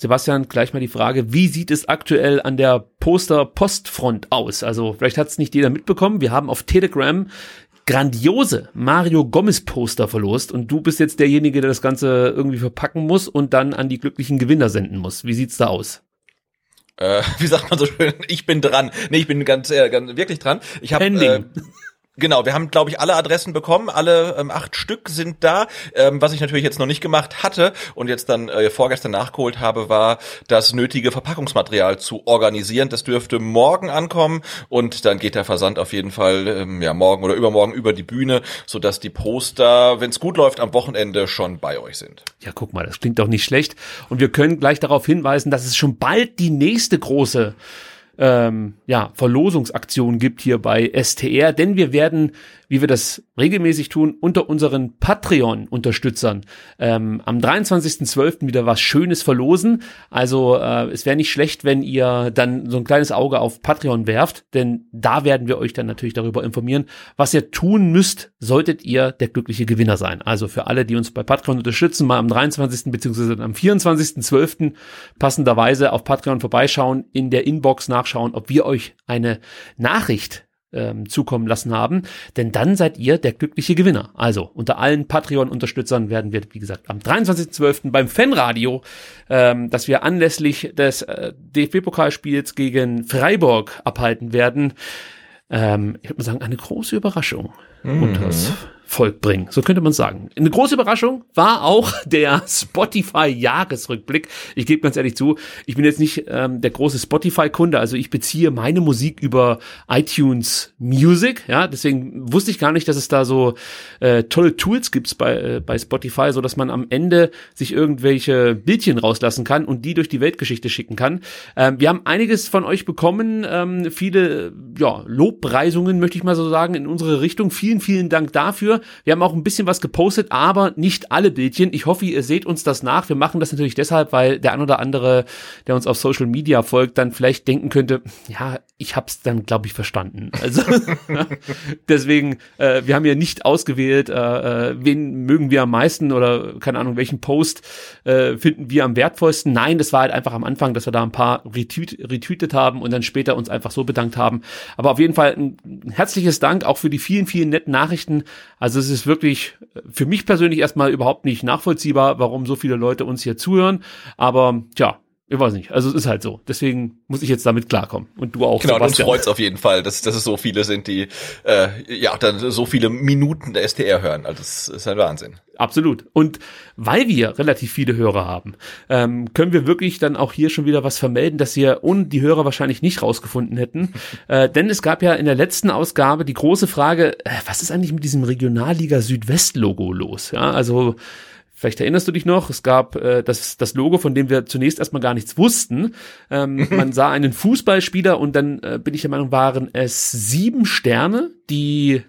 Sebastian, gleich mal die Frage, wie sieht es aktuell an der Poster-Postfront aus? Also vielleicht hat es nicht jeder mitbekommen. Wir haben auf Telegram grandiose Mario Gomez Poster verlost und du bist jetzt derjenige, der das Ganze irgendwie verpacken muss und dann an die glücklichen Gewinner senden muss. Wie sieht's da aus? Äh, wie sagt man so schön? Ich bin dran. Nee, ich bin ganz, äh, ganz wirklich dran. Ich habe äh, Genau, wir haben, glaube ich, alle Adressen bekommen. Alle ähm, acht Stück sind da. Ähm, was ich natürlich jetzt noch nicht gemacht hatte und jetzt dann äh, vorgestern nachgeholt habe, war das nötige Verpackungsmaterial zu organisieren. Das dürfte morgen ankommen und dann geht der Versand auf jeden Fall ähm, ja morgen oder übermorgen über die Bühne, sodass die Poster, wenn es gut läuft, am Wochenende schon bei euch sind. Ja, guck mal, das klingt doch nicht schlecht. Und wir können gleich darauf hinweisen, dass es schon bald die nächste große ähm, ja, Verlosungsaktion gibt hier bei STR, denn wir werden, wie wir das regelmäßig tun, unter unseren Patreon-Unterstützern ähm, am 23.12. wieder was Schönes verlosen. Also äh, es wäre nicht schlecht, wenn ihr dann so ein kleines Auge auf Patreon werft, denn da werden wir euch dann natürlich darüber informieren, was ihr tun müsst, solltet ihr der glückliche Gewinner sein. Also für alle, die uns bei Patreon unterstützen, mal am 23. bzw. am 24.12. passenderweise auf Patreon vorbeischauen, in der Inbox nachschauen, ob wir euch eine Nachricht ähm, zukommen lassen haben, denn dann seid ihr der glückliche Gewinner. Also unter allen Patreon-Unterstützern werden wir, wie gesagt, am 23.12. beim Fanradio, ähm, das wir anlässlich des äh, DFB-Pokalspiels gegen Freiburg abhalten werden, ähm, ich würde mal sagen, eine große Überraschung mhm. unters Volk bringen. So könnte man sagen. Eine große Überraschung war auch der Spotify-Jahresrückblick. Ich gebe ganz ehrlich zu, ich bin jetzt nicht ähm, der große Spotify-Kunde, also ich beziehe meine Musik über iTunes Music, ja, deswegen wusste ich gar nicht, dass es da so äh, tolle Tools gibt bei, äh, bei Spotify, so dass man am Ende sich irgendwelche Bildchen rauslassen kann und die durch die Weltgeschichte schicken kann. Ähm, wir haben einiges von euch bekommen, ähm, viele ja, Lobpreisungen, möchte ich mal so sagen, in unsere Richtung. Vielen, vielen Dank dafür. Wir haben auch ein bisschen was gepostet, aber nicht alle Bildchen. Ich hoffe, ihr seht uns das nach. Wir machen das natürlich deshalb, weil der ein oder andere, der uns auf Social Media folgt, dann vielleicht denken könnte, ja, ich hab's dann, glaube ich, verstanden. Also deswegen, äh, wir haben ja nicht ausgewählt, äh, äh, wen mögen wir am meisten oder keine Ahnung, welchen Post äh, finden wir am wertvollsten. Nein, das war halt einfach am Anfang, dass wir da ein paar retweet, retweetet haben und dann später uns einfach so bedankt haben. Aber auf jeden Fall ein herzliches Dank auch für die vielen, vielen netten Nachrichten. Also es ist wirklich für mich persönlich erstmal überhaupt nicht nachvollziehbar, warum so viele Leute uns hier zuhören. Aber tja, ich weiß nicht. Also es ist halt so. Deswegen muss ich jetzt damit klarkommen. Und du auch. Genau, Sebastian. uns freut's auf jeden Fall, dass, dass es so viele sind, die äh, ja dann so viele Minuten der STR hören. Also das ist ein Wahnsinn. Absolut. Und weil wir relativ viele Hörer haben, ähm, können wir wirklich dann auch hier schon wieder was vermelden, dass wir ohne die Hörer wahrscheinlich nicht rausgefunden hätten. äh, denn es gab ja in der letzten Ausgabe die große Frage, äh, was ist eigentlich mit diesem Regionalliga Südwest-Logo los? Ja, also Vielleicht erinnerst du dich noch, es gab äh, das, das Logo, von dem wir zunächst erstmal gar nichts wussten. Ähm, man sah einen Fußballspieler und dann äh, bin ich der Meinung, waren es sieben Sterne, die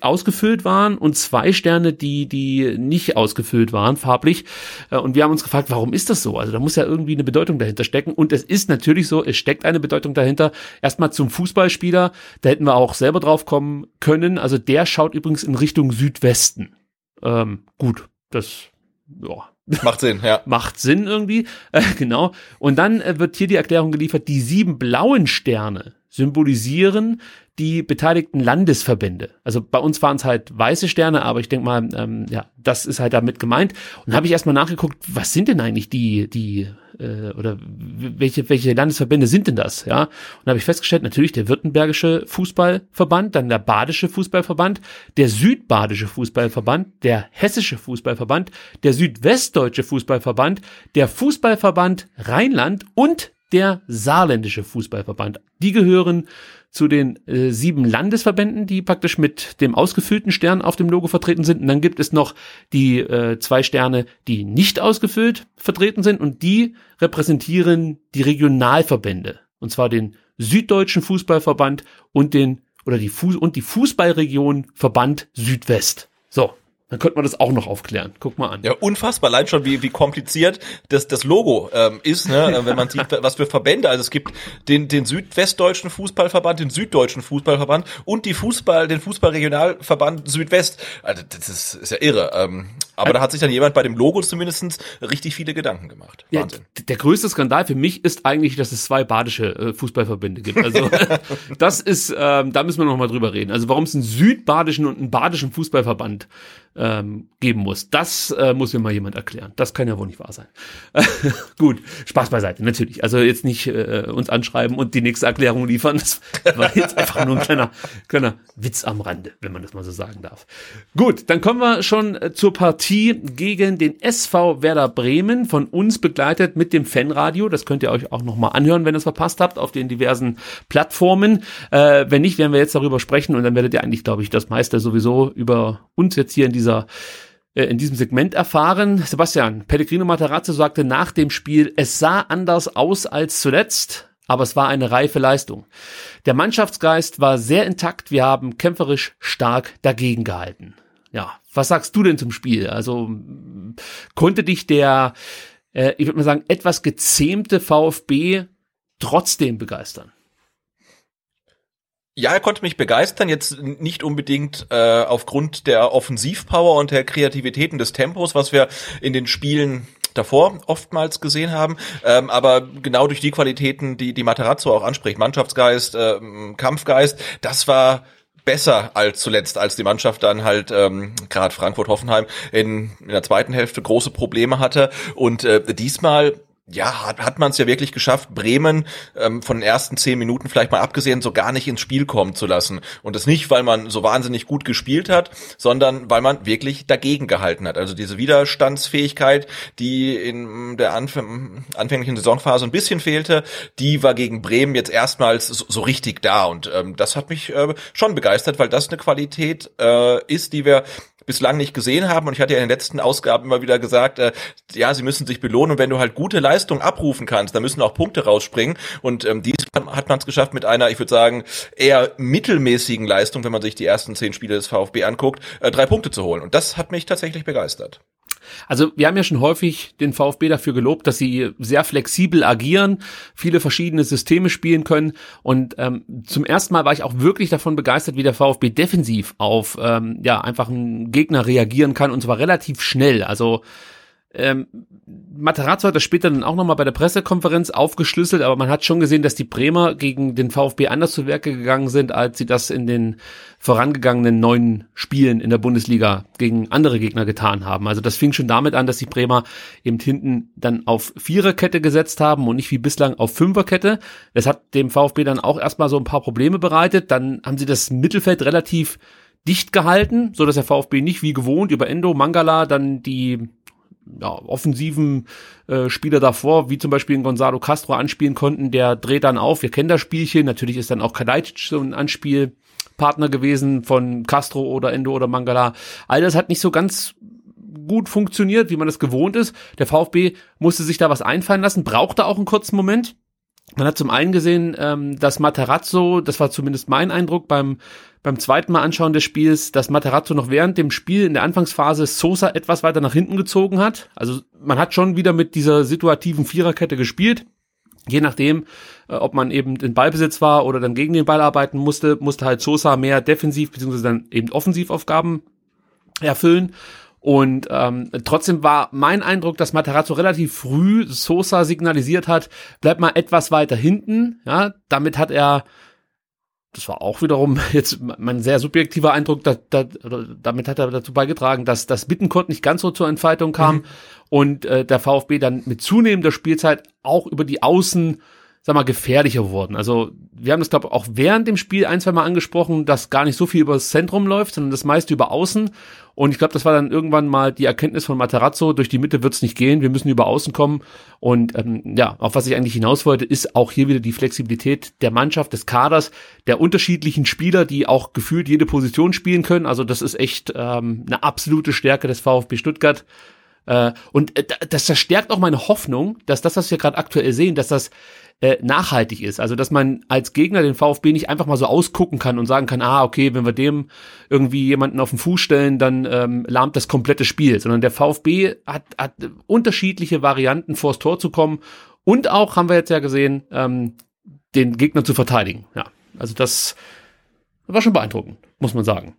ausgefüllt waren und zwei Sterne, die, die nicht ausgefüllt waren, farblich. Äh, und wir haben uns gefragt, warum ist das so? Also da muss ja irgendwie eine Bedeutung dahinter stecken. Und es ist natürlich so, es steckt eine Bedeutung dahinter. Erstmal zum Fußballspieler, da hätten wir auch selber drauf kommen können. Also der schaut übrigens in Richtung Südwesten. Ähm, gut, das ja, Macht Sinn, ja. Macht Sinn irgendwie, äh, genau. Und dann äh, wird hier die Erklärung geliefert, die sieben blauen Sterne symbolisieren die beteiligten Landesverbände. Also bei uns waren es halt weiße Sterne, aber ich denke mal, ähm, ja, das ist halt damit gemeint. Und habe ich erstmal nachgeguckt, was sind denn eigentlich die, die, äh, oder welche, welche Landesverbände sind denn das? Ja, und habe ich festgestellt, natürlich der Württembergische Fußballverband, dann der Badische Fußballverband, der Südbadische Fußballverband, der Hessische Fußballverband, der Südwestdeutsche Fußballverband, der Fußballverband Rheinland und der Saarländische Fußballverband. Die gehören zu den äh, sieben Landesverbänden, die praktisch mit dem ausgefüllten Stern auf dem Logo vertreten sind. Und dann gibt es noch die äh, zwei Sterne, die nicht ausgefüllt vertreten sind und die repräsentieren die Regionalverbände. Und zwar den Süddeutschen Fußballverband und den oder die Fuß und die Fußballregion Verband Südwest. So, dann könnte man das auch noch aufklären. Guck mal an. Ja, unfassbar. Allein schon, wie, wie kompliziert das, das Logo ähm, ist, ne? wenn man sieht, was für Verbände. Also es gibt den, den Südwestdeutschen Fußballverband, den Süddeutschen Fußballverband und die Fußball, den Fußballregionalverband Südwest. Also das ist, ist ja irre. Ähm, aber da hat sich dann jemand bei dem Logo zumindestens richtig viele Gedanken gemacht. Wahnsinn. Ja, der größte Skandal für mich ist eigentlich, dass es zwei badische äh, Fußballverbände gibt. Also das ist, ähm, da müssen wir noch mal drüber reden. Also warum es einen südbadischen und einen badischen Fußballverband ähm, geben muss. Das äh, muss mir mal jemand erklären. Das kann ja wohl nicht wahr sein. Gut, Spaß beiseite, natürlich. Also jetzt nicht äh, uns anschreiben und die nächste Erklärung liefern. Das war jetzt einfach nur ein kleiner, kleiner Witz am Rande, wenn man das mal so sagen darf. Gut, dann kommen wir schon äh, zur Partie gegen den SV Werder Bremen, von uns begleitet mit dem Fanradio. Das könnt ihr euch auch nochmal anhören, wenn ihr es verpasst habt, auf den diversen Plattformen. Äh, wenn nicht, werden wir jetzt darüber sprechen und dann werdet ihr eigentlich, glaube ich, das meiste sowieso über uns jetzt hier in dieser äh, in diesem Segment erfahren. Sebastian, Pellegrino Matarazzo sagte nach dem Spiel, es sah anders aus als zuletzt, aber es war eine reife Leistung. Der Mannschaftsgeist war sehr intakt, wir haben kämpferisch stark dagegen gehalten. Ja, was sagst du denn zum Spiel? Also konnte dich der, äh, ich würde mal sagen, etwas gezähmte VfB trotzdem begeistern? Ja, er konnte mich begeistern, jetzt nicht unbedingt äh, aufgrund der Offensivpower und der Kreativität und des Tempos, was wir in den Spielen davor oftmals gesehen haben, ähm, aber genau durch die Qualitäten, die die Materazzo auch anspricht, Mannschaftsgeist, äh, Kampfgeist, das war besser als zuletzt, als die Mannschaft dann halt ähm, gerade Frankfurt-Hoffenheim in, in der zweiten Hälfte große Probleme hatte. Und äh, diesmal ja, hat, hat man es ja wirklich geschafft, Bremen ähm, von den ersten zehn Minuten vielleicht mal abgesehen, so gar nicht ins Spiel kommen zu lassen. Und das nicht, weil man so wahnsinnig gut gespielt hat, sondern weil man wirklich dagegen gehalten hat. Also diese Widerstandsfähigkeit, die in der Anf anfänglichen Saisonphase ein bisschen fehlte, die war gegen Bremen jetzt erstmals so, so richtig da. Und ähm, das hat mich äh, schon begeistert, weil das eine Qualität äh, ist, die wir bislang nicht gesehen haben. Und ich hatte ja in den letzten Ausgaben immer wieder gesagt, äh, ja, sie müssen sich belohnen. Und wenn du halt gute Leistung abrufen kannst, dann müssen auch Punkte rausspringen. Und ähm, dies hat man es geschafft mit einer, ich würde sagen, eher mittelmäßigen Leistung, wenn man sich die ersten zehn Spiele des VfB anguckt, äh, drei Punkte zu holen. Und das hat mich tatsächlich begeistert. Also wir haben ja schon häufig den VfB dafür gelobt, dass sie sehr flexibel agieren, viele verschiedene Systeme spielen können. Und ähm, zum ersten Mal war ich auch wirklich davon begeistert, wie der VfB defensiv auf ähm, ja einfach einen Gegner reagieren kann und zwar relativ schnell. Also ähm, Materazzo hat das später dann auch nochmal bei der Pressekonferenz aufgeschlüsselt, aber man hat schon gesehen, dass die Bremer gegen den VfB anders zu Werke gegangen sind, als sie das in den vorangegangenen neun Spielen in der Bundesliga gegen andere Gegner getan haben. Also das fing schon damit an, dass die Bremer eben hinten dann auf Viererkette gesetzt haben und nicht wie bislang auf Fünferkette. Das hat dem VfB dann auch erstmal so ein paar Probleme bereitet. Dann haben sie das Mittelfeld relativ dicht gehalten, so dass der VfB nicht wie gewohnt über Endo, Mangala dann die ja, offensiven äh, Spieler davor, wie zum Beispiel Gonzalo Castro anspielen konnten, der dreht dann auf. Wir kennen das Spielchen. Natürlich ist dann auch Kalajdzic so ein Anspielpartner gewesen von Castro oder Endo oder Mangala. All das hat nicht so ganz gut funktioniert, wie man das gewohnt ist. Der VfB musste sich da was einfallen lassen, brauchte auch einen kurzen Moment. Man hat zum einen gesehen, ähm, dass Materazzo, das war zumindest mein Eindruck beim beim zweiten Mal anschauen des Spiels, dass Materazzo noch während dem Spiel in der Anfangsphase Sosa etwas weiter nach hinten gezogen hat. Also man hat schon wieder mit dieser situativen Viererkette gespielt. Je nachdem, äh, ob man eben in Ballbesitz war oder dann gegen den Ball arbeiten musste, musste halt Sosa mehr defensiv bzw. dann eben Offensivaufgaben erfüllen. Und ähm, trotzdem war mein Eindruck, dass Materazzo relativ früh Sosa signalisiert hat, bleib mal etwas weiter hinten. Ja, damit hat er, das war auch wiederum jetzt mein sehr subjektiver Eindruck, da, da, damit hat er dazu beigetragen, dass das Bittenkurt nicht ganz so zur Entfaltung kam mhm. und äh, der VfB dann mit zunehmender Spielzeit auch über die Außen sag mal, gefährlicher wurden. Also wir haben das, glaube ich, auch während dem Spiel ein, zwei Mal angesprochen, dass gar nicht so viel über das Zentrum läuft, sondern das meiste über Außen. Und ich glaube, das war dann irgendwann mal die Erkenntnis von Materazzo, durch die Mitte wird's nicht gehen, wir müssen über Außen kommen. Und ähm, ja, auf was ich eigentlich hinaus wollte, ist auch hier wieder die Flexibilität der Mannschaft, des Kaders, der unterschiedlichen Spieler, die auch gefühlt jede Position spielen können. Also das ist echt ähm, eine absolute Stärke des VfB Stuttgart. Äh, und äh, das verstärkt auch meine Hoffnung, dass das, was wir gerade aktuell sehen, dass das äh, nachhaltig ist. Also dass man als Gegner den VfB nicht einfach mal so ausgucken kann und sagen kann, ah, okay, wenn wir dem irgendwie jemanden auf den Fuß stellen, dann ähm, lahmt das komplette Spiel, sondern der VfB hat, hat unterschiedliche Varianten vors Tor zu kommen und auch, haben wir jetzt ja gesehen, ähm, den Gegner zu verteidigen. Ja, also das war schon beeindruckend, muss man sagen.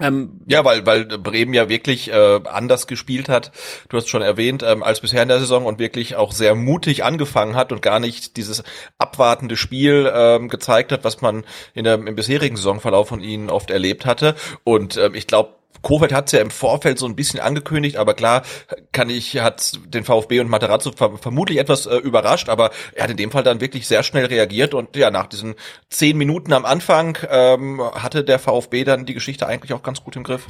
Ähm, ja, weil, weil Bremen ja wirklich äh, anders gespielt hat, du hast schon erwähnt, ähm, als bisher in der Saison und wirklich auch sehr mutig angefangen hat und gar nicht dieses abwartende Spiel ähm, gezeigt hat, was man in der, im bisherigen Saisonverlauf von ihnen oft erlebt hatte. Und ähm, ich glaube, Kofeld hat es ja im Vorfeld so ein bisschen angekündigt, aber klar kann ich, hat den VfB und Materazzo vermutlich etwas äh, überrascht, aber er hat in dem Fall dann wirklich sehr schnell reagiert und ja, nach diesen zehn Minuten am Anfang ähm, hatte der VfB dann die Geschichte eigentlich auch ganz gut im Griff.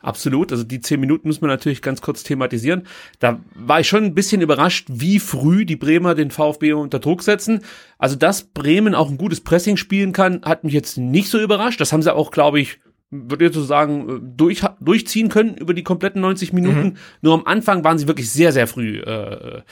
Absolut, also die zehn Minuten müssen wir natürlich ganz kurz thematisieren. Da war ich schon ein bisschen überrascht, wie früh die Bremer den VfB unter Druck setzen. Also, dass Bremen auch ein gutes Pressing spielen kann, hat mich jetzt nicht so überrascht. Das haben sie auch, glaube ich, würde ich so sagen, äh, durch, durchziehen können über die kompletten 90 Minuten. Mhm. Nur am Anfang waren sie wirklich sehr, sehr früh äh,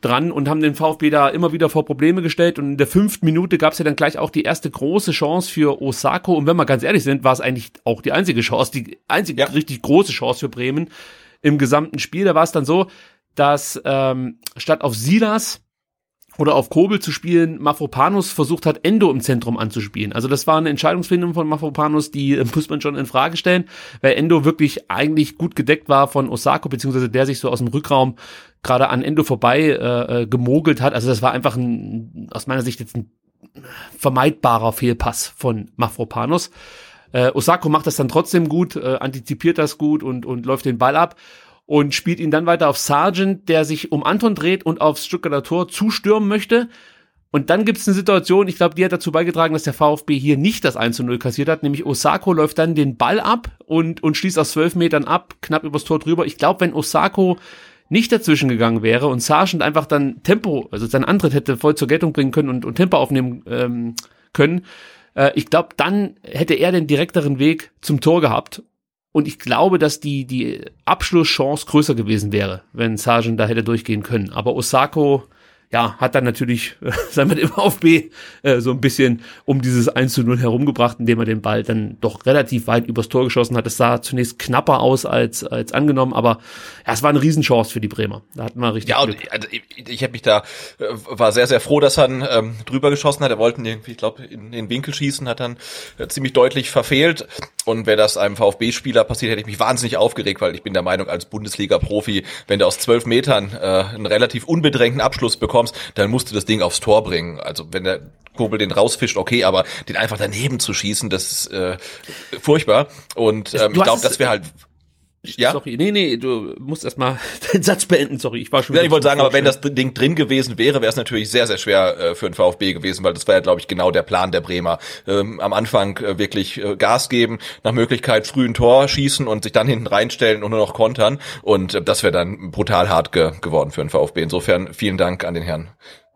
dran und haben den VfB da immer wieder vor Probleme gestellt. Und in der fünften Minute gab es ja dann gleich auch die erste große Chance für Osako. Und wenn wir ganz ehrlich sind, war es eigentlich auch die einzige Chance, die einzige ja. richtig große Chance für Bremen im gesamten Spiel. Da war es dann so, dass ähm, statt auf Silas oder auf Kobel zu spielen, Mafropanus versucht hat, Endo im Zentrum anzuspielen. Also das war eine Entscheidungsfindung von Mafropanus, die äh, muss man schon in Frage stellen, weil Endo wirklich eigentlich gut gedeckt war von Osako, beziehungsweise der sich so aus dem Rückraum gerade an Endo vorbei äh, äh, gemogelt hat. Also das war einfach ein, aus meiner Sicht jetzt ein vermeidbarer Fehlpass von Mafropanus. Äh, Osako macht das dann trotzdem gut, äh, antizipiert das gut und, und läuft den Ball ab und spielt ihn dann weiter auf Sargent, der sich um Anton dreht und aufs Stuttgarter Tor zustürmen möchte. Und dann gibt es eine Situation, ich glaube, die hat dazu beigetragen, dass der VfB hier nicht das 1 zu 0 kassiert hat, nämlich Osako läuft dann den Ball ab und, und schließt aus zwölf Metern ab, knapp übers Tor drüber. Ich glaube, wenn Osako nicht dazwischen gegangen wäre und Sargent einfach dann Tempo, also seinen Antritt hätte voll zur Geltung bringen können und, und Tempo aufnehmen ähm, können, äh, ich glaube, dann hätte er den direkteren Weg zum Tor gehabt und ich glaube, dass die, die Abschlusschance größer gewesen wäre, wenn Sargent da hätte durchgehen können. Aber Osako ja, hat dann natürlich, äh, sagen wir dem VfB, äh, so ein bisschen um dieses 1 zu 0 herumgebracht, indem er den Ball dann doch relativ weit übers Tor geschossen hat. Es sah zunächst knapper aus als, als angenommen, aber ja, es war eine Riesenchance für die Bremer. Da hatten wir richtig Ja, und also ich, ich habe mich da, äh, war sehr, sehr froh, dass er ähm, drüber geschossen hat. Er wollte irgendwie, ich glaube, in den Winkel schießen, hat dann äh, ziemlich deutlich verfehlt. Und wäre das einem VfB-Spieler passiert, hätte ich mich wahnsinnig aufgeregt, weil ich bin der Meinung, als Bundesliga-Profi, wenn du aus zwölf Metern äh, einen relativ unbedrängten Abschluss bekommst, bekommst, dann musst du das Ding aufs Tor bringen. Also wenn der Kurbel den rausfischt, okay, aber den einfach daneben zu schießen, das ist äh, furchtbar. Und ähm, ich glaube, das wäre halt ja? Sorry, nee, nee, du musst erstmal den Satz beenden, sorry, ich war schon Ja, ich wollte sagen, aber wenn das Ding drin gewesen wäre, wäre es natürlich sehr, sehr schwer äh, für den VfB gewesen, weil das war ja, glaube ich, genau der Plan der Bremer. Ähm, am Anfang äh, wirklich äh, Gas geben, nach Möglichkeit früh ein Tor schießen und sich dann hinten reinstellen und nur noch kontern. Und äh, das wäre dann brutal hart ge geworden für den VfB. Insofern vielen Dank an den Herrn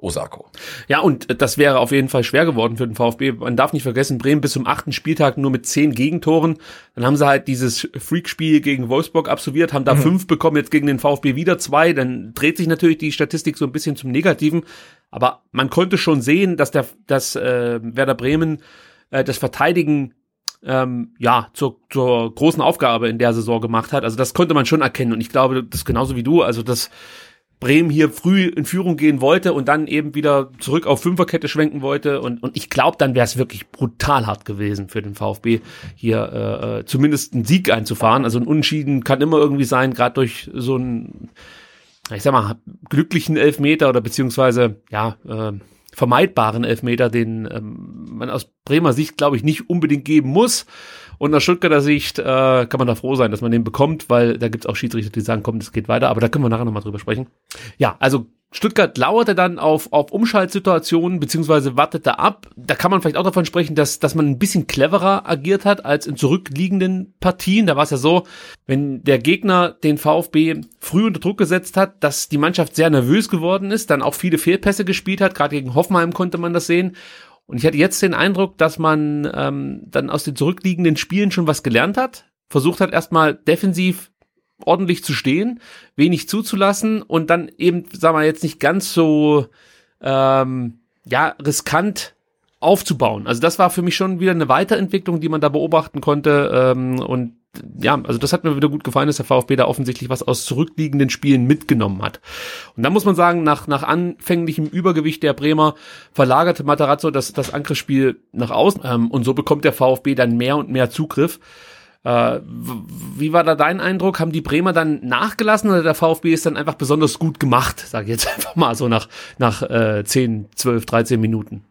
Osako. Ja, und das wäre auf jeden Fall schwer geworden für den VfB. Man darf nicht vergessen, Bremen bis zum achten Spieltag nur mit zehn Gegentoren. Dann haben sie halt dieses Freakspiel gegen Wolfsburg absolviert, haben da mhm. fünf bekommen, jetzt gegen den VfB wieder zwei. Dann dreht sich natürlich die Statistik so ein bisschen zum Negativen. Aber man konnte schon sehen, dass der, dass äh, Werder Bremen äh, das Verteidigen ähm, ja zur, zur großen Aufgabe in der Saison gemacht hat. Also das konnte man schon erkennen. Und ich glaube, das genauso wie du. Also das Bremen hier früh in Führung gehen wollte und dann eben wieder zurück auf Fünferkette schwenken wollte. Und, und ich glaube, dann wäre es wirklich brutal hart gewesen für den VfB, hier äh, äh, zumindest einen Sieg einzufahren. Also ein Unschieden kann immer irgendwie sein, gerade durch so einen, ich sag mal, glücklichen Elfmeter oder beziehungsweise, ja, äh, vermeidbaren Elfmeter, den ähm, man aus Bremer Sicht, glaube ich, nicht unbedingt geben muss. Und aus Stuttgarter Sicht äh, kann man da froh sein, dass man den bekommt, weil da gibt's auch Schiedsrichter, die sagen, komm, das geht weiter. Aber da können wir nachher nochmal drüber sprechen. Ja, also Stuttgart lauerte dann auf, auf Umschaltsituationen, beziehungsweise wartete ab. Da kann man vielleicht auch davon sprechen, dass, dass man ein bisschen cleverer agiert hat als in zurückliegenden Partien. Da war es ja so, wenn der Gegner den VfB früh unter Druck gesetzt hat, dass die Mannschaft sehr nervös geworden ist, dann auch viele Fehlpässe gespielt hat. Gerade gegen Hoffenheim konnte man das sehen. Und ich hatte jetzt den Eindruck, dass man ähm, dann aus den zurückliegenden Spielen schon was gelernt hat, versucht hat erstmal defensiv ordentlich zu stehen, wenig zuzulassen und dann eben, sagen wir jetzt nicht ganz so ähm, ja riskant aufzubauen. Also das war für mich schon wieder eine Weiterentwicklung, die man da beobachten konnte ähm, und ja, also das hat mir wieder gut gefallen, dass der VfB da offensichtlich was aus zurückliegenden Spielen mitgenommen hat. Und da muss man sagen, nach, nach anfänglichem Übergewicht der Bremer verlagerte Matarazzo das, das Angriffsspiel nach außen ähm, und so bekommt der VfB dann mehr und mehr Zugriff. Äh, wie war da dein Eindruck? Haben die Bremer dann nachgelassen oder der VfB ist dann einfach besonders gut gemacht, sage ich jetzt einfach mal so nach, nach äh, 10, 12, 13 Minuten?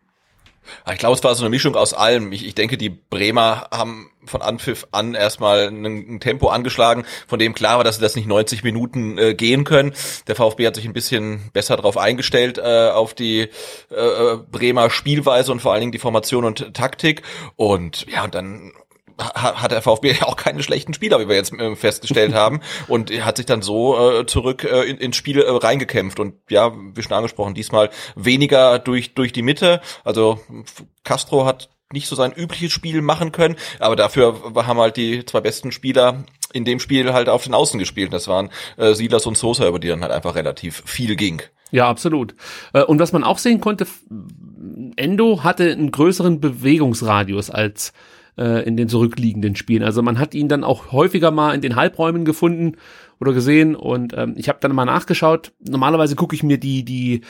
Ich glaube, es war so eine Mischung aus allem. Ich, ich denke, die Bremer haben von Anpfiff an erstmal ein, Tempo angeschlagen, von dem klar war, dass sie das nicht 90 Minuten äh, gehen können. Der VfB hat sich ein bisschen besser darauf eingestellt, äh, auf die äh, Bremer Spielweise und vor allen Dingen die Formation und Taktik. Und ja, dann hat der VfB auch keine schlechten Spieler, wie wir jetzt äh, festgestellt haben. Und hat sich dann so äh, zurück äh, in, ins Spiel äh, reingekämpft. Und ja, wie schon angesprochen, diesmal weniger durch, durch die Mitte. Also Castro hat nicht so sein übliches Spiel machen können, aber dafür haben halt die zwei besten Spieler in dem Spiel halt auf den Außen gespielt. Das waren äh, Silas und Sosa, über die dann halt einfach relativ viel ging. Ja, absolut. Äh, und was man auch sehen konnte, Endo hatte einen größeren Bewegungsradius als äh, in den zurückliegenden Spielen. Also man hat ihn dann auch häufiger mal in den Halbräumen gefunden oder gesehen und ähm, ich habe dann mal nachgeschaut. Normalerweise gucke ich mir die die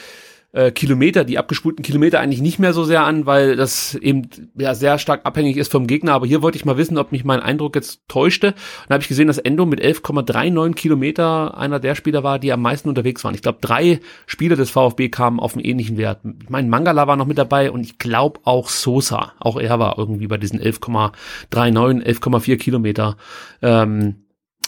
äh, Kilometer, die abgespulten Kilometer eigentlich nicht mehr so sehr an, weil das eben ja sehr stark abhängig ist vom Gegner. Aber hier wollte ich mal wissen, ob mich mein Eindruck jetzt täuschte. Und da habe ich gesehen, dass Endo mit 11,39 Kilometer einer der Spieler war, die am meisten unterwegs waren. Ich glaube, drei Spieler des VfB kamen auf einen ähnlichen Wert. Ich meine, Mangala war noch mit dabei und ich glaube auch Sosa. Auch er war irgendwie bei diesen 11,39, 11,4 Kilometer ähm,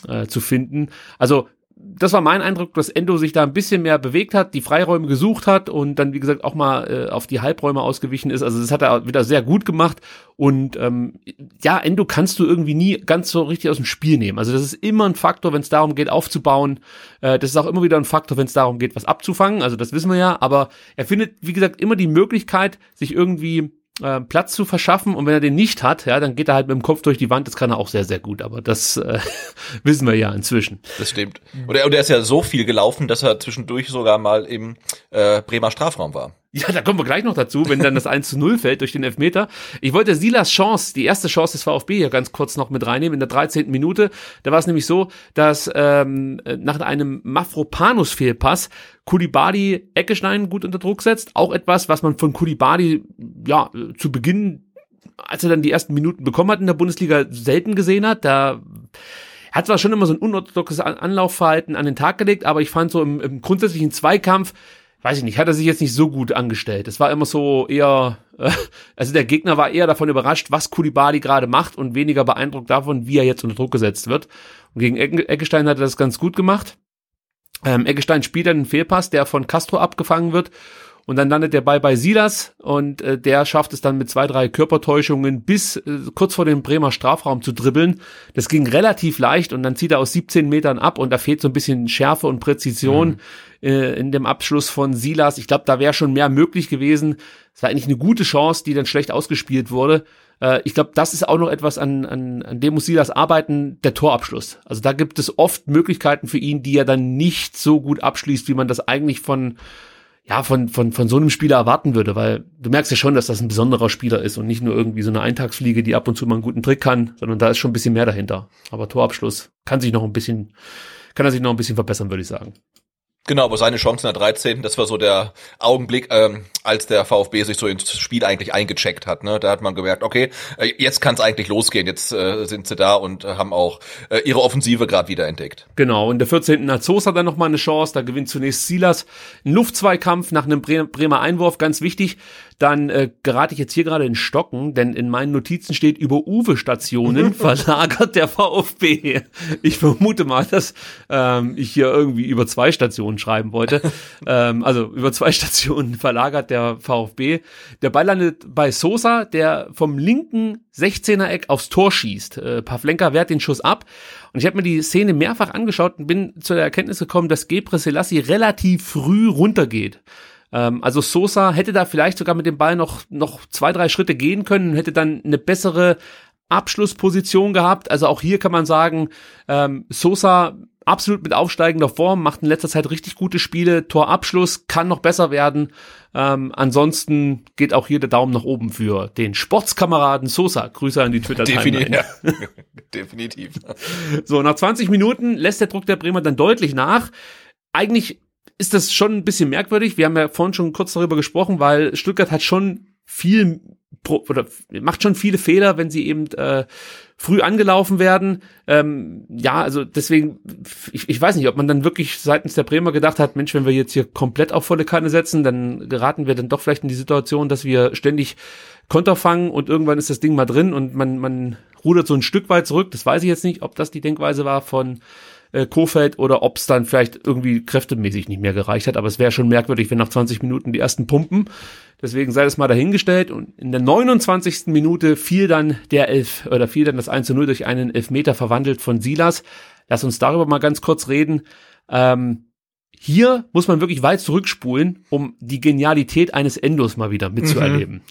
äh, zu finden. Also das war mein Eindruck, dass Endo sich da ein bisschen mehr bewegt hat, die Freiräume gesucht hat und dann, wie gesagt, auch mal äh, auf die Halbräume ausgewichen ist. Also das hat er wieder sehr gut gemacht. Und ähm, ja, Endo kannst du irgendwie nie ganz so richtig aus dem Spiel nehmen. Also das ist immer ein Faktor, wenn es darum geht, aufzubauen. Äh, das ist auch immer wieder ein Faktor, wenn es darum geht, was abzufangen. Also das wissen wir ja. Aber er findet, wie gesagt, immer die Möglichkeit, sich irgendwie äh, Platz zu verschaffen und wenn er den nicht hat, ja, dann geht er halt mit dem Kopf durch die Wand. Das kann er auch sehr, sehr gut, aber das äh, wissen wir ja inzwischen. Das stimmt. Und er, und er ist ja so viel gelaufen, dass er zwischendurch sogar mal im äh, Bremer Strafraum war. Ja, da kommen wir gleich noch dazu, wenn dann das 1 zu 0 fällt durch den Elfmeter. Ich wollte Silas Chance, die erste Chance des VfB hier ganz kurz noch mit reinnehmen, in der 13. Minute. Da war es nämlich so, dass ähm, nach einem Mafropanus-Fehlpass Kulibadi Eckestein gut unter Druck setzt. Auch etwas, was man von Kulibadi ja zu Beginn, als er dann die ersten Minuten bekommen hat in der Bundesliga, selten gesehen hat. Da hat zwar schon immer so ein unorthodoxes Anlaufverhalten an den Tag gelegt, aber ich fand so im, im grundsätzlichen Zweikampf weiß ich nicht, hat er sich jetzt nicht so gut angestellt. Es war immer so eher, äh, also der Gegner war eher davon überrascht, was Kulibali gerade macht und weniger beeindruckt davon, wie er jetzt unter Druck gesetzt wird. Und gegen Eggestein hat er das ganz gut gemacht. Ähm, Eggestein spielt einen Fehlpass, der von Castro abgefangen wird. Und dann landet der Ball bei Silas und äh, der schafft es dann mit zwei, drei Körpertäuschungen bis äh, kurz vor dem Bremer Strafraum zu dribbeln. Das ging relativ leicht und dann zieht er aus 17 Metern ab und da fehlt so ein bisschen Schärfe und Präzision mhm. äh, in dem Abschluss von Silas. Ich glaube, da wäre schon mehr möglich gewesen. Es war eigentlich eine gute Chance, die dann schlecht ausgespielt wurde. Äh, ich glaube, das ist auch noch etwas, an, an, an dem muss Silas arbeiten, der Torabschluss. Also da gibt es oft Möglichkeiten für ihn, die er dann nicht so gut abschließt, wie man das eigentlich von ja, von, von, von so einem Spieler erwarten würde, weil du merkst ja schon, dass das ein besonderer Spieler ist und nicht nur irgendwie so eine Eintagsfliege, die ab und zu mal einen guten Trick kann, sondern da ist schon ein bisschen mehr dahinter. Aber Torabschluss kann sich noch ein bisschen, kann er sich noch ein bisschen verbessern, würde ich sagen. Genau, aber seine Chance in der 13., das war so der Augenblick, ähm, als der VfB sich so ins Spiel eigentlich eingecheckt hat. Ne? Da hat man gemerkt, okay, äh, jetzt kann es eigentlich losgehen. Jetzt äh, sind sie da und äh, haben auch äh, ihre Offensive gerade wieder entdeckt. Genau, in der 14. hat Sosa dann nochmal eine Chance. Da gewinnt zunächst Silas einen Luftzweikampf nach einem Bremer Einwurf, ganz wichtig dann äh, gerate ich jetzt hier gerade in Stocken, denn in meinen Notizen steht über Uwe-Stationen verlagert der VfB. Ich vermute mal, dass ähm, ich hier irgendwie über zwei Stationen schreiben wollte. ähm, also über zwei Stationen verlagert der VfB. Der Ball landet bei Sosa, der vom linken 16er Eck aufs Tor schießt. Äh, Pavlenka wehrt den Schuss ab. Und ich habe mir die Szene mehrfach angeschaut und bin zu der Erkenntnis gekommen, dass Gebre Selassie relativ früh runtergeht. Ähm, also Sosa hätte da vielleicht sogar mit dem Ball noch, noch zwei, drei Schritte gehen können hätte dann eine bessere Abschlussposition gehabt. Also auch hier kann man sagen, ähm, Sosa absolut mit aufsteigender Form, macht in letzter Zeit richtig gute Spiele, Torabschluss kann noch besser werden. Ähm, ansonsten geht auch hier der Daumen nach oben für den Sportskameraden Sosa. Grüße an die twitter Definitiv. Ja. Definitiv. So, nach 20 Minuten lässt der Druck der Bremer dann deutlich nach. Eigentlich ist das schon ein bisschen merkwürdig. Wir haben ja vorhin schon kurz darüber gesprochen, weil Stuttgart hat schon viel oder macht schon viele Fehler, wenn sie eben äh, früh angelaufen werden. Ähm, ja, also deswegen, ich, ich weiß nicht, ob man dann wirklich seitens der Bremer gedacht hat, Mensch, wenn wir jetzt hier komplett auf volle Kanne setzen, dann geraten wir dann doch vielleicht in die Situation, dass wir ständig Konter fangen und irgendwann ist das Ding mal drin und man, man rudert so ein Stück weit zurück. Das weiß ich jetzt nicht, ob das die Denkweise war von äh, Kofeld oder ob es dann vielleicht irgendwie kräftemäßig nicht mehr gereicht hat. Aber es wäre schon merkwürdig, wenn nach 20 Minuten die ersten pumpen. Deswegen sei das mal dahingestellt. Und in der 29. Minute fiel dann der Elf oder fiel dann das 1 zu 0 durch einen Elfmeter verwandelt von Silas. Lass uns darüber mal ganz kurz reden. Ähm, hier muss man wirklich weit zurückspulen, um die Genialität eines Endos mal wieder mitzuerleben. Mhm.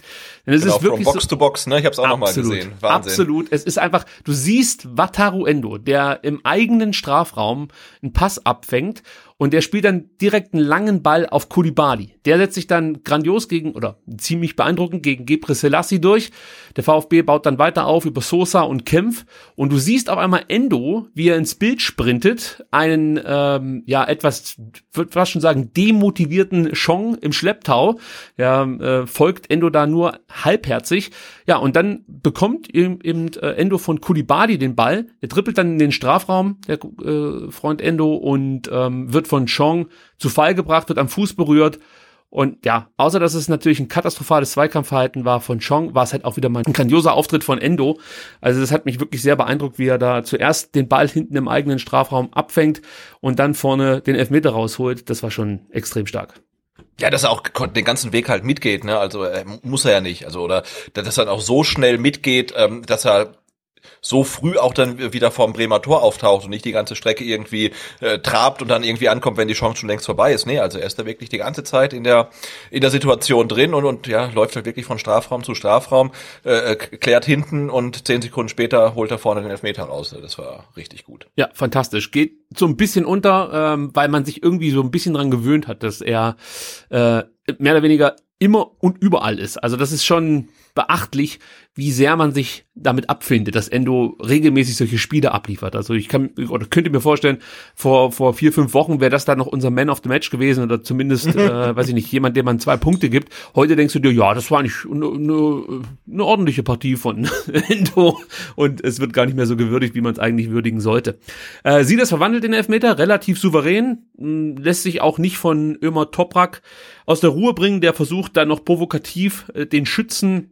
Denn es genau, ist wirklich Box so, to Box, ne? Ich habe es auch nochmal gesehen. Wahnsinn. Absolut. Es ist einfach, du siehst Wataru Endo, der im eigenen Strafraum einen Pass abfängt und der spielt dann direkt einen langen Ball auf Kulibali. Der setzt sich dann grandios gegen, oder ziemlich beeindruckend gegen Gebre Selassie durch. Der VfB baut dann weiter auf über Sosa und Kempf. Und du siehst auf einmal Endo, wie er ins Bild sprintet, einen, ähm, ja, etwas, würde fast schon sagen, demotivierten Chong im Schlepptau. Ja, äh, folgt Endo da nur halbherzig. Ja, und dann bekommt eben, äh, Endo von Kulibali den Ball. Der trippelt dann in den Strafraum, der äh, Freund Endo, und ähm, wird von Chong zu Fall gebracht, wird am Fuß berührt. Und ja, außer dass es natürlich ein katastrophales Zweikampfverhalten war von Chong, war es halt auch wieder mal ein grandioser Auftritt von Endo. Also das hat mich wirklich sehr beeindruckt, wie er da zuerst den Ball hinten im eigenen Strafraum abfängt und dann vorne den Elfmeter rausholt. Das war schon extrem stark. Ja, dass er auch den ganzen Weg halt mitgeht, ne? Also äh, muss er ja nicht. Also oder dass er auch so schnell mitgeht, ähm, dass er so früh auch dann wieder vorm Bremer Tor auftaucht und nicht die ganze Strecke irgendwie äh, trabt und dann irgendwie ankommt, wenn die Chance schon längst vorbei ist. Nee, also er ist da wirklich die ganze Zeit in der in der Situation drin und, und ja, läuft halt wirklich von Strafraum zu Strafraum, äh, äh klärt hinten und zehn Sekunden später holt er vorne den Elfmeter raus. Das war richtig gut. Ja, fantastisch. Geht so ein bisschen unter, ähm, weil man sich irgendwie so ein bisschen dran gewöhnt hat, dass er äh, mehr oder weniger immer und überall ist. Also das ist schon beachtlich, wie sehr man sich damit abfindet, dass Endo regelmäßig solche Spiele abliefert. Also ich kann oder könnte mir vorstellen, vor vor vier fünf Wochen wäre das da noch unser Man of the Match gewesen oder zumindest, äh, weiß ich nicht, jemand, dem man zwei Punkte gibt. Heute denkst du dir, ja, das war eigentlich eine, eine, eine ordentliche Partie von Endo und es wird gar nicht mehr so gewürdigt, wie man es eigentlich würdigen sollte. Äh, sie das verwandelt in Elfmeter relativ souverän, mh, lässt sich auch nicht von Ömer Toprak aus der Ruhe bringen, der versucht dann noch provokativ äh, den Schützen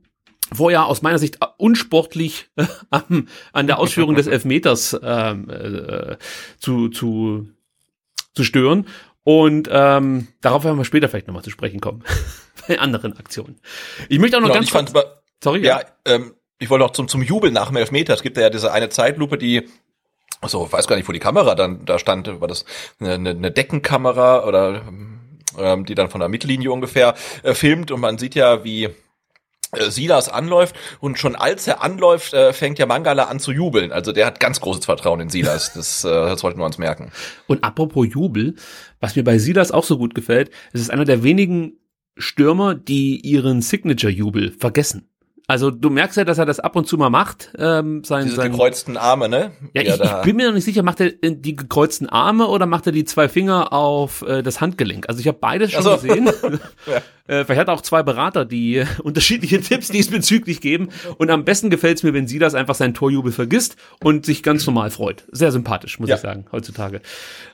vorher aus meiner Sicht unsportlich äh, an, an der Ausführung des Elfmeters ähm, äh, zu, zu, zu stören. Und ähm, darauf werden wir später vielleicht nochmal zu sprechen kommen. Bei anderen Aktionen. Ich möchte auch noch genau, ganz kurz, sorry, ja, ja ähm, ich wollte noch zum, zum Jubel nach dem Elfmeter. Es gibt ja diese eine Zeitlupe, die so, weiß gar nicht, wo die Kamera dann da stand, war das eine, eine Deckenkamera oder ähm, die dann von der Mittellinie ungefähr äh, filmt und man sieht ja, wie Silas anläuft und schon als er anläuft, äh, fängt ja Mangala an zu jubeln. Also der hat ganz großes Vertrauen in Silas. Das, äh, das sollten wir uns merken. Und apropos Jubel, was mir bei Silas auch so gut gefällt, es ist einer der wenigen Stürmer, die ihren Signature-Jubel vergessen. Also du merkst ja, dass er das ab und zu mal macht. Ähm, sein, Diese sein, gekreuzten Arme, ne? Ja, ich, ich, bin mir noch nicht sicher, macht er die gekreuzten Arme oder macht er die zwei Finger auf äh, das Handgelenk? Also ich habe beides schon so. gesehen. ja. Äh, vielleicht hat er auch zwei Berater, die äh, unterschiedliche Tipps diesbezüglich geben. Und am besten gefällt es mir, wenn sie das einfach seinen Torjubel vergisst und sich ganz normal freut. Sehr sympathisch, muss ja. ich sagen, heutzutage.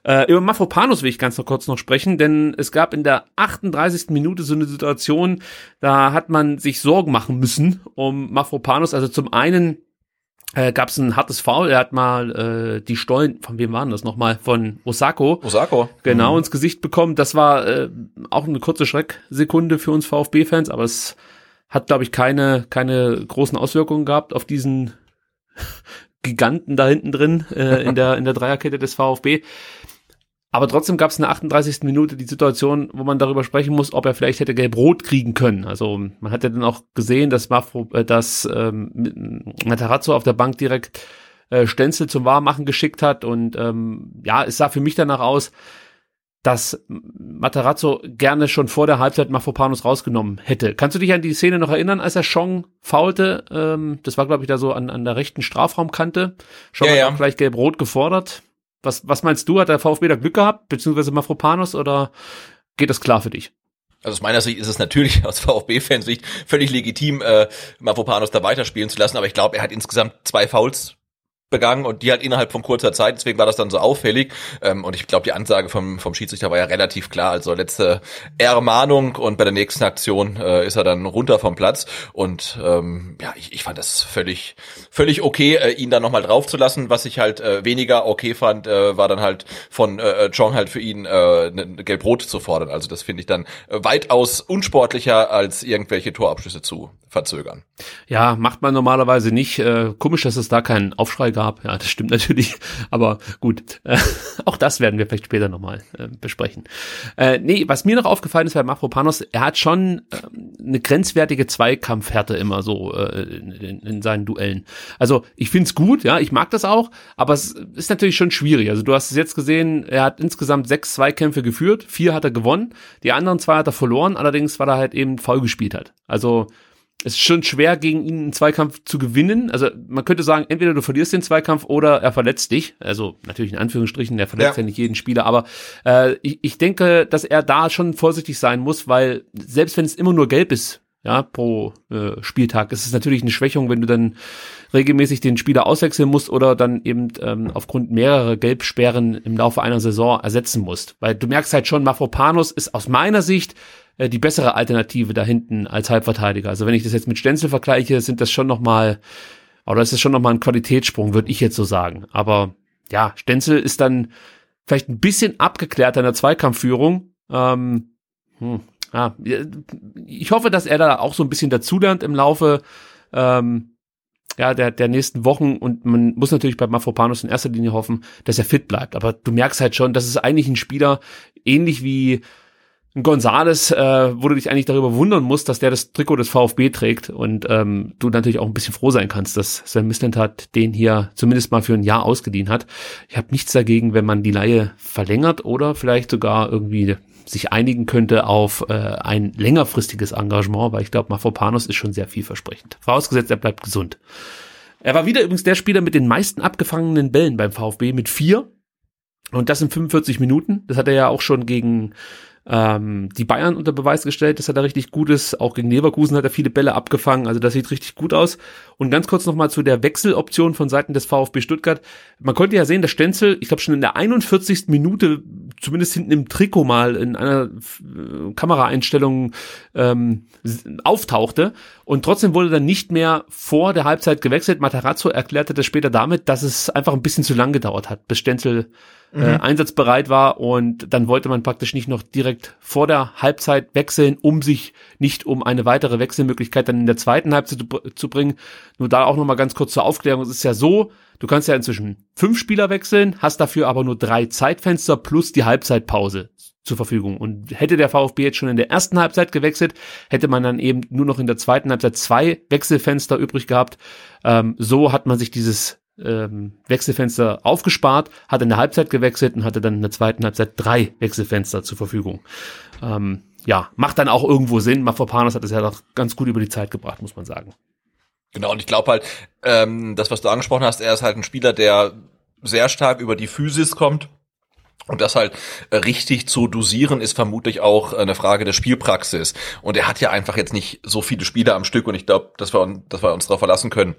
Äh, über Mafropanus will ich ganz noch kurz noch sprechen, denn es gab in der 38. Minute so eine Situation, da hat man sich Sorgen machen müssen um Mafropanus. Also zum einen äh, gab es ein hartes Foul. Er hat mal äh, die Stollen, von wem waren das nochmal? Von Osako. Osako. Genau mhm. ins Gesicht bekommen. Das war äh, auch eine kurze Schrecksekunde für uns VfB-Fans, aber es hat, glaube ich, keine, keine großen Auswirkungen gehabt auf diesen Giganten da hinten drin äh, in der in der Dreierkette des VfB. Aber trotzdem gab es in der 38. Minute die Situation, wo man darüber sprechen muss, ob er vielleicht hätte gelb-rot kriegen können. Also man hat ja dann auch gesehen, dass, Mafro, äh, dass ähm, Matarazzo auf der Bank direkt äh, Stenzel zum Wahrmachen geschickt hat. Und ähm, ja, es sah für mich danach aus, dass Matarazzo gerne schon vor der Halbzeit Mafropanus rausgenommen hätte. Kannst du dich an die Szene noch erinnern, als er Chong faulte? Ähm, das war, glaube ich, da so an, an der rechten Strafraumkante. Chong ja, hat ja. auch gleich gelb-rot gefordert. Was, was meinst du? Hat der VfB da Glück gehabt, beziehungsweise Mafropanos, oder geht das klar für dich? Also aus meiner Sicht ist es natürlich aus VfB-Fansicht völlig legitim, äh, Mafropanos da weiterspielen zu lassen, aber ich glaube, er hat insgesamt zwei Fouls begangen und die halt innerhalb von kurzer Zeit, deswegen war das dann so auffällig. Ähm, und ich glaube, die Ansage vom, vom Schiedsrichter war ja relativ klar. Also letzte Ermahnung und bei der nächsten Aktion äh, ist er dann runter vom Platz. Und ähm, ja, ich, ich fand das völlig, völlig okay, äh, ihn dann nochmal draufzulassen. Was ich halt äh, weniger okay fand, äh, war dann halt von äh, Chong halt für ihn äh, ne, Gelb-Rot zu fordern. Also das finde ich dann weitaus unsportlicher, als irgendwelche Torabschlüsse zu verzögern. Ja, macht man normalerweise nicht. Äh, komisch, dass es da keinen Aufschrei gab. Ja, das stimmt natürlich. Aber gut, äh, auch das werden wir vielleicht später nochmal äh, besprechen. Äh, nee, was mir noch aufgefallen ist bei Mafropanos, er hat schon äh, eine grenzwertige Zweikampfhärte immer so äh, in, in seinen Duellen. Also ich find's gut, ja, ich mag das auch, aber es ist natürlich schon schwierig. Also du hast es jetzt gesehen, er hat insgesamt sechs Zweikämpfe geführt, vier hat er gewonnen, die anderen zwei hat er verloren, allerdings weil er halt eben faul gespielt hat. Also es ist schon schwer, gegen ihn einen Zweikampf zu gewinnen. Also man könnte sagen, entweder du verlierst den Zweikampf oder er verletzt dich. Also natürlich in Anführungsstrichen, er verletzt ja, ja nicht jeden Spieler, aber äh, ich, ich denke, dass er da schon vorsichtig sein muss, weil selbst wenn es immer nur gelb ist, ja, pro äh, Spieltag, ist es natürlich eine Schwächung, wenn du dann regelmäßig den Spieler auswechseln musst oder dann eben ähm, aufgrund mehrerer Gelbsperren im Laufe einer Saison ersetzen musst. Weil du merkst halt schon, Mafropanos ist aus meiner Sicht äh, die bessere Alternative da hinten als Halbverteidiger. Also wenn ich das jetzt mit Stenzel vergleiche, sind das schon noch mal oder ist das schon noch mal ein Qualitätssprung, würde ich jetzt so sagen. Aber ja, Stenzel ist dann vielleicht ein bisschen abgeklärter in der Zweikampfführung. Ähm, hm, ja, ich hoffe, dass er da auch so ein bisschen dazulernt im Laufe ähm, ja, der, der nächsten Wochen und man muss natürlich bei Mafropanos in erster Linie hoffen, dass er fit bleibt. Aber du merkst halt schon, das ist eigentlich ein Spieler, ähnlich wie Gonzales, äh, wo du dich eigentlich darüber wundern musst, dass der das Trikot des VfB trägt und ähm, du natürlich auch ein bisschen froh sein kannst, dass Sven Mislintat den hier zumindest mal für ein Jahr ausgeliehen hat. Ich habe nichts dagegen, wenn man die Laie verlängert oder vielleicht sogar irgendwie sich einigen könnte auf äh, ein längerfristiges Engagement, weil ich glaube, Mafropanos ist schon sehr vielversprechend. Vorausgesetzt, er bleibt gesund. Er war wieder übrigens der Spieler mit den meisten abgefangenen Bällen beim VfB mit vier. Und das in 45 Minuten. Das hat er ja auch schon gegen ähm, die Bayern unter Beweis gestellt, dass er da richtig gut ist. Auch gegen Leverkusen hat er viele Bälle abgefangen. Also das sieht richtig gut aus. Und ganz kurz nochmal zu der Wechseloption von Seiten des VfB Stuttgart. Man konnte ja sehen, dass Stenzel, ich glaube schon in der 41. Minute, zumindest hinten im Trikot mal in einer äh, Kameraeinstellung ähm, auftauchte. Und trotzdem wurde dann nicht mehr vor der Halbzeit gewechselt. Matarazzo erklärte das später damit, dass es einfach ein bisschen zu lang gedauert hat, bis Stenzel äh, mhm. äh, einsatzbereit war und dann wollte man praktisch nicht noch direkt vor der Halbzeit wechseln, um sich nicht um eine weitere Wechselmöglichkeit dann in der zweiten Halbzeit zu, zu bringen. Nur da auch nochmal ganz kurz zur Aufklärung. Es ist ja so, du kannst ja inzwischen fünf Spieler wechseln, hast dafür aber nur drei Zeitfenster plus die Halbzeitpause zur Verfügung. Und hätte der VfB jetzt schon in der ersten Halbzeit gewechselt, hätte man dann eben nur noch in der zweiten Halbzeit zwei Wechselfenster übrig gehabt. Ähm, so hat man sich dieses ähm, Wechselfenster aufgespart, hat in der Halbzeit gewechselt und hatte dann in der zweiten Halbzeit drei Wechselfenster zur Verfügung. Ähm, ja, macht dann auch irgendwo Sinn. Mafropanos hat es ja doch ganz gut über die Zeit gebracht, muss man sagen. Genau, und ich glaube halt, ähm, das, was du angesprochen hast, er ist halt ein Spieler, der sehr stark über die Physis kommt. Und das halt äh, richtig zu dosieren, ist vermutlich auch eine Frage der Spielpraxis. Und er hat ja einfach jetzt nicht so viele Spiele am Stück und ich glaube, dass wir, dass wir uns darauf verlassen können,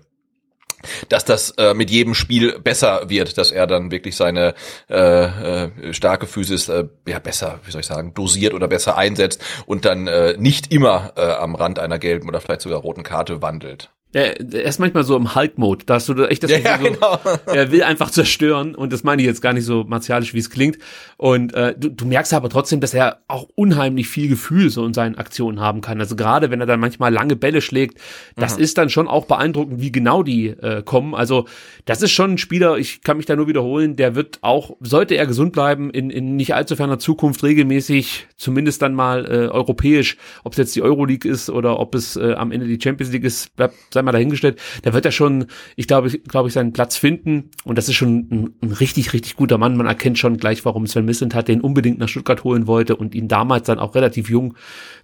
dass das äh, mit jedem Spiel besser wird, dass er dann wirklich seine äh, äh, starke Physis äh, ja besser, wie soll ich sagen, dosiert oder besser einsetzt und dann äh, nicht immer äh, am Rand einer gelben oder vielleicht sogar roten Karte wandelt. Er, er ist manchmal so im Hulk-Mode. Da hast du echt das ja, so, genau. er will einfach zerstören und das meine ich jetzt gar nicht so martialisch, wie es klingt. Und äh, du, du merkst aber trotzdem, dass er auch unheimlich viel Gefühl so in seinen Aktionen haben kann. Also gerade wenn er dann manchmal lange Bälle schlägt, das mhm. ist dann schon auch beeindruckend, wie genau die äh, kommen. Also das ist schon ein Spieler, ich kann mich da nur wiederholen, der wird auch, sollte er gesund bleiben, in, in nicht allzu ferner Zukunft regelmäßig, zumindest dann mal äh, europäisch, ob es jetzt die Euroleague ist oder ob es äh, am Ende die Champions League ist, bleibt sei mal dahingestellt, der wird ja schon, ich glaube, glaube ich, seinen Platz finden. Und das ist schon ein, ein, richtig, richtig guter Mann. Man erkennt schon gleich, warum Sven Missent hat den unbedingt nach Stuttgart holen wollte und ihn damals dann auch relativ jung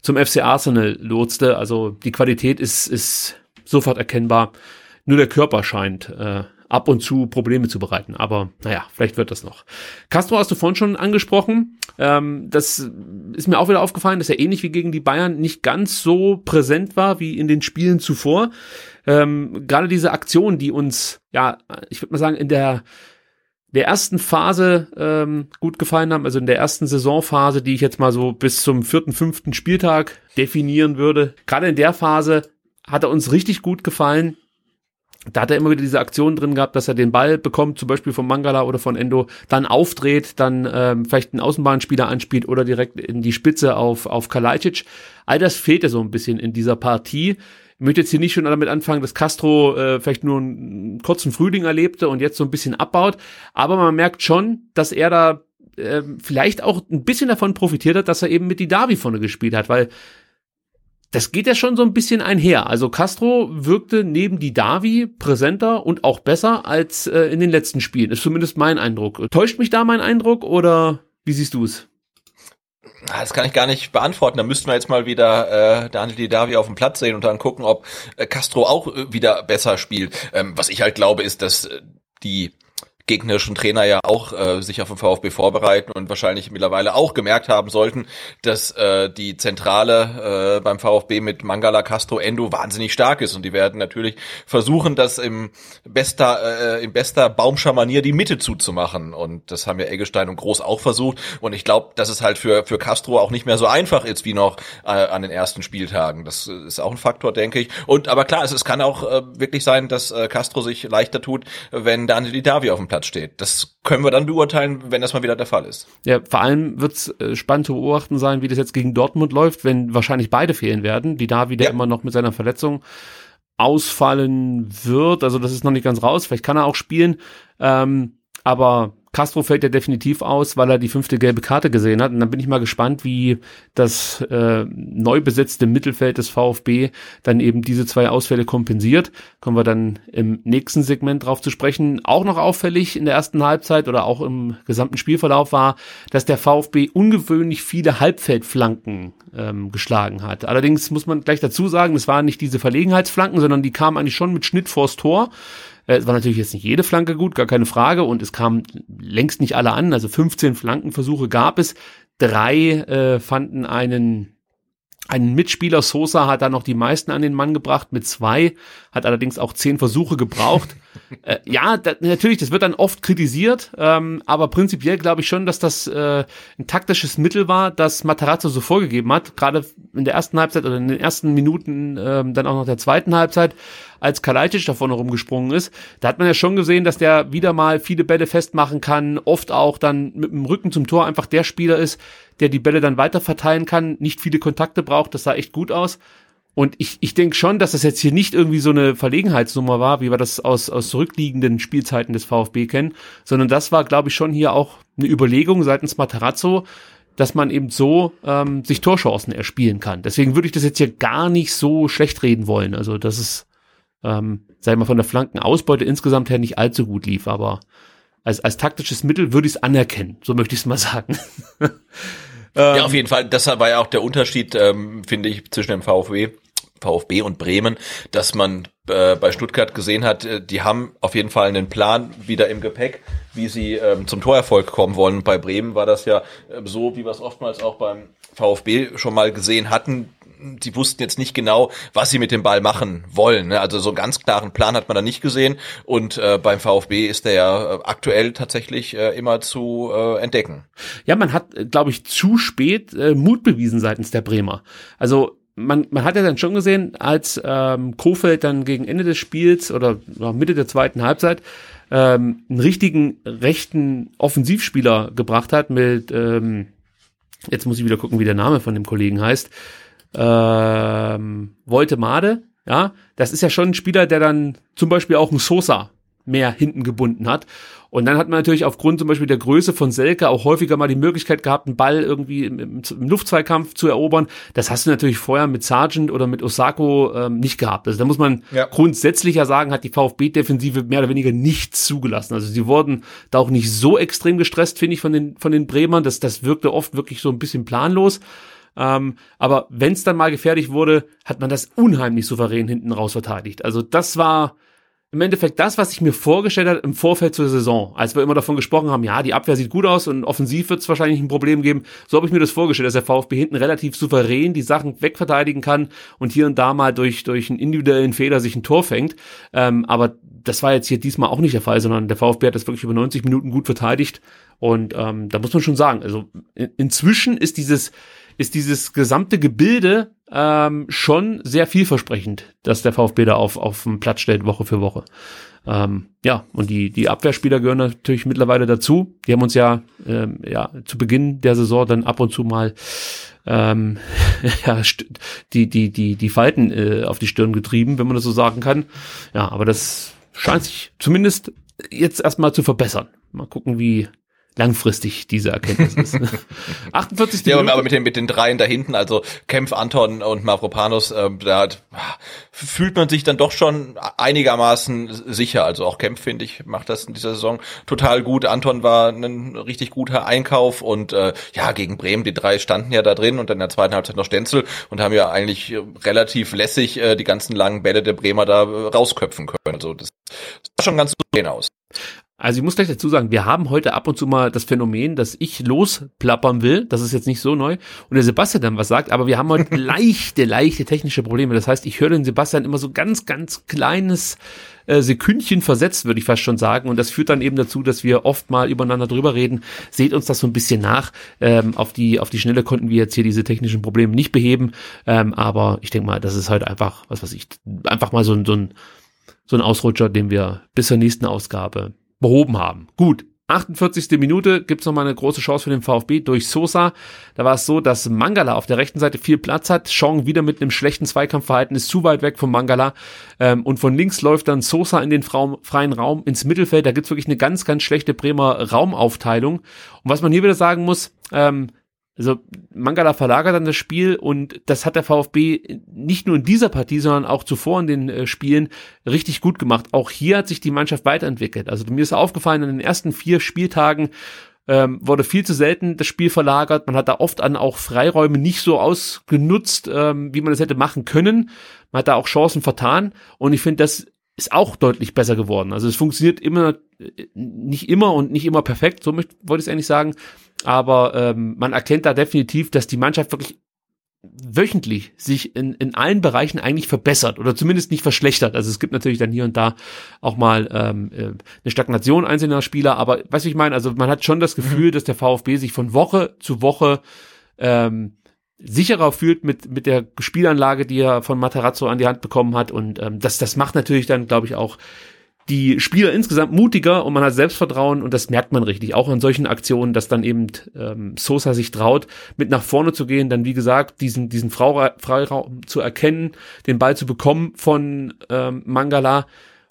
zum FC Arsenal lotste. Also die Qualität ist, ist sofort erkennbar. Nur der Körper scheint äh, ab und zu Probleme zu bereiten. Aber naja, vielleicht wird das noch. Castro hast du vorhin schon angesprochen. Ähm, das ist mir auch wieder aufgefallen, dass er ähnlich wie gegen die Bayern nicht ganz so präsent war wie in den Spielen zuvor. Ähm, Gerade diese Aktion, die uns, ja, ich würde mal sagen, in der der ersten Phase ähm, gut gefallen haben, also in der ersten Saisonphase, die ich jetzt mal so bis zum vierten, fünften Spieltag definieren würde. Gerade in der Phase hat er uns richtig gut gefallen da hat er immer wieder diese Aktion drin gehabt, dass er den Ball bekommt, zum Beispiel von Mangala oder von Endo, dann aufdreht, dann ähm, vielleicht einen Außenbahnspieler anspielt oder direkt in die Spitze auf, auf Kalajdzic. All das fehlt ja so ein bisschen in dieser Partie. Ich möchte jetzt hier nicht schon damit anfangen, dass Castro äh, vielleicht nur einen kurzen Frühling erlebte und jetzt so ein bisschen abbaut, aber man merkt schon, dass er da äh, vielleicht auch ein bisschen davon profitiert hat, dass er eben mit die Davi vorne gespielt hat, weil das geht ja schon so ein bisschen einher. Also Castro wirkte neben die Davi präsenter und auch besser als äh, in den letzten Spielen. Ist zumindest mein Eindruck. Täuscht mich da mein Eindruck oder wie siehst du es? Ah, das kann ich gar nicht beantworten. Da müssten wir jetzt mal wieder äh, Daniel Didavi auf dem Platz sehen und dann gucken, ob äh, Castro auch äh, wieder besser spielt. Ähm, was ich halt glaube, ist, dass äh, die gegnerischen Trainer ja auch äh, sich auf den VfB vorbereiten und wahrscheinlich mittlerweile auch gemerkt haben sollten, dass äh, die Zentrale äh, beim VfB mit Mangala, Castro, Endo wahnsinnig stark ist und die werden natürlich versuchen, das im bester äh, in bester Baumschamanier die Mitte zuzumachen und das haben ja Eggestein und Groß auch versucht und ich glaube, dass es halt für für Castro auch nicht mehr so einfach ist wie noch äh, an den ersten Spieltagen. Das ist auch ein Faktor, denke ich. Und aber klar, es, es kann auch äh, wirklich sein, dass äh, Castro sich leichter tut, wenn Daniel Davi auf dem Platz Platz steht. Das können wir dann beurteilen, wenn das mal wieder der Fall ist. Ja, vor allem wird es äh, spannend zu beobachten sein, wie das jetzt gegen Dortmund läuft, wenn wahrscheinlich beide fehlen werden. Die da wieder ja. immer noch mit seiner Verletzung ausfallen wird. Also das ist noch nicht ganz raus. Vielleicht kann er auch spielen. Ähm, aber Castro fällt ja definitiv aus, weil er die fünfte gelbe Karte gesehen hat. Und dann bin ich mal gespannt, wie das äh, neu besetzte Mittelfeld des VfB dann eben diese zwei Ausfälle kompensiert. Kommen wir dann im nächsten Segment drauf zu sprechen. Auch noch auffällig in der ersten Halbzeit oder auch im gesamten Spielverlauf war, dass der VfB ungewöhnlich viele Halbfeldflanken ähm, geschlagen hat. Allerdings muss man gleich dazu sagen, es waren nicht diese Verlegenheitsflanken, sondern die kamen eigentlich schon mit Schnitt vors Tor. Äh, es war natürlich jetzt nicht jede Flanke gut, gar keine Frage. Und es kamen längst nicht alle an. Also 15 Flankenversuche gab es. Drei äh, fanden einen ein Mitspieler Sosa hat da noch die meisten an den Mann gebracht mit zwei, hat allerdings auch zehn Versuche gebraucht. äh, ja, da, natürlich, das wird dann oft kritisiert, ähm, aber prinzipiell glaube ich schon, dass das äh, ein taktisches Mittel war, das Matarazzo so vorgegeben hat, gerade in der ersten Halbzeit oder in den ersten Minuten ähm, dann auch noch der zweiten Halbzeit, als Kalajdzic da vorne rumgesprungen ist. Da hat man ja schon gesehen, dass der wieder mal viele Bälle festmachen kann, oft auch dann mit dem Rücken zum Tor einfach der Spieler ist, der die Bälle dann weiter verteilen kann, nicht viele Kontakte braucht, das sah echt gut aus. Und ich, ich denke schon, dass das jetzt hier nicht irgendwie so eine Verlegenheitsnummer war, wie wir das aus, aus zurückliegenden Spielzeiten des VfB kennen, sondern das war, glaube ich, schon hier auch eine Überlegung seitens Materazzo, dass man eben so ähm, sich Torchancen erspielen kann. Deswegen würde ich das jetzt hier gar nicht so schlecht reden wollen. Also, dass es, ähm, sag ich mal, von der Flankenausbeute insgesamt her nicht allzu gut lief, aber als, als taktisches Mittel würde ich es anerkennen. So möchte ich es mal sagen. ja, auf jeden Fall. Das war ja auch der Unterschied, ähm, finde ich, zwischen dem VfB VfB und Bremen, dass man äh, bei Stuttgart gesehen hat, äh, die haben auf jeden Fall einen Plan wieder im Gepäck, wie sie ähm, zum Torerfolg kommen wollen. Bei Bremen war das ja äh, so, wie wir es oftmals auch beim VfB schon mal gesehen hatten. Die wussten jetzt nicht genau, was sie mit dem Ball machen wollen. Ne? Also so einen ganz klaren Plan hat man da nicht gesehen. Und äh, beim VfB ist der ja äh, aktuell tatsächlich äh, immer zu äh, entdecken. Ja, man hat, glaube ich, zu spät äh, Mut bewiesen seitens der Bremer. Also man, man hat ja dann schon gesehen, als ähm, Kofeld dann gegen Ende des Spiels oder Mitte der zweiten Halbzeit ähm, einen richtigen rechten Offensivspieler gebracht hat mit, ähm, jetzt muss ich wieder gucken, wie der Name von dem Kollegen heißt, ähm, Volte Made, ja, das ist ja schon ein Spieler, der dann zum Beispiel auch einen Sosa mehr hinten gebunden hat. Und dann hat man natürlich aufgrund zum Beispiel der Größe von Selke auch häufiger mal die Möglichkeit gehabt, einen Ball irgendwie im, im, im Luftzweikampf zu erobern. Das hast du natürlich vorher mit Sargent oder mit Osako ähm, nicht gehabt. Also da muss man ja. grundsätzlich ja sagen, hat die VfB-Defensive mehr oder weniger nichts zugelassen. Also sie wurden da auch nicht so extrem gestresst, finde ich, von den, von den Bremern. Das, das wirkte oft wirklich so ein bisschen planlos. Ähm, aber wenn es dann mal gefährlich wurde, hat man das unheimlich souverän hinten raus verteidigt. Also das war im Endeffekt das, was ich mir vorgestellt habe im Vorfeld zur Saison, als wir immer davon gesprochen haben, ja, die Abwehr sieht gut aus und offensiv wird es wahrscheinlich ein Problem geben. So habe ich mir das vorgestellt, dass der VfB hinten relativ souverän die Sachen wegverteidigen kann und hier und da mal durch, durch einen individuellen Fehler sich ein Tor fängt. Ähm, aber das war jetzt hier diesmal auch nicht der Fall, sondern der VfB hat das wirklich über 90 Minuten gut verteidigt. Und ähm, da muss man schon sagen, also in, inzwischen ist dieses, ist dieses gesamte Gebilde ähm, schon sehr vielversprechend, dass der VfB da auf, auf den Platz stellt, Woche für Woche. Ähm, ja, und die, die Abwehrspieler gehören natürlich mittlerweile dazu. Die haben uns ja, ähm, ja zu Beginn der Saison dann ab und zu mal ähm, ja, die, die, die, die Falten äh, auf die Stirn getrieben, wenn man das so sagen kann. Ja, aber das scheint sich zumindest jetzt erstmal zu verbessern. Mal gucken, wie, langfristig diese Erkenntnis ist. 48. Ja, aber mit den, mit den dreien da hinten, also Kempf, Anton und Mavropanos, äh, da hat, fühlt man sich dann doch schon einigermaßen sicher. Also auch Kempf, finde ich, macht das in dieser Saison total gut. Anton war ein richtig guter Einkauf und äh, ja, gegen Bremen, die drei standen ja da drin und in der zweiten Halbzeit noch Stenzel und haben ja eigentlich relativ lässig äh, die ganzen langen Bälle der Bremer da rausköpfen können. Also das sah schon ganz souverän aus. Also ich muss gleich dazu sagen, wir haben heute ab und zu mal das Phänomen, dass ich losplappern will. Das ist jetzt nicht so neu. Und der Sebastian dann was sagt, aber wir haben heute leichte, leichte technische Probleme. Das heißt, ich höre den Sebastian immer so ganz, ganz kleines äh, Sekündchen versetzt, würde ich fast schon sagen. Und das führt dann eben dazu, dass wir oft mal übereinander drüber reden. Seht uns das so ein bisschen nach. Ähm, auf die auf die Schnelle konnten wir jetzt hier diese technischen Probleme nicht beheben. Ähm, aber ich denke mal, das ist halt einfach, was weiß ich, einfach mal so, ein so ein so ein Ausrutscher, den wir bis zur nächsten Ausgabe behoben haben. Gut. 48. Minute gibt's noch mal eine große Chance für den VfB durch Sosa. Da war es so, dass Mangala auf der rechten Seite viel Platz hat. Chong wieder mit einem schlechten Zweikampfverhalten ist zu weit weg von Mangala. Ähm, und von links läuft dann Sosa in den freien Raum ins Mittelfeld. Da gibt's wirklich eine ganz, ganz schlechte Bremer Raumaufteilung. Und was man hier wieder sagen muss, ähm, also Mangala verlagert dann das Spiel und das hat der VfB nicht nur in dieser Partie, sondern auch zuvor in den äh, Spielen richtig gut gemacht. Auch hier hat sich die Mannschaft weiterentwickelt. Also mir ist aufgefallen, in den ersten vier Spieltagen ähm, wurde viel zu selten das Spiel verlagert. Man hat da oft an auch Freiräume nicht so ausgenutzt, ähm, wie man das hätte machen können. Man hat da auch Chancen vertan und ich finde, das ist auch deutlich besser geworden. Also es funktioniert immer, äh, nicht immer und nicht immer perfekt, so möchte, wollte ich es eigentlich sagen, aber ähm, man erkennt da definitiv, dass die Mannschaft wirklich wöchentlich sich in, in allen Bereichen eigentlich verbessert oder zumindest nicht verschlechtert. Also es gibt natürlich dann hier und da auch mal ähm, äh, eine Stagnation einzelner Spieler, aber was ich meine, also man hat schon das Gefühl, mhm. dass der VfB sich von Woche zu Woche ähm, sicherer fühlt mit mit der Spielanlage, die er von Materazzo an die Hand bekommen hat und ähm, das das macht natürlich dann glaube ich auch die Spieler insgesamt mutiger und man hat Selbstvertrauen und das merkt man richtig, auch an solchen Aktionen, dass dann eben ähm, Sosa sich traut, mit nach vorne zu gehen, dann wie gesagt, diesen, diesen Freiraum zu erkennen, den Ball zu bekommen von ähm, Mangala.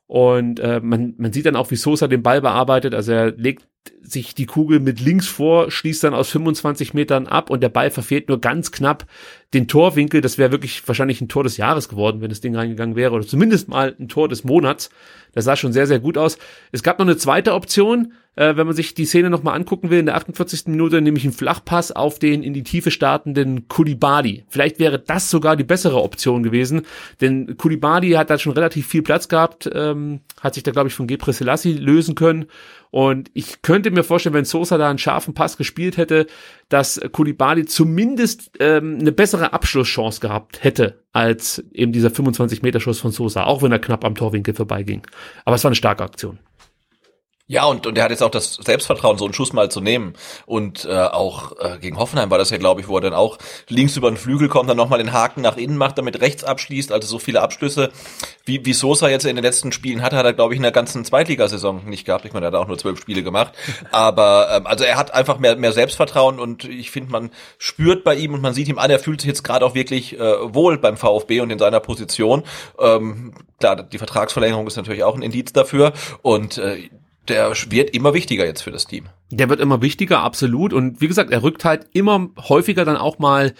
Und äh, man, man sieht dann auch, wie Sosa den Ball bearbeitet, also er legt sich die Kugel mit links vor, schließt dann aus 25 Metern ab und der Ball verfehlt nur ganz knapp den Torwinkel. Das wäre wirklich wahrscheinlich ein Tor des Jahres geworden, wenn das Ding reingegangen wäre oder zumindest mal ein Tor des Monats. Das sah schon sehr, sehr gut aus. Es gab noch eine zweite Option, äh, wenn man sich die Szene nochmal angucken will, in der 48. Minute, nämlich ein Flachpass auf den in die Tiefe startenden Kulibali. Vielleicht wäre das sogar die bessere Option gewesen, denn Kulibali hat da schon relativ viel Platz gehabt, ähm, hat sich da, glaube ich, von Gebre Selassie lösen können und ich könnte mir vorstellen, wenn Sosa da einen scharfen Pass gespielt hätte, dass Kulibali zumindest ähm, eine bessere Abschlusschance gehabt hätte als eben dieser 25-Meter-Schuss von Sosa, auch wenn er knapp am Torwinkel vorbeiging. Aber es war eine starke Aktion. Ja, und, und er hat jetzt auch das Selbstvertrauen, so einen Schuss mal zu nehmen. Und äh, auch äh, gegen Hoffenheim war das ja, glaube ich, wo er dann auch links über den Flügel kommt, dann nochmal den Haken nach innen macht, damit rechts abschließt. Also so viele Abschlüsse, wie, wie Sosa jetzt in den letzten Spielen hatte, hat er, glaube ich, in der ganzen Zweitligasaison nicht gehabt. Ich meine, er hat auch nur zwölf Spiele gemacht. Aber ähm, also er hat einfach mehr, mehr Selbstvertrauen und ich finde, man spürt bei ihm und man sieht ihm an, er fühlt sich jetzt gerade auch wirklich äh, wohl beim VfB und in seiner Position. Ähm, klar, die Vertragsverlängerung ist natürlich auch ein Indiz dafür. Und äh, der wird immer wichtiger jetzt für das Team. Der wird immer wichtiger, absolut. Und wie gesagt, er rückt halt immer häufiger dann auch mal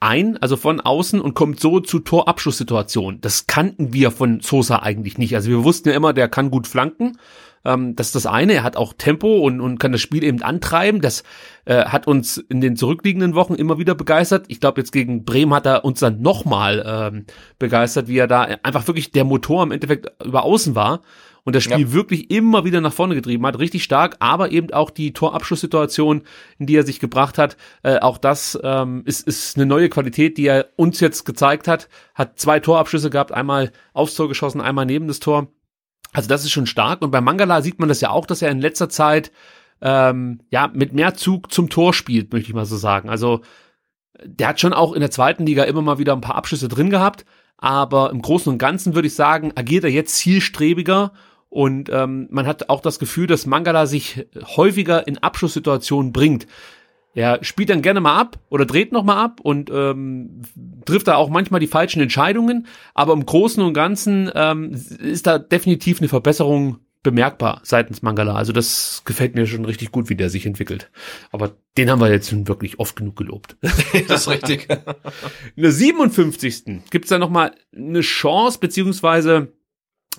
ein, also von außen und kommt so zu Torabschlusssituationen. Das kannten wir von Sosa eigentlich nicht. Also wir wussten ja immer, der kann gut flanken. Ähm, das ist das eine. Er hat auch Tempo und, und kann das Spiel eben antreiben. Das äh, hat uns in den zurückliegenden Wochen immer wieder begeistert. Ich glaube, jetzt gegen Bremen hat er uns dann nochmal ähm, begeistert, wie er da einfach wirklich der Motor im Endeffekt über außen war und das Spiel ja. wirklich immer wieder nach vorne getrieben hat, richtig stark, aber eben auch die Torabschlusssituation, in die er sich gebracht hat, äh, auch das ähm, ist, ist eine neue Qualität, die er uns jetzt gezeigt hat, hat zwei Torabschlüsse gehabt, einmal aufs Tor geschossen, einmal neben das Tor. Also das ist schon stark und bei Mangala sieht man das ja auch, dass er in letzter Zeit ähm, ja mit mehr Zug zum Tor spielt, möchte ich mal so sagen. Also der hat schon auch in der zweiten Liga immer mal wieder ein paar Abschlüsse drin gehabt, aber im Großen und Ganzen würde ich sagen, agiert er jetzt zielstrebiger und ähm, man hat auch das Gefühl, dass Mangala sich häufiger in Abschlusssituationen bringt. Er spielt dann gerne mal ab oder dreht noch mal ab und ähm, trifft da auch manchmal die falschen Entscheidungen. Aber im Großen und Ganzen ähm, ist da definitiv eine Verbesserung bemerkbar seitens Mangala. Also das gefällt mir schon richtig gut, wie der sich entwickelt. Aber den haben wir jetzt schon wirklich oft genug gelobt. das ist richtig. In der 57. gibt's da noch mal eine Chance, beziehungsweise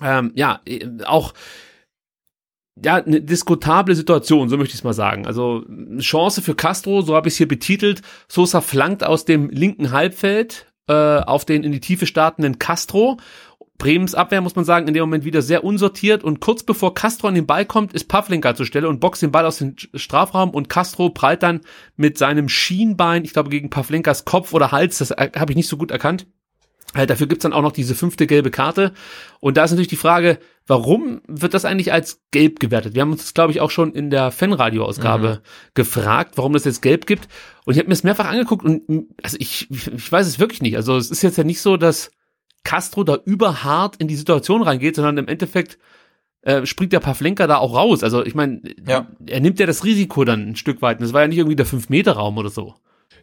ähm, ja, äh, auch ja, eine diskutable Situation, so möchte ich es mal sagen. Also Chance für Castro, so habe ich es hier betitelt. Sosa flankt aus dem linken Halbfeld äh, auf den in die Tiefe startenden Castro. Bremens Abwehr, muss man sagen, in dem Moment wieder sehr unsortiert und kurz bevor Castro an den Ball kommt, ist Pavlenka zur Stelle und boxt den Ball aus dem Strafraum und Castro prallt dann mit seinem Schienbein, ich glaube gegen Pavlenkas Kopf oder Hals, das äh, habe ich nicht so gut erkannt, Halt, dafür gibt's dann auch noch diese fünfte gelbe Karte. Und da ist natürlich die Frage, warum wird das eigentlich als gelb gewertet? Wir haben uns das, glaube ich, auch schon in der Fanradio-Ausgabe mhm. gefragt, warum das jetzt gelb gibt. Und ich habe mir das mehrfach angeguckt und also ich, ich weiß es wirklich nicht. Also es ist jetzt ja nicht so, dass Castro da überhart in die Situation reingeht, sondern im Endeffekt äh, springt der Pavlenka da auch raus. Also ich meine, ja. er nimmt ja das Risiko dann ein Stück weit. Und das war ja nicht irgendwie der Fünf-Meter-Raum oder so.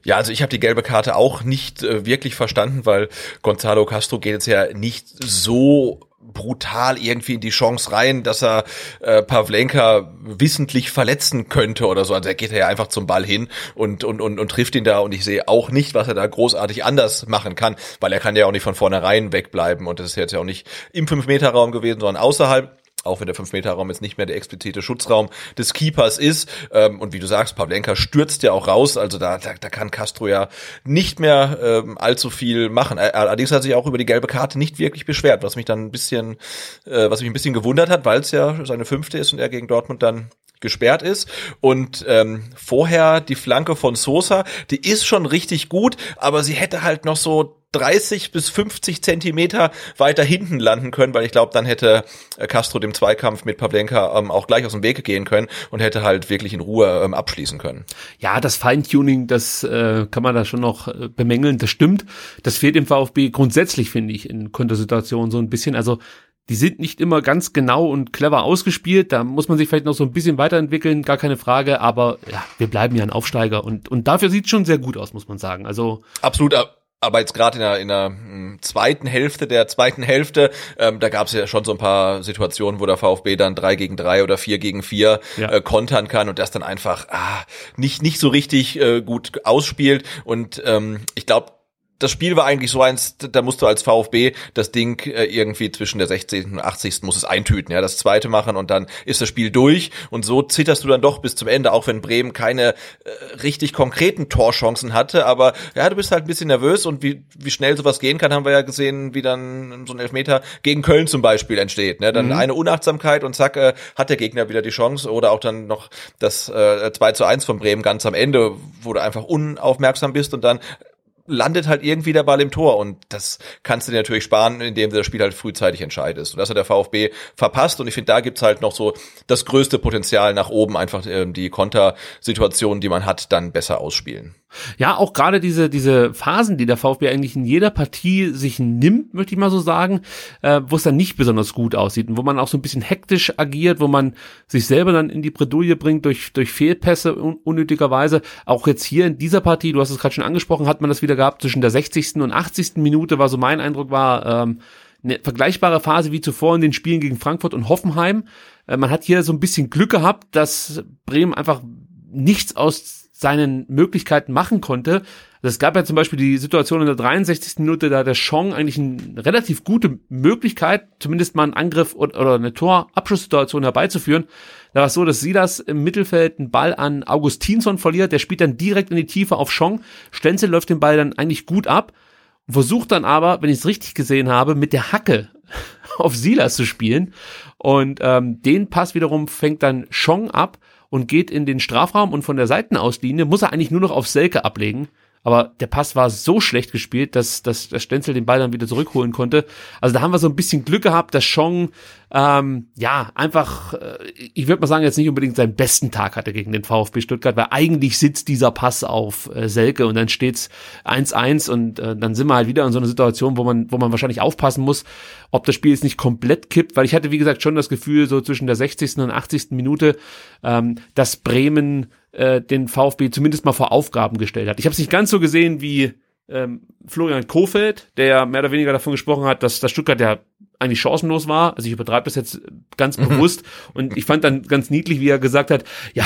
Ja, also ich habe die gelbe Karte auch nicht äh, wirklich verstanden, weil Gonzalo Castro geht jetzt ja nicht so brutal irgendwie in die Chance rein, dass er äh, Pavlenka wissentlich verletzen könnte oder so. Also er geht ja einfach zum Ball hin und, und, und, und trifft ihn da und ich sehe auch nicht, was er da großartig anders machen kann, weil er kann ja auch nicht von vornherein wegbleiben und das ist jetzt ja auch nicht im 5-Meter-Raum gewesen, sondern außerhalb auch wenn der 5-Meter-Raum jetzt nicht mehr der explizite Schutzraum des Keepers ist. Ähm, und wie du sagst, Pavlenka stürzt ja auch raus, also da, da, da kann Castro ja nicht mehr ähm, allzu viel machen. Allerdings hat sich auch über die gelbe Karte nicht wirklich beschwert, was mich dann ein bisschen, äh, was mich ein bisschen gewundert hat, weil es ja seine fünfte ist und er gegen Dortmund dann gesperrt ist. Und ähm, vorher die Flanke von Sosa, die ist schon richtig gut, aber sie hätte halt noch so 30 bis 50 Zentimeter weiter hinten landen können, weil ich glaube, dann hätte äh, Castro dem Zweikampf mit Pavlenka ähm, auch gleich aus dem Weg gehen können und hätte halt wirklich in Ruhe ähm, abschließen können. Ja, das Feintuning, das äh, kann man da schon noch äh, bemängeln, das stimmt. Das fehlt im VfB grundsätzlich, finde ich, in Kontersituationen so ein bisschen. Also die sind nicht immer ganz genau und clever ausgespielt. Da muss man sich vielleicht noch so ein bisschen weiterentwickeln, gar keine Frage. Aber ja, wir bleiben ja ein Aufsteiger und, und dafür sieht schon sehr gut aus, muss man sagen. Also absolut. Aber jetzt gerade in der, in der hm, zweiten Hälfte der zweiten Hälfte, ähm, da gab es ja schon so ein paar Situationen, wo der VfB dann drei gegen drei oder vier gegen vier ja. äh, kontern kann und das dann einfach ah, nicht nicht so richtig äh, gut ausspielt. Und ähm, ich glaube, das Spiel war eigentlich so eins, da musst du als VfB das Ding äh, irgendwie zwischen der 16. und 80. muss es eintüten, ja, das zweite machen und dann ist das Spiel durch und so zitterst du dann doch bis zum Ende, auch wenn Bremen keine äh, richtig konkreten Torchancen hatte, aber ja, du bist halt ein bisschen nervös und wie, wie schnell sowas gehen kann, haben wir ja gesehen, wie dann so ein Elfmeter gegen Köln zum Beispiel entsteht, ne, dann mhm. eine Unachtsamkeit und zack, äh, hat der Gegner wieder die Chance oder auch dann noch das äh, 2 zu 1 von Bremen ganz am Ende, wo du einfach unaufmerksam bist und dann landet halt irgendwie der Ball im Tor und das kannst du dir natürlich sparen, indem du das Spiel halt frühzeitig entscheidest. Und das hat der VfB verpasst und ich finde, da gibt's halt noch so das größte Potenzial nach oben, einfach äh, die Kontersituationen, die man hat, dann besser ausspielen. Ja, auch gerade diese, diese Phasen, die der VfB eigentlich in jeder Partie sich nimmt, möchte ich mal so sagen, äh, wo es dann nicht besonders gut aussieht und wo man auch so ein bisschen hektisch agiert, wo man sich selber dann in die Bredouille bringt durch, durch Fehlpässe un unnötigerweise. Auch jetzt hier in dieser Partie, du hast es gerade schon angesprochen, hat man das wieder gehabt zwischen der 60. und 80. Minute, war so mein Eindruck war, ähm, eine vergleichbare Phase wie zuvor in den Spielen gegen Frankfurt und Hoffenheim. Äh, man hat hier so ein bisschen Glück gehabt, dass Bremen einfach nichts aus seinen Möglichkeiten machen konnte. Also es gab ja zum Beispiel die Situation in der 63. Minute, da der Chong eigentlich eine relativ gute Möglichkeit, zumindest mal einen Angriff oder eine Torabschlusssituation herbeizuführen. Da war es so, dass Silas im Mittelfeld einen Ball an Augustinsson verliert, der spielt dann direkt in die Tiefe auf Chong. Stenzel läuft den Ball dann eigentlich gut ab, versucht dann aber, wenn ich es richtig gesehen habe, mit der Hacke auf Silas zu spielen. Und ähm, den Pass wiederum fängt dann Chong ab und geht in den Strafraum und von der Seitenauslinie muss er eigentlich nur noch auf Selke ablegen. Aber der Pass war so schlecht gespielt, dass, dass der Stenzel den Ball dann wieder zurückholen konnte. Also da haben wir so ein bisschen Glück gehabt, dass Chong ähm, ja, einfach, äh, ich würde mal sagen, jetzt nicht unbedingt seinen besten Tag hatte gegen den VfB Stuttgart, weil eigentlich sitzt dieser Pass auf äh, Selke und dann steht's 1-1 und äh, dann sind wir halt wieder in so einer Situation, wo man, wo man wahrscheinlich aufpassen muss, ob das Spiel jetzt nicht komplett kippt, weil ich hatte, wie gesagt, schon das Gefühl, so zwischen der 60. und 80. Minute, ähm, dass Bremen äh, den VfB zumindest mal vor Aufgaben gestellt hat. Ich habe es nicht ganz so gesehen wie ähm, Florian Kofeld, der mehr oder weniger davon gesprochen hat, dass das Stuttgart ja eigentlich chancenlos war. Also ich übertreibe das jetzt ganz mhm. bewusst. Und ich fand dann ganz niedlich, wie er gesagt hat, ja,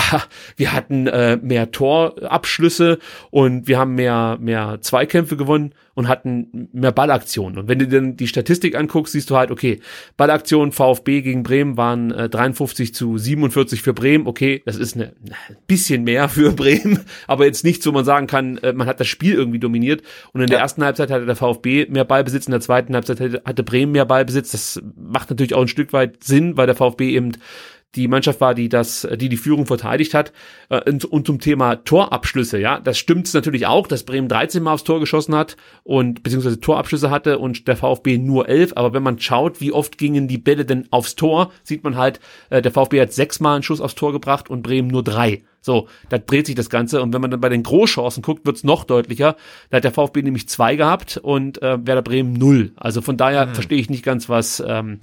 wir hatten äh, mehr Torabschlüsse und wir haben mehr, mehr Zweikämpfe gewonnen und hatten mehr Ballaktionen. Und wenn du dann die Statistik anguckst, siehst du halt, okay, Ballaktionen VfB gegen Bremen waren äh, 53 zu 47 für Bremen. Okay, das ist eine, ein bisschen mehr für Bremen, aber jetzt nicht so, man sagen kann, äh, man hat das Spiel irgendwie dominiert. Und in der ersten Halbzeit hatte der VfB mehr Ballbesitz, in der zweiten Halbzeit hatte Bremen mehr Ballbesitz. Das macht natürlich auch ein Stück weit Sinn, weil der VfB eben die Mannschaft war, die das, die die Führung verteidigt hat. Äh, und, und zum Thema Torabschlüsse, ja, das stimmt natürlich auch, dass Bremen 13 Mal aufs Tor geschossen hat und beziehungsweise Torabschlüsse hatte und der VfB nur 11. Aber wenn man schaut, wie oft gingen die Bälle denn aufs Tor, sieht man halt, äh, der VfB hat sechsmal einen Schuss aufs Tor gebracht und Bremen nur drei. So, da dreht sich das Ganze. Und wenn man dann bei den Großchancen guckt, wird's noch deutlicher. Da hat der VfB nämlich zwei gehabt und äh, Werder Bremen null. Also von daher mhm. verstehe ich nicht ganz, was ähm,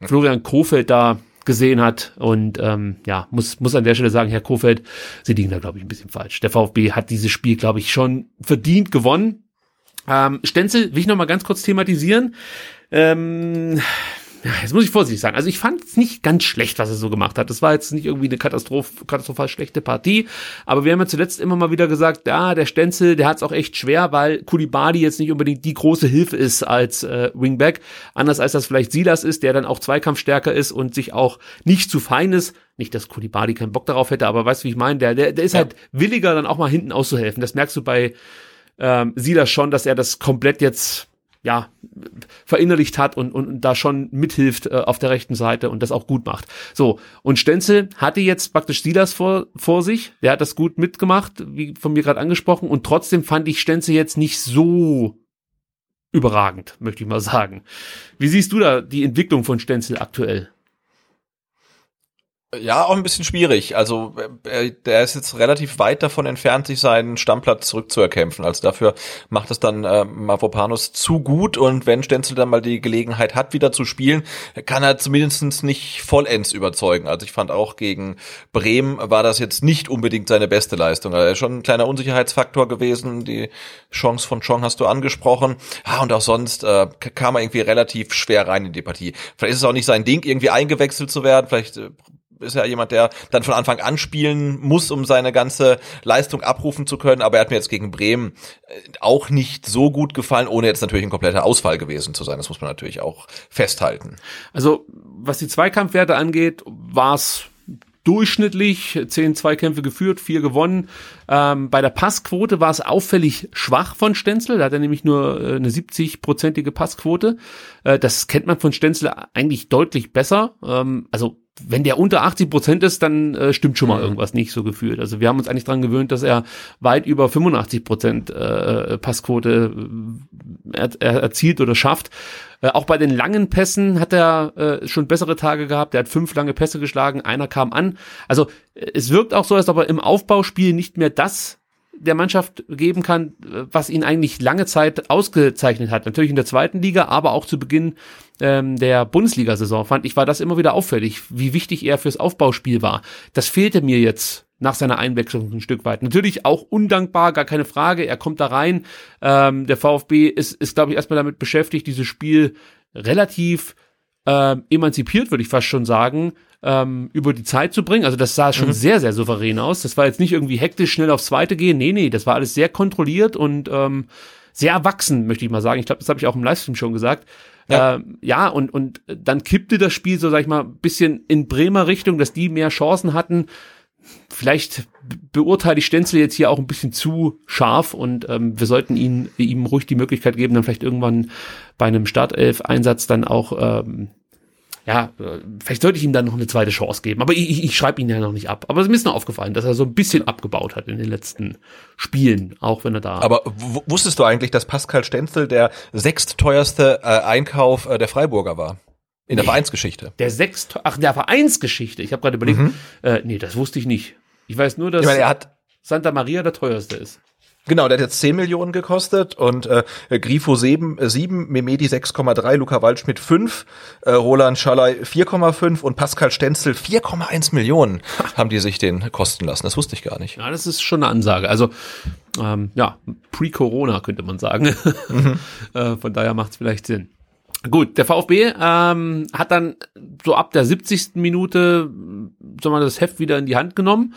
Florian Kofeld da gesehen hat. Und ähm, ja, muss, muss an der Stelle sagen, Herr Kofeld, Sie liegen da, glaube ich, ein bisschen falsch. Der VfB hat dieses Spiel, glaube ich, schon verdient gewonnen. Ähm, Stenzel will ich noch mal ganz kurz thematisieren. Ähm, ja, jetzt muss ich vorsichtig sagen. Also ich fand es nicht ganz schlecht, was er so gemacht hat. Das war jetzt nicht irgendwie eine Katastroph katastrophal schlechte Partie. Aber wir haben ja zuletzt immer mal wieder gesagt, ja, der Stenzel, der hat es auch echt schwer, weil Kulibadi jetzt nicht unbedingt die große Hilfe ist als äh, Wingback. Anders als das vielleicht Silas ist, der dann auch Zweikampfstärker ist und sich auch nicht zu fein ist. Nicht, dass Kulibadi keinen Bock darauf hätte, aber weißt du, wie ich meine? Der, der, der ist ja. halt williger, dann auch mal hinten auszuhelfen. Das merkst du bei ähm, Silas schon, dass er das komplett jetzt ja, verinnerlicht hat und, und, da schon mithilft äh, auf der rechten Seite und das auch gut macht. So, und Stenzel hatte jetzt praktisch Silas vor, vor sich, der hat das gut mitgemacht, wie von mir gerade angesprochen, und trotzdem fand ich Stenzel jetzt nicht so überragend, möchte ich mal sagen. Wie siehst du da die Entwicklung von Stenzel aktuell? Ja, auch ein bisschen schwierig. Also äh, der ist jetzt relativ weit davon entfernt, sich seinen Stammplatz zurückzuerkämpfen. Also dafür macht es dann äh, Mavropanos zu gut und wenn Stenzel dann mal die Gelegenheit hat, wieder zu spielen, kann er zumindest nicht vollends überzeugen. Also ich fand auch gegen Bremen war das jetzt nicht unbedingt seine beste Leistung. Also schon ein kleiner Unsicherheitsfaktor gewesen. Die Chance von Chong hast du angesprochen. Ah, und auch sonst äh, kam er irgendwie relativ schwer rein in die Partie. Vielleicht ist es auch nicht sein Ding, irgendwie eingewechselt zu werden. Vielleicht äh, ist ja jemand, der dann von Anfang an spielen muss, um seine ganze Leistung abrufen zu können. Aber er hat mir jetzt gegen Bremen äh, auch nicht so gut gefallen, ohne jetzt natürlich ein kompletter Ausfall gewesen zu sein. Das muss man natürlich auch festhalten. Also was die Zweikampfwerte angeht, war es durchschnittlich, zehn Zweikämpfe geführt, vier gewonnen. Ähm, bei der Passquote war es auffällig schwach von Stenzel, da hat er nämlich nur äh, eine 70-prozentige Passquote. Äh, das kennt man von Stenzel eigentlich deutlich besser. Ähm, also wenn der unter 80 Prozent ist, dann äh, stimmt schon mal mhm. irgendwas nicht so gefühlt. Also wir haben uns eigentlich dran gewöhnt, dass er weit über 85 Prozent äh, Passquote äh, er, er erzielt oder schafft. Äh, auch bei den langen Pässen hat er äh, schon bessere Tage gehabt. Er hat fünf lange Pässe geschlagen, einer kam an. Also äh, es wirkt auch so, als ob er im Aufbauspiel nicht mehr das der Mannschaft geben kann, was ihn eigentlich lange Zeit ausgezeichnet hat. Natürlich in der zweiten Liga, aber auch zu Beginn ähm, der Bundesliga-Saison fand ich, war das immer wieder auffällig, wie wichtig er fürs Aufbauspiel war. Das fehlte mir jetzt nach seiner Einwechslung ein Stück weit. Natürlich auch undankbar, gar keine Frage. Er kommt da rein. Ähm, der VfB ist, ist glaube ich, erstmal damit beschäftigt, dieses Spiel relativ ähm, emanzipiert, würde ich fast schon sagen, ähm, über die Zeit zu bringen. Also das sah schon mhm. sehr, sehr souverän aus. Das war jetzt nicht irgendwie hektisch schnell aufs Zweite gehen. Nee, nee, das war alles sehr kontrolliert und ähm, sehr erwachsen, möchte ich mal sagen. Ich glaube, das habe ich auch im Livestream schon gesagt. Ja, äh, ja und, und dann kippte das Spiel so, sag ich mal, bisschen in Bremer Richtung, dass die mehr Chancen hatten. Vielleicht beurteile ich Stenzel jetzt hier auch ein bisschen zu scharf und ähm, wir sollten ihn, ihm ruhig die Möglichkeit geben, dann vielleicht irgendwann bei einem Startelf-Einsatz dann auch ähm, ja, äh, vielleicht sollte ich ihm dann noch eine zweite Chance geben. Aber ich, ich, schreibe ihn ja noch nicht ab. Aber es ist mir noch aufgefallen, dass er so ein bisschen abgebaut hat in den letzten Spielen, auch wenn er da. Aber wusstest du eigentlich, dass Pascal Stenzel der sechstteuerste äh, Einkauf äh, der Freiburger war? In der Vereinsgeschichte. Der sechst, ach, der Vereinsgeschichte. Ich habe gerade überlegt, mhm. äh, nee, das wusste ich nicht. Ich weiß nur, dass ich meine, er hat Santa Maria der teuerste ist. Genau, der hat jetzt 10 Millionen gekostet und äh, Grifo 7, äh, 7 Memedi 6,3, Luca Waldschmidt 5, äh, Roland Schalay 4,5 und Pascal Stenzel 4,1 Millionen haben die sich den kosten lassen. Das wusste ich gar nicht. Ja, das ist schon eine Ansage. Also ähm, ja, pre-Corona könnte man sagen. Mhm. äh, von daher macht es vielleicht Sinn. Gut, der VfB ähm, hat dann so ab der 70. Minute soll man das Heft wieder in die Hand genommen.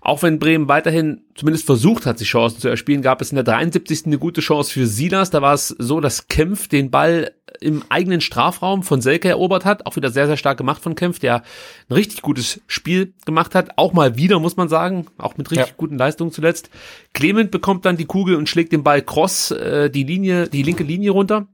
Auch wenn Bremen weiterhin zumindest versucht hat, sich Chancen zu erspielen, gab es in der 73. eine gute Chance für Silas. Da war es so, dass Kempf den Ball im eigenen Strafraum von Selke erobert hat. Auch wieder sehr, sehr stark gemacht von Kempf, der ein richtig gutes Spiel gemacht hat. Auch mal wieder, muss man sagen. Auch mit richtig ja. guten Leistungen zuletzt. Clement bekommt dann die Kugel und schlägt den Ball cross äh, die Linie, die linke Linie runter.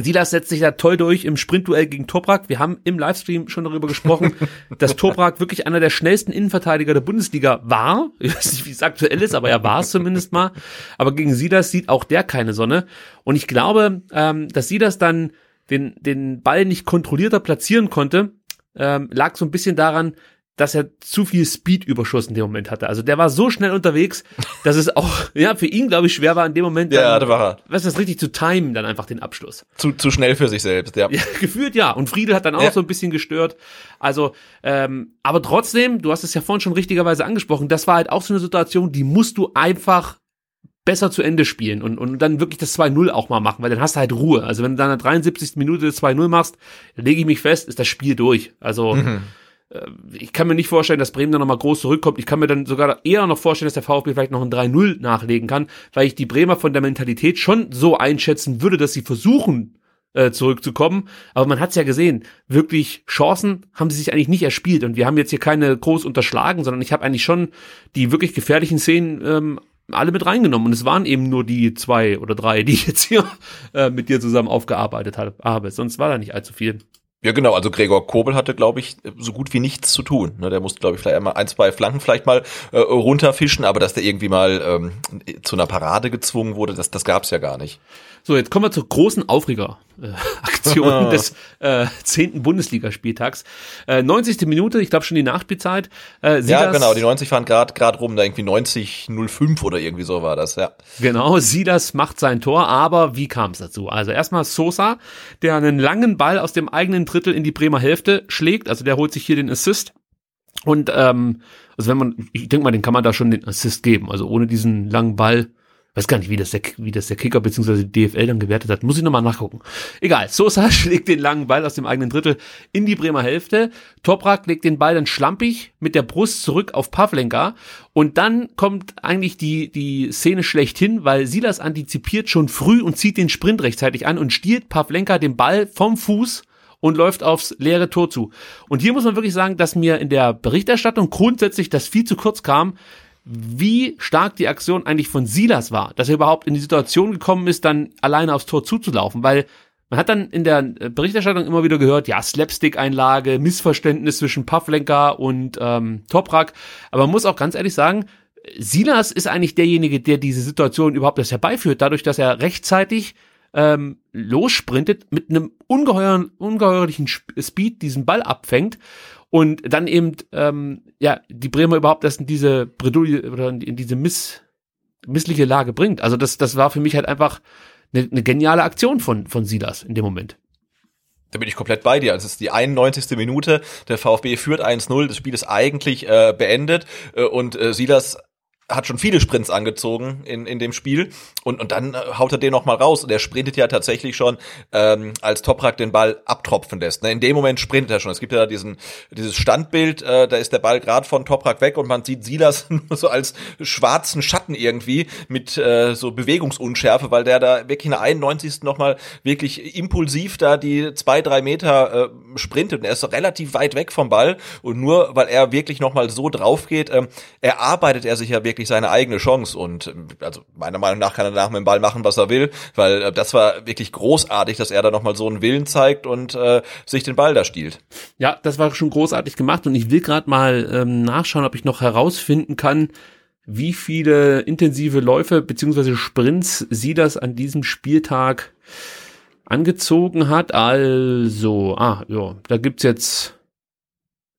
Silas setzt sich da toll durch im Sprintduell gegen Toprak. Wir haben im Livestream schon darüber gesprochen, dass Toprak wirklich einer der schnellsten Innenverteidiger der Bundesliga war. Ich weiß nicht, wie es aktuell ist, aber er war es zumindest mal. Aber gegen Silas sieht auch der keine Sonne. Und ich glaube, ähm, dass Silas dann den, den Ball nicht kontrollierter platzieren konnte, ähm, lag so ein bisschen daran, dass er zu viel Speed-Überschuss in dem Moment hatte. Also der war so schnell unterwegs, dass es auch, ja, für ihn, glaube ich, schwer war in dem Moment, dann, ja, da war er. Was das richtig zu timen, dann einfach den Abschluss. Zu, zu schnell für sich selbst, ja. ja gefühlt ja. Und Friedel hat dann auch ja. so ein bisschen gestört. Also, ähm, aber trotzdem, du hast es ja vorhin schon richtigerweise angesprochen, das war halt auch so eine Situation, die musst du einfach besser zu Ende spielen und, und dann wirklich das 2-0 auch mal machen, weil dann hast du halt Ruhe. Also wenn du dann in der 73. Minute das 2-0 machst, lege ich mich fest, ist das Spiel durch. Also, mhm ich kann mir nicht vorstellen, dass Bremen dann nochmal groß zurückkommt. Ich kann mir dann sogar eher noch vorstellen, dass der VfB vielleicht noch ein 3-0 nachlegen kann, weil ich die Bremer von der Mentalität schon so einschätzen würde, dass sie versuchen, äh, zurückzukommen. Aber man hat es ja gesehen, wirklich Chancen haben sie sich eigentlich nicht erspielt. Und wir haben jetzt hier keine groß unterschlagen, sondern ich habe eigentlich schon die wirklich gefährlichen Szenen ähm, alle mit reingenommen und es waren eben nur die zwei oder drei, die ich jetzt hier äh, mit dir zusammen aufgearbeitet habe. Sonst war da nicht allzu viel. Ja, genau. Also Gregor Kobel hatte, glaube ich, so gut wie nichts zu tun. Ne, der musste, glaube ich, vielleicht einmal ein, zwei Flanken vielleicht mal äh, runterfischen, aber dass der irgendwie mal ähm, zu einer Parade gezwungen wurde, das, das gab's ja gar nicht. So, jetzt kommen wir zur großen Aufreger-Aktion äh, des äh, 10. Bundesligaspieltags. Äh, 90. Minute, ich glaube schon die Nachspielzeit. Äh, ja, genau, die 90 fahren gerade grad rum, da irgendwie 90-05 oder irgendwie so war das, ja. Genau, Silas macht sein Tor, aber wie kam es dazu? Also erstmal Sosa, der einen langen Ball aus dem eigenen Drittel in die Bremer Hälfte schlägt, also der holt sich hier den Assist. Und ähm, also wenn man, ich denke mal, den kann man da schon den Assist geben. Also ohne diesen langen Ball weiß gar nicht, wie das der, wie das der Kicker bzw. DFL dann gewertet hat. Muss ich nochmal nachgucken. Egal. Sosa schlägt den langen Ball aus dem eigenen Drittel in die Bremer Hälfte. Toprak legt den Ball dann schlampig mit der Brust zurück auf Pavlenka. Und dann kommt eigentlich die, die Szene schlechthin, weil Silas antizipiert schon früh und zieht den Sprint rechtzeitig an und stiehlt Pavlenka den Ball vom Fuß und läuft aufs leere Tor zu. Und hier muss man wirklich sagen, dass mir in der Berichterstattung grundsätzlich das viel zu kurz kam, wie stark die Aktion eigentlich von Silas war, dass er überhaupt in die Situation gekommen ist, dann alleine aufs Tor zuzulaufen, weil man hat dann in der Berichterstattung immer wieder gehört, ja, Slapstick-Einlage, Missverständnis zwischen Pavlenka und ähm, Toprak, aber man muss auch ganz ehrlich sagen, Silas ist eigentlich derjenige, der diese Situation überhaupt erst herbeiführt, dadurch, dass er rechtzeitig ähm, lossprintet, mit einem ungeheuren, ungeheuerlichen Speed diesen Ball abfängt und dann eben ähm, ja die Bremer überhaupt erst in diese Bredouille oder in diese miss, missliche Lage bringt. Also das das war für mich halt einfach eine, eine geniale Aktion von von Silas in dem Moment. Da bin ich komplett bei dir. Also es ist die 91. Minute, der VfB führt 1-0, das Spiel ist eigentlich äh, beendet äh, und äh, Silas hat schon viele Sprints angezogen in, in dem Spiel und, und dann äh, haut er den noch mal raus und er sprintet ja tatsächlich schon, ähm, als Toprak den Ball abtropfen lässt. Ne? In dem Moment sprintet er schon. Es gibt ja diesen dieses Standbild, äh, da ist der Ball gerade von Toprak weg und man sieht Silas nur so als schwarzen Schatten irgendwie mit äh, so Bewegungsunschärfe, weil der da wirklich in der 91. noch mal wirklich impulsiv da die zwei, drei Meter äh, sprintet und er ist relativ weit weg vom Ball und nur weil er wirklich noch mal so drauf geht, äh, erarbeitet er sich ja wirklich wirklich seine eigene Chance und ähm, also meiner Meinung nach kann er danach mit dem Ball machen, was er will, weil äh, das war wirklich großartig, dass er da nochmal so einen Willen zeigt und äh, sich den Ball da stiehlt. Ja, das war schon großartig gemacht und ich will gerade mal ähm, nachschauen, ob ich noch herausfinden kann, wie viele intensive Läufe beziehungsweise Sprints sie das an diesem Spieltag angezogen hat. Also, ah, ja, da gibt's jetzt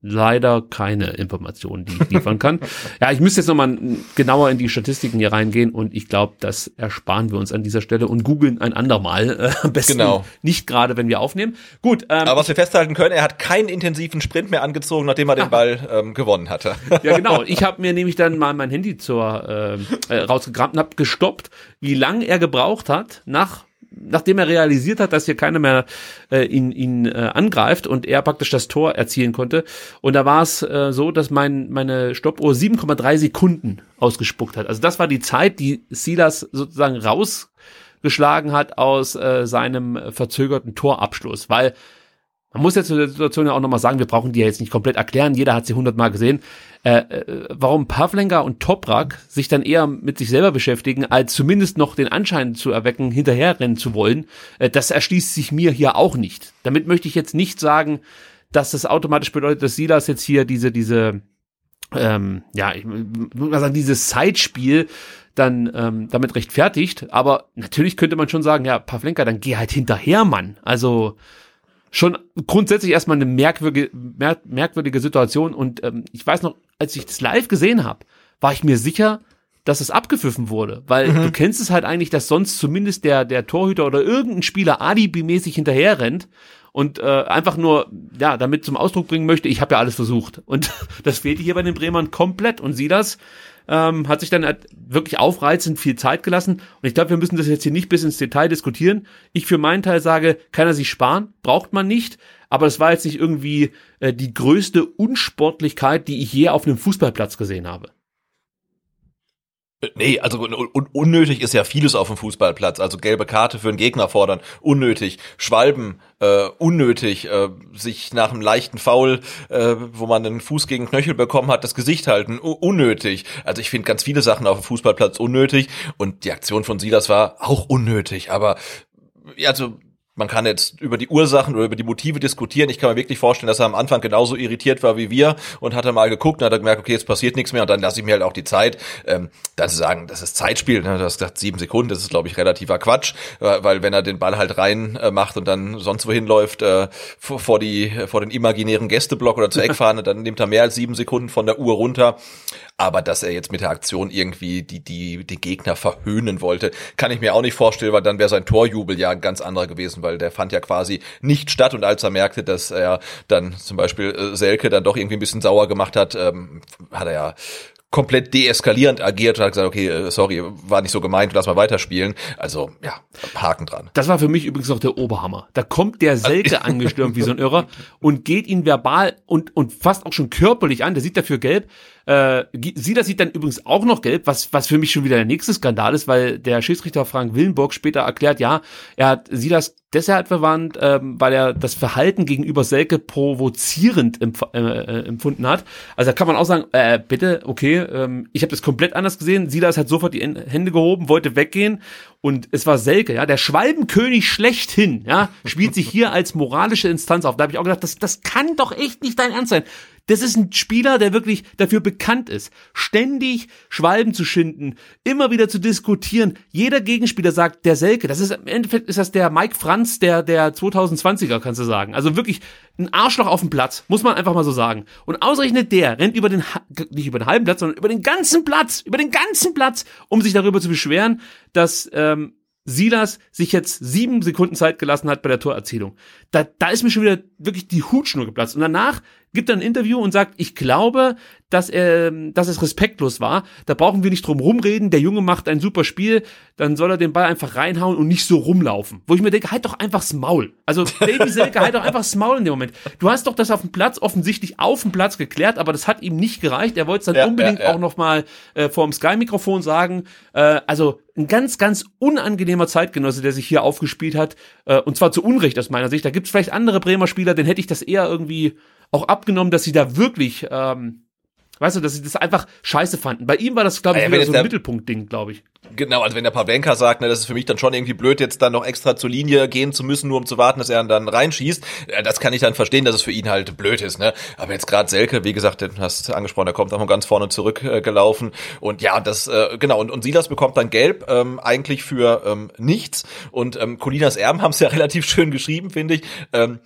leider keine Informationen, die ich liefern kann. ja, ich müsste jetzt nochmal genauer in die Statistiken hier reingehen und ich glaube, das ersparen wir uns an dieser Stelle und googeln ein andermal. Äh, am besten genau. nicht gerade, wenn wir aufnehmen. Gut. Ähm, Aber was wir festhalten können, er hat keinen intensiven Sprint mehr angezogen, nachdem er den Ball ähm, gewonnen hatte. ja, genau. Ich habe mir nämlich dann mal mein Handy zur äh, äh, rausgekramt und habe gestoppt, wie lang er gebraucht hat nach nachdem er realisiert hat, dass hier keiner mehr äh, ihn, ihn äh, angreift und er praktisch das Tor erzielen konnte. Und da war es äh, so, dass mein, meine Stoppuhr 7,3 Sekunden ausgespuckt hat. Also das war die Zeit, die Silas sozusagen rausgeschlagen hat aus äh, seinem verzögerten Torabschluss, weil man muss jetzt zu der Situation ja auch nochmal sagen, wir brauchen die ja jetzt nicht komplett erklären, jeder hat sie hundertmal gesehen, äh, äh, warum Pavlenka und Toprak sich dann eher mit sich selber beschäftigen, als zumindest noch den Anschein zu erwecken, hinterherrennen zu wollen, äh, das erschließt sich mir hier auch nicht. Damit möchte ich jetzt nicht sagen, dass das automatisch bedeutet, dass Silas jetzt hier diese, diese, ähm, ja, ich würde mal sagen, dieses Zeitspiel dann ähm, damit rechtfertigt, aber natürlich könnte man schon sagen, ja, Pavlenka, dann geh halt hinterher, Mann. Also, schon grundsätzlich erstmal eine merkwürdige, mer merkwürdige Situation. Und ähm, ich weiß noch, als ich das live gesehen habe, war ich mir sicher, dass es abgepfiffen wurde. Weil mhm. du kennst es halt eigentlich, dass sonst zumindest der, der Torhüter oder irgendein Spieler alibimäßig hinterher rennt und äh, einfach nur, ja, damit zum Ausdruck bringen möchte, ich habe ja alles versucht. Und das fehlte hier bei den Bremern komplett. Und sieh das, ähm, hat sich dann halt wirklich aufreizend viel Zeit gelassen. Und ich glaube, wir müssen das jetzt hier nicht bis ins Detail diskutieren. Ich für meinen Teil sage, kann er sich sparen, braucht man nicht. Aber es war jetzt nicht irgendwie äh, die größte Unsportlichkeit, die ich je auf einem Fußballplatz gesehen habe. Nee, also un unnötig ist ja vieles auf dem Fußballplatz. Also gelbe Karte für einen Gegner fordern, unnötig. Schwalben, äh, unnötig. Äh, sich nach einem leichten Foul, äh, wo man einen Fuß gegen Knöchel bekommen hat, das Gesicht halten, unnötig. Also ich finde ganz viele Sachen auf dem Fußballplatz unnötig. Und die Aktion von Silas war auch unnötig. Aber also man kann jetzt über die Ursachen oder über die Motive diskutieren. Ich kann mir wirklich vorstellen, dass er am Anfang genauso irritiert war wie wir und hat er mal geguckt und hat er gemerkt, okay, jetzt passiert nichts mehr und dann lasse ich mir halt auch die Zeit. Ähm, dann zu sagen, das ist Zeitspiel, ne? du hast gesagt sieben Sekunden, das ist glaube ich relativer Quatsch, weil wenn er den Ball halt rein äh, macht und dann sonst wohin läuft äh, vor die vor den imaginären Gästeblock oder zur Eckfahne, dann nimmt er mehr als sieben Sekunden von der Uhr runter. Aber dass er jetzt mit der Aktion irgendwie die die die Gegner verhöhnen wollte, kann ich mir auch nicht vorstellen, weil dann wäre sein Torjubel ja ein ganz anderer gewesen, weil der fand ja quasi nicht statt und als er merkte, dass er dann zum Beispiel äh, Selke dann doch irgendwie ein bisschen sauer gemacht hat, ähm, hat er ja komplett deeskalierend agiert und hat gesagt, okay, äh, sorry, war nicht so gemeint, lass mal weiterspielen. Also, ja, Haken dran. Das war für mich übrigens noch der Oberhammer. Da kommt der Selke angestürmt wie so ein Irrer und geht ihn verbal und, und fast auch schon körperlich an. Der sieht dafür gelb. Äh, Silas sieht dann übrigens auch noch gelb, was, was für mich schon wieder der nächste Skandal ist, weil der Schiedsrichter Frank Willenburg später erklärt, ja, er hat Silas deshalb verwandt, ähm, weil er das Verhalten gegenüber Selke provozierend empf äh, äh, empfunden hat. Also da kann man auch sagen, äh, bitte, okay, ähm, ich habe das komplett anders gesehen. Silas hat sofort die Hände gehoben, wollte weggehen und es war Selke, ja, der Schwalbenkönig schlechthin, ja, spielt sich hier als moralische Instanz auf. Da habe ich auch gedacht, das, das kann doch echt nicht dein Ernst sein. Das ist ein Spieler, der wirklich dafür bekannt ist, ständig Schwalben zu schinden, immer wieder zu diskutieren. Jeder Gegenspieler sagt, der Selke, das ist im Endeffekt ist das der Mike Franz der der 2020er, kannst du sagen. Also wirklich ein Arschloch auf dem Platz, muss man einfach mal so sagen. Und ausgerechnet der rennt über den nicht über den halben Platz, sondern über den ganzen Platz, über den ganzen Platz, um sich darüber zu beschweren, dass ähm, Silas sich jetzt sieben Sekunden Zeit gelassen hat bei der Torerzielung. Da, da ist mir schon wieder wirklich die Hutschnur geplatzt. Und danach gibt er ein Interview und sagt, ich glaube, dass er, dass es respektlos war. Da brauchen wir nicht drum rumreden. Der Junge macht ein super Spiel. Dann soll er den Ball einfach reinhauen und nicht so rumlaufen. Wo ich mir denke, halt doch einfach das Maul. Also, Baby Selke, halt doch einfach das Maul in dem Moment. Du hast doch das auf dem Platz offensichtlich auf dem Platz geklärt, aber das hat ihm nicht gereicht. Er wollte es dann ja, unbedingt ja, ja. auch nochmal äh, vor dem Sky-Mikrofon sagen. Äh, also, ein ganz, ganz unangenehmer Zeitgenosse, der sich hier aufgespielt hat. Äh, und zwar zu Unrecht aus meiner Sicht. Da gibt es vielleicht andere Bremer Spieler, den hätte ich das eher irgendwie auch abgenommen, dass sie da wirklich, ähm, weißt du, dass sie das einfach scheiße fanden. Bei ihm war das, glaube ich, ja, wieder so ein Mittelpunkt-Ding, glaube ich. Genau, also wenn der Pavlenka sagt, ne, das ist für mich dann schon irgendwie blöd, jetzt dann noch extra zur Linie gehen zu müssen, nur um zu warten, dass er dann reinschießt, das kann ich dann verstehen, dass es für ihn halt blöd ist. Ne? Aber jetzt gerade Selke, wie gesagt, du hast angesprochen, der kommt auch mal ganz vorne zurückgelaufen. Äh, und ja, das, äh, genau, und, und Silas bekommt dann gelb, ähm, eigentlich für ähm, nichts. Und ähm, Colinas Erben haben es ja relativ schön geschrieben, finde ich. Ähm,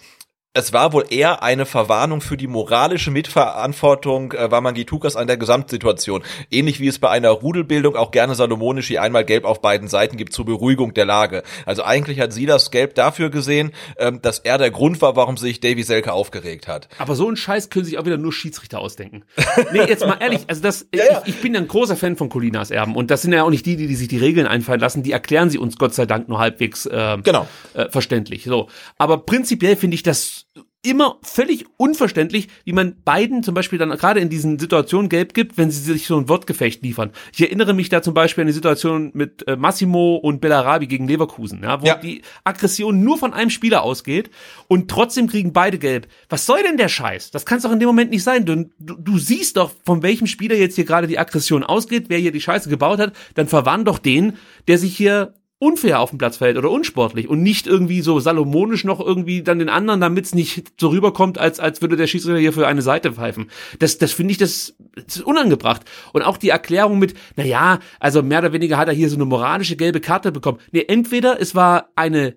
es war wohl eher eine Verwarnung für die moralische Mitverantwortung äh, Wamangitukas an der Gesamtsituation. Ähnlich wie es bei einer Rudelbildung auch gerne Salomonici einmal gelb auf beiden Seiten gibt zur Beruhigung der Lage. Also eigentlich hat sie das Gelb dafür gesehen, ähm, dass er der Grund war, warum sich Davy Selke aufgeregt hat. Aber so einen Scheiß können sich auch wieder nur Schiedsrichter ausdenken. nee, jetzt mal ehrlich, also das, ja, ja. Ich, ich, bin ein großer Fan von Colinas Erben und das sind ja auch nicht die, die, die sich die Regeln einfallen lassen, die erklären sie uns Gott sei Dank nur halbwegs äh, genau. äh, verständlich. So, aber prinzipiell finde ich das immer völlig unverständlich, wie man beiden zum Beispiel dann gerade in diesen Situationen gelb gibt, wenn sie sich so ein Wortgefecht liefern. Ich erinnere mich da zum Beispiel an die Situation mit äh, Massimo und Bellarabi gegen Leverkusen, ja, wo ja. die Aggression nur von einem Spieler ausgeht und trotzdem kriegen beide gelb. Was soll denn der Scheiß? Das kann es doch in dem Moment nicht sein. Du, du, du siehst doch, von welchem Spieler jetzt hier gerade die Aggression ausgeht, wer hier die Scheiße gebaut hat, dann verwann doch den, der sich hier unfair auf dem Platz verhält oder unsportlich und nicht irgendwie so salomonisch noch irgendwie dann den anderen, damit es nicht so rüberkommt, als, als würde der Schiedsrichter hier für eine Seite pfeifen. Das, das finde ich, das, das, ist unangebracht. Und auch die Erklärung mit, na ja, also mehr oder weniger hat er hier so eine moralische gelbe Karte bekommen. Nee, entweder es war eine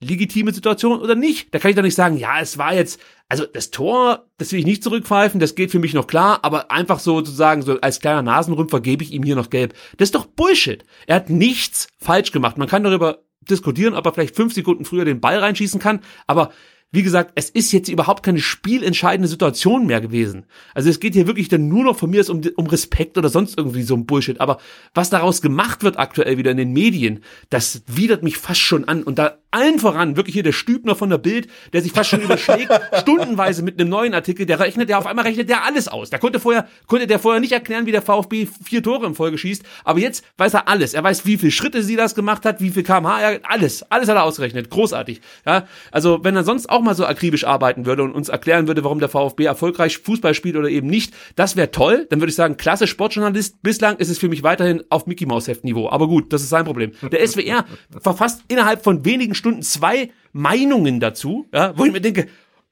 legitime Situation oder nicht. Da kann ich doch nicht sagen, ja, es war jetzt, also das Tor, das will ich nicht zurückpfeifen, das geht für mich noch klar, aber einfach so zu sagen, so als kleiner Nasenrümpfer gebe ich ihm hier noch gelb. Das ist doch Bullshit. Er hat nichts falsch gemacht. Man kann darüber diskutieren, ob er vielleicht fünf Sekunden früher den Ball reinschießen kann, aber wie gesagt, es ist jetzt überhaupt keine spielentscheidende Situation mehr gewesen. Also es geht hier wirklich dann nur noch von mir um, um Respekt oder sonst irgendwie so ein Bullshit. Aber was daraus gemacht wird aktuell wieder in den Medien, das widert mich fast schon an. Und da allen voran, wirklich hier der Stübner von der Bild, der sich fast schon überschlägt, stundenweise mit einem neuen Artikel, der rechnet, der auf einmal rechnet der alles aus. Der konnte vorher, konnte der vorher nicht erklären, wie der VfB vier Tore in Folge schießt, aber jetzt weiß er alles. Er weiß, wie viele Schritte sie das gemacht hat, wie viel kmh er, alles, alles hat er ausgerechnet. Großartig. Ja, also wenn er sonst auch mal so akribisch arbeiten würde und uns erklären würde, warum der VfB erfolgreich Fußball spielt oder eben nicht, das wäre toll. Dann würde ich sagen, klasse Sportjournalist. Bislang ist es für mich weiterhin auf Mickey Maus Heft Niveau. Aber gut, das ist sein Problem. Der SWR verfasst innerhalb von wenigen Stunden zwei Meinungen dazu, ja, wo ich mir denke,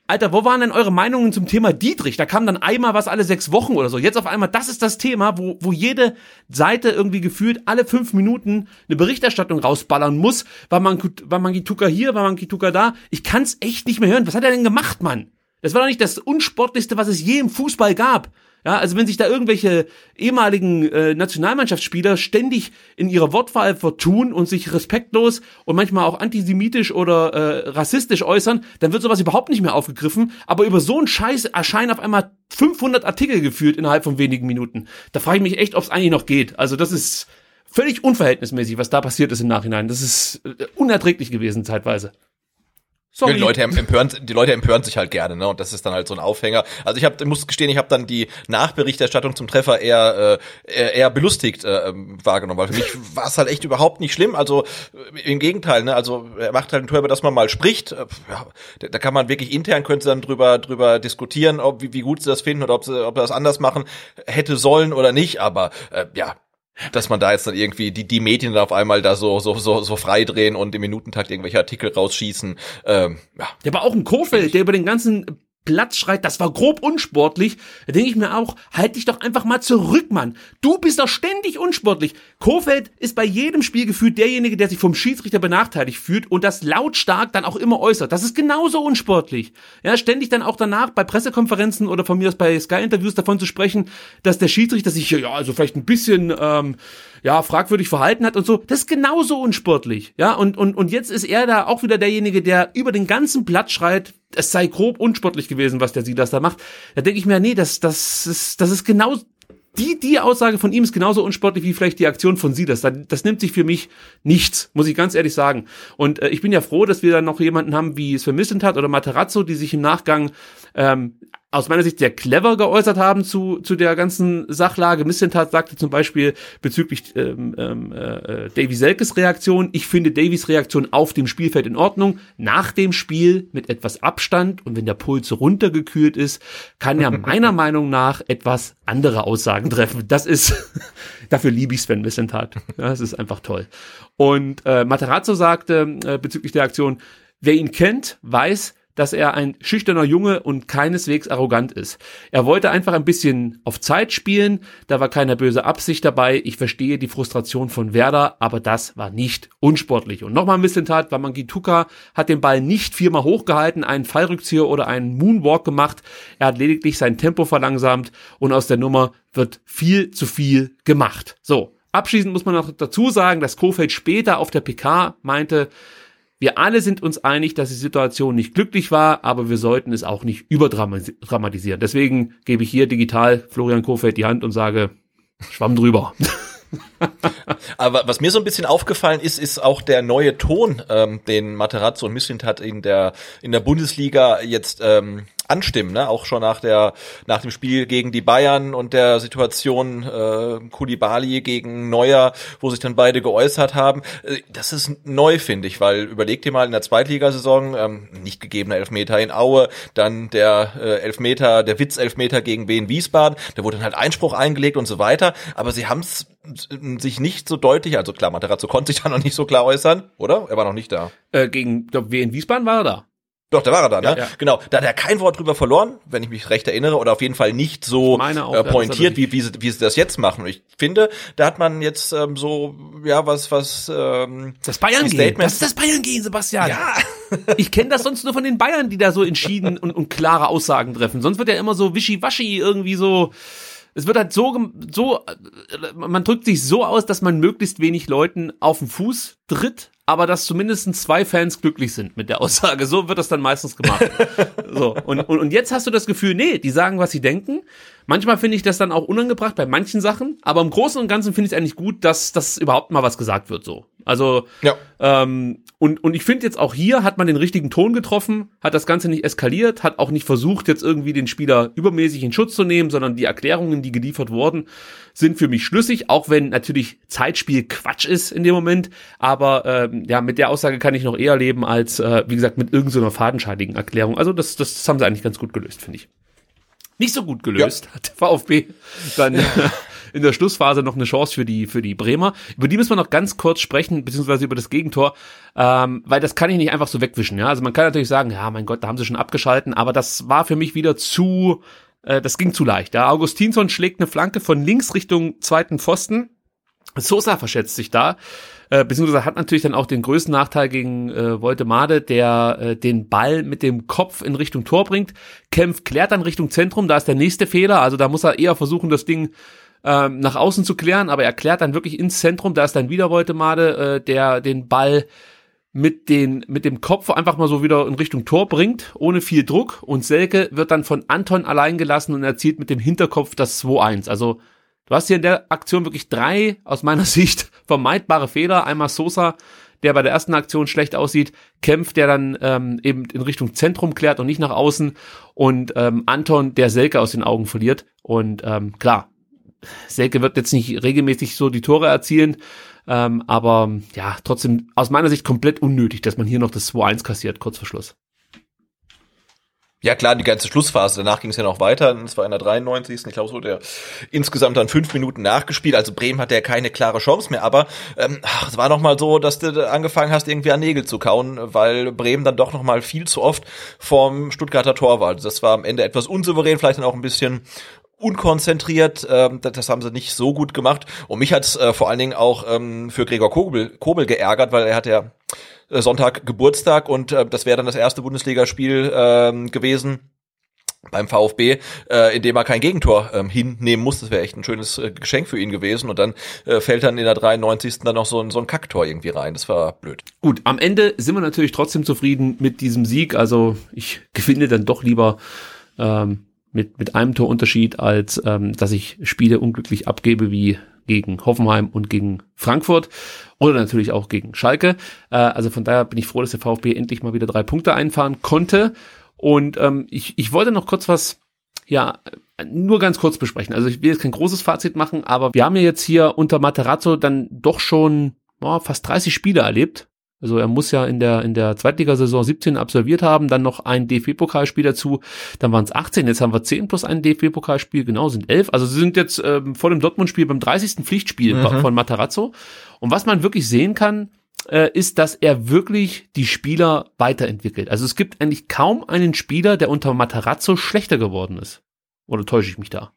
Alter, wo waren denn eure Meinungen zum Thema Dietrich? Da kam dann einmal was alle sechs Wochen oder so. Jetzt auf einmal, das ist das Thema, wo, wo jede Seite irgendwie gefühlt alle fünf Minuten eine Berichterstattung rausballern muss. War man, war man Gituka hier, war man Gituka da? Ich kann's echt nicht mehr hören. Was hat er denn gemacht, Mann? Das war doch nicht das unsportlichste, was es je im Fußball gab. Ja, also wenn sich da irgendwelche ehemaligen äh, Nationalmannschaftsspieler ständig in ihrer Wortwahl vertun und sich respektlos und manchmal auch antisemitisch oder äh, rassistisch äußern, dann wird sowas überhaupt nicht mehr aufgegriffen. Aber über so einen Scheiß erscheinen auf einmal 500 Artikel geführt innerhalb von wenigen Minuten. Da frage ich mich echt, ob es eigentlich noch geht. Also das ist völlig unverhältnismäßig, was da passiert ist im Nachhinein. Das ist äh, unerträglich gewesen zeitweise. Sorry. Ja, die Leute empören, die Leute empören sich halt gerne, ne? Und das ist dann halt so ein Aufhänger. Also ich hab, muss gestehen, ich habe dann die Nachberichterstattung zum Treffer eher äh, eher, belustigt äh, wahrgenommen, weil für mich war es halt echt überhaupt nicht schlimm. Also äh, im Gegenteil, ne? Also er macht halt ein Tor, über das man mal spricht. Äh, ja, da, da kann man wirklich intern könnte dann drüber drüber diskutieren, ob wie, wie gut sie das finden oder ob sie ob sie das anders machen hätte sollen oder nicht. Aber äh, ja, dass man da jetzt dann irgendwie die die Medien dann auf einmal da so so so so freidrehen und im Minutentakt irgendwelche Artikel rausschießen. Ähm, ja. Der war auch ein Kofeld, der über den ganzen Platz schreit, das war grob unsportlich, da denke ich mir auch, halt dich doch einfach mal zurück, Mann. Du bist doch ständig unsportlich. Kofeld ist bei jedem Spiel gefühlt derjenige, der sich vom Schiedsrichter benachteiligt fühlt und das lautstark dann auch immer äußert. Das ist genauso unsportlich. Ja, ständig dann auch danach bei Pressekonferenzen oder von mir aus bei Sky-Interviews davon zu sprechen, dass der Schiedsrichter sich, ja, also vielleicht ein bisschen, ähm, ja, fragwürdig verhalten hat und so. Das ist genauso unsportlich. Ja, und, und, und jetzt ist er da auch wieder derjenige, der über den ganzen Platz schreit, es sei grob unsportlich gewesen, was der Silas da macht. Da denke ich mir, nee, das, das ist, das ist genau, die, die Aussage von ihm ist genauso unsportlich wie vielleicht die Aktion von Silas. Das, nimmt sich für mich nichts, muss ich ganz ehrlich sagen. Und äh, ich bin ja froh, dass wir dann noch jemanden haben wie Sven hat oder Materazzo, die sich im Nachgang ähm, aus meiner Sicht sehr clever geäußert haben zu, zu der ganzen Sachlage. Missentat sagte zum Beispiel bezüglich ähm, ähm, äh, Davy Selkes Reaktion, ich finde Davys Reaktion auf dem Spielfeld in Ordnung. Nach dem Spiel mit etwas Abstand und wenn der Puls runtergekühlt ist, kann er meiner Meinung nach etwas andere Aussagen treffen. Das ist, dafür liebe ich Sven Missentat. Das ist einfach toll. Und äh, Materazzo sagte äh, bezüglich der Aktion, wer ihn kennt, weiß, dass er ein schüchterner Junge und keineswegs arrogant ist. Er wollte einfach ein bisschen auf Zeit spielen, da war keine böse Absicht dabei. Ich verstehe die Frustration von Werder, aber das war nicht unsportlich. Und nochmal ein bisschen Tat, weil Mangituka hat den Ball nicht viermal hochgehalten, einen Fallrückzieher oder einen Moonwalk gemacht. Er hat lediglich sein Tempo verlangsamt und aus der Nummer wird viel zu viel gemacht. So. Abschließend muss man noch dazu sagen, dass Kofeld später auf der PK meinte, wir alle sind uns einig, dass die Situation nicht glücklich war, aber wir sollten es auch nicht überdramatisieren. Deswegen gebe ich hier digital Florian Kofeld die Hand und sage, schwamm drüber. Aber was mir so ein bisschen aufgefallen ist, ist auch der neue Ton, ähm, den Materazzo und Missint hat in der in der Bundesliga jetzt ähm, anstimmen, ne? Auch schon nach der nach dem Spiel gegen die Bayern und der Situation äh, Kulibali gegen Neuer, wo sich dann beide geäußert haben. Äh, das ist neu, finde ich, weil überleg dir mal in der Zweitligasaison ähm, nicht gegebener Elfmeter in Aue, dann der äh, Elfmeter, der Witz-Elfmeter gegen Wien Wiesbaden, da wurde dann halt Einspruch eingelegt und so weiter, aber sie haben es sich nicht so deutlich, also klar, Materazzo konnte sich da noch nicht so klar äußern, oder? Er war noch nicht da. Äh, gegen Wien Wiesbaden war er da. Doch, da war er da, ne? Ja, ja. Genau. Da hat er kein Wort drüber verloren, wenn ich mich recht erinnere, oder auf jeden Fall nicht so auch, äh, pointiert, wie, wie, sie, wie sie das jetzt machen. Und ich finde, da hat man jetzt ähm, so, ja, was, was ähm, Das Bayern gehen. Das ist das Bayern gehen, Sebastian. Ja. ich kenne das sonst nur von den Bayern, die da so entschieden und, und klare Aussagen treffen. Sonst wird ja immer so wischiwaschi irgendwie so es wird halt so, so, man drückt sich so aus, dass man möglichst wenig Leuten auf den Fuß tritt, aber dass zumindest zwei Fans glücklich sind mit der Aussage. So wird das dann meistens gemacht. so. Und, und, und jetzt hast du das Gefühl, nee, die sagen, was sie denken. Manchmal finde ich das dann auch unangebracht bei manchen Sachen, aber im Großen und Ganzen finde ich es eigentlich gut, dass, dass überhaupt mal was gesagt wird, so. Also ja. ähm, und, und ich finde jetzt auch hier hat man den richtigen Ton getroffen, hat das Ganze nicht eskaliert, hat auch nicht versucht, jetzt irgendwie den Spieler übermäßig in Schutz zu nehmen, sondern die Erklärungen, die geliefert wurden, sind für mich schlüssig, auch wenn natürlich Zeitspiel Quatsch ist in dem Moment. Aber ähm, ja, mit der Aussage kann ich noch eher leben als, äh, wie gesagt, mit irgendeiner so fadenscheinigen Erklärung. Also das, das, das haben sie eigentlich ganz gut gelöst, finde ich. Nicht so gut gelöst ja. hat VfB dann in der Schlussphase noch eine Chance für die für die Bremer. Über die müssen wir noch ganz kurz sprechen, beziehungsweise über das Gegentor, ähm, weil das kann ich nicht einfach so wegwischen. Ja, also man kann natürlich sagen, ja, mein Gott, da haben sie schon abgeschalten, aber das war für mich wieder zu, äh, das ging zu leicht. Ja, Augustinsson schlägt eine Flanke von links Richtung zweiten Pfosten. Sosa verschätzt sich da äh, beziehungsweise hat natürlich dann auch den größten Nachteil gegen äh, Voltemade, der äh, den Ball mit dem Kopf in Richtung Tor bringt. Kempf klärt dann Richtung Zentrum, da ist der nächste Fehler, also da muss er eher versuchen, das Ding ähm, nach außen zu klären, aber er klärt dann wirklich ins Zentrum, da ist dann wieder Voltemade, äh, der den Ball mit, den, mit dem Kopf einfach mal so wieder in Richtung Tor bringt, ohne viel Druck. Und Selke wird dann von Anton allein gelassen und erzielt mit dem Hinterkopf das 2-1. Also Du hast hier in der Aktion wirklich drei, aus meiner Sicht, vermeidbare Fehler. Einmal Sosa, der bei der ersten Aktion schlecht aussieht, Kempf, der dann ähm, eben in Richtung Zentrum klärt und nicht nach außen und ähm, Anton, der Selke aus den Augen verliert. Und ähm, klar, Selke wird jetzt nicht regelmäßig so die Tore erzielen, ähm, aber ja, trotzdem aus meiner Sicht komplett unnötig, dass man hier noch das 2-1 kassiert, kurz vor Schluss. Ja klar, die ganze Schlussphase, danach ging es ja noch weiter, es war in der 93. Ich glaube, so der insgesamt dann fünf Minuten nachgespielt, also Bremen hatte ja keine klare Chance mehr, aber ähm, ach, es war noch mal so, dass du angefangen hast, irgendwie an Nägel zu kauen, weil Bremen dann doch noch mal viel zu oft vom Stuttgarter Tor war. Das war am Ende etwas unsouverän, vielleicht dann auch ein bisschen unkonzentriert, ähm, das haben sie nicht so gut gemacht. Und mich hat's äh, vor allen Dingen auch ähm, für Gregor Kobel, Kobel geärgert, weil er hat ja äh, Sonntag Geburtstag und äh, das wäre dann das erste Bundesligaspiel äh, gewesen beim VfB, äh, in dem er kein Gegentor ähm, hinnehmen muss. Das wäre echt ein schönes äh, Geschenk für ihn gewesen. Und dann äh, fällt dann in der 93. dann noch so ein, so ein Kacktor irgendwie rein. Das war blöd. Gut, am Ende sind wir natürlich trotzdem zufrieden mit diesem Sieg. Also ich gewinne dann doch lieber ähm, mit, mit einem Torunterschied, als ähm, dass ich Spiele unglücklich abgebe wie gegen Hoffenheim und gegen Frankfurt oder natürlich auch gegen Schalke. Äh, also von daher bin ich froh, dass der VfB endlich mal wieder drei Punkte einfahren konnte. Und ähm, ich, ich wollte noch kurz was, ja, nur ganz kurz besprechen. Also ich will jetzt kein großes Fazit machen, aber wir haben ja jetzt hier unter Materazzo dann doch schon oh, fast 30 Spiele erlebt. Also er muss ja in der, in der Zweitligasaison 17 absolviert haben, dann noch ein DFB-Pokalspiel dazu, dann waren es 18, jetzt haben wir 10 plus ein DFB-Pokalspiel, genau, sind 11. Also sie sind jetzt ähm, vor dem Dortmund-Spiel beim 30. Pflichtspiel mhm. von Matarazzo. Und was man wirklich sehen kann, äh, ist, dass er wirklich die Spieler weiterentwickelt. Also es gibt eigentlich kaum einen Spieler, der unter Matarazzo schlechter geworden ist. Oder täusche ich mich da?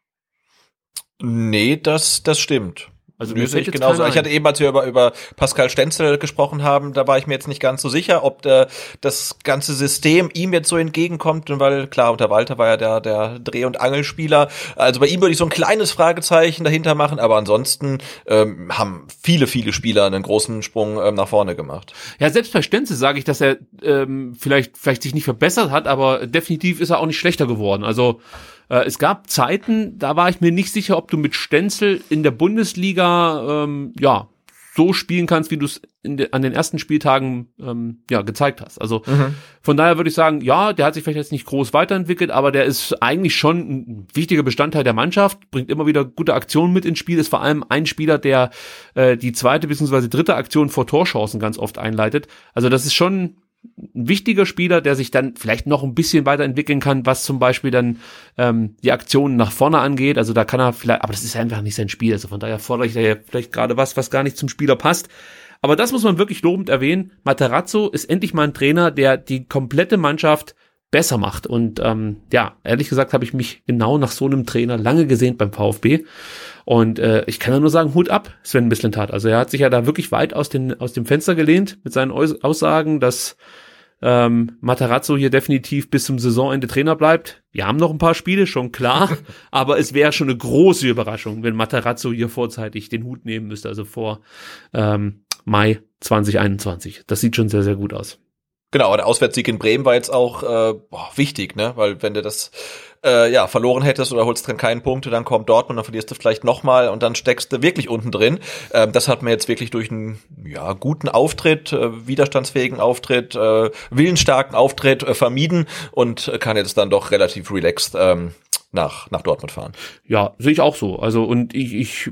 Nee, das, das stimmt. Also mir sehe ich genauso. Ich hatte eben, als wir über, über Pascal Stenzel gesprochen haben, da war ich mir jetzt nicht ganz so sicher, ob der, das ganze System ihm jetzt so entgegenkommt, weil klar, unter Walter war ja der, der Dreh- und Angelspieler. Also bei ihm würde ich so ein kleines Fragezeichen dahinter machen, aber ansonsten ähm, haben viele, viele Spieler einen großen Sprung ähm, nach vorne gemacht. Ja, selbst bei Stenzel sage ich, dass er ähm, vielleicht, vielleicht sich nicht verbessert hat, aber definitiv ist er auch nicht schlechter geworden. Also äh, es gab Zeiten, da war ich mir nicht sicher, ob du mit Stenzel in der Bundesliga ähm, ja so spielen kannst, wie du es de an den ersten Spieltagen ähm, ja gezeigt hast. Also mhm. von daher würde ich sagen, ja, der hat sich vielleicht jetzt nicht groß weiterentwickelt, aber der ist eigentlich schon ein wichtiger Bestandteil der Mannschaft, bringt immer wieder gute Aktionen mit ins Spiel, ist vor allem ein Spieler, der äh, die zweite bzw. dritte Aktion vor Torchancen ganz oft einleitet. Also das ist schon ein wichtiger Spieler, der sich dann vielleicht noch ein bisschen weiterentwickeln kann, was zum Beispiel dann ähm, die Aktionen nach vorne angeht. Also da kann er vielleicht, aber das ist einfach nicht sein Spiel. Also von daher fordere ich da ja vielleicht gerade was, was gar nicht zum Spieler passt. Aber das muss man wirklich lobend erwähnen. Materazzo ist endlich mal ein Trainer, der die komplette Mannschaft besser macht. Und ähm, ja, ehrlich gesagt habe ich mich genau nach so einem Trainer lange gesehnt beim VfB. Und äh, ich kann ja nur sagen, Hut ab, Sven Mislintat. Also er hat sich ja da wirklich weit aus, den, aus dem Fenster gelehnt mit seinen Aussagen, dass ähm, Matarazzo hier definitiv bis zum Saisonende Trainer bleibt. Wir haben noch ein paar Spiele, schon klar, aber es wäre schon eine große Überraschung, wenn Matarazzo hier vorzeitig den Hut nehmen müsste, also vor ähm, Mai 2021. Das sieht schon sehr, sehr gut aus. Genau, aber der Auswärtssieg in Bremen war jetzt auch äh, boah, wichtig, ne? Weil wenn du das äh, ja verloren hättest oder holst dann keinen Punkt, dann kommt Dortmund, dann verlierst du vielleicht nochmal und dann steckst du wirklich unten drin. Ähm, das hat man jetzt wirklich durch einen ja, guten Auftritt, äh, widerstandsfähigen Auftritt, äh, willensstarken Auftritt äh, vermieden und kann jetzt dann doch relativ relaxed ähm, nach, nach Dortmund fahren. Ja, sehe ich auch so. Also, und ich, ich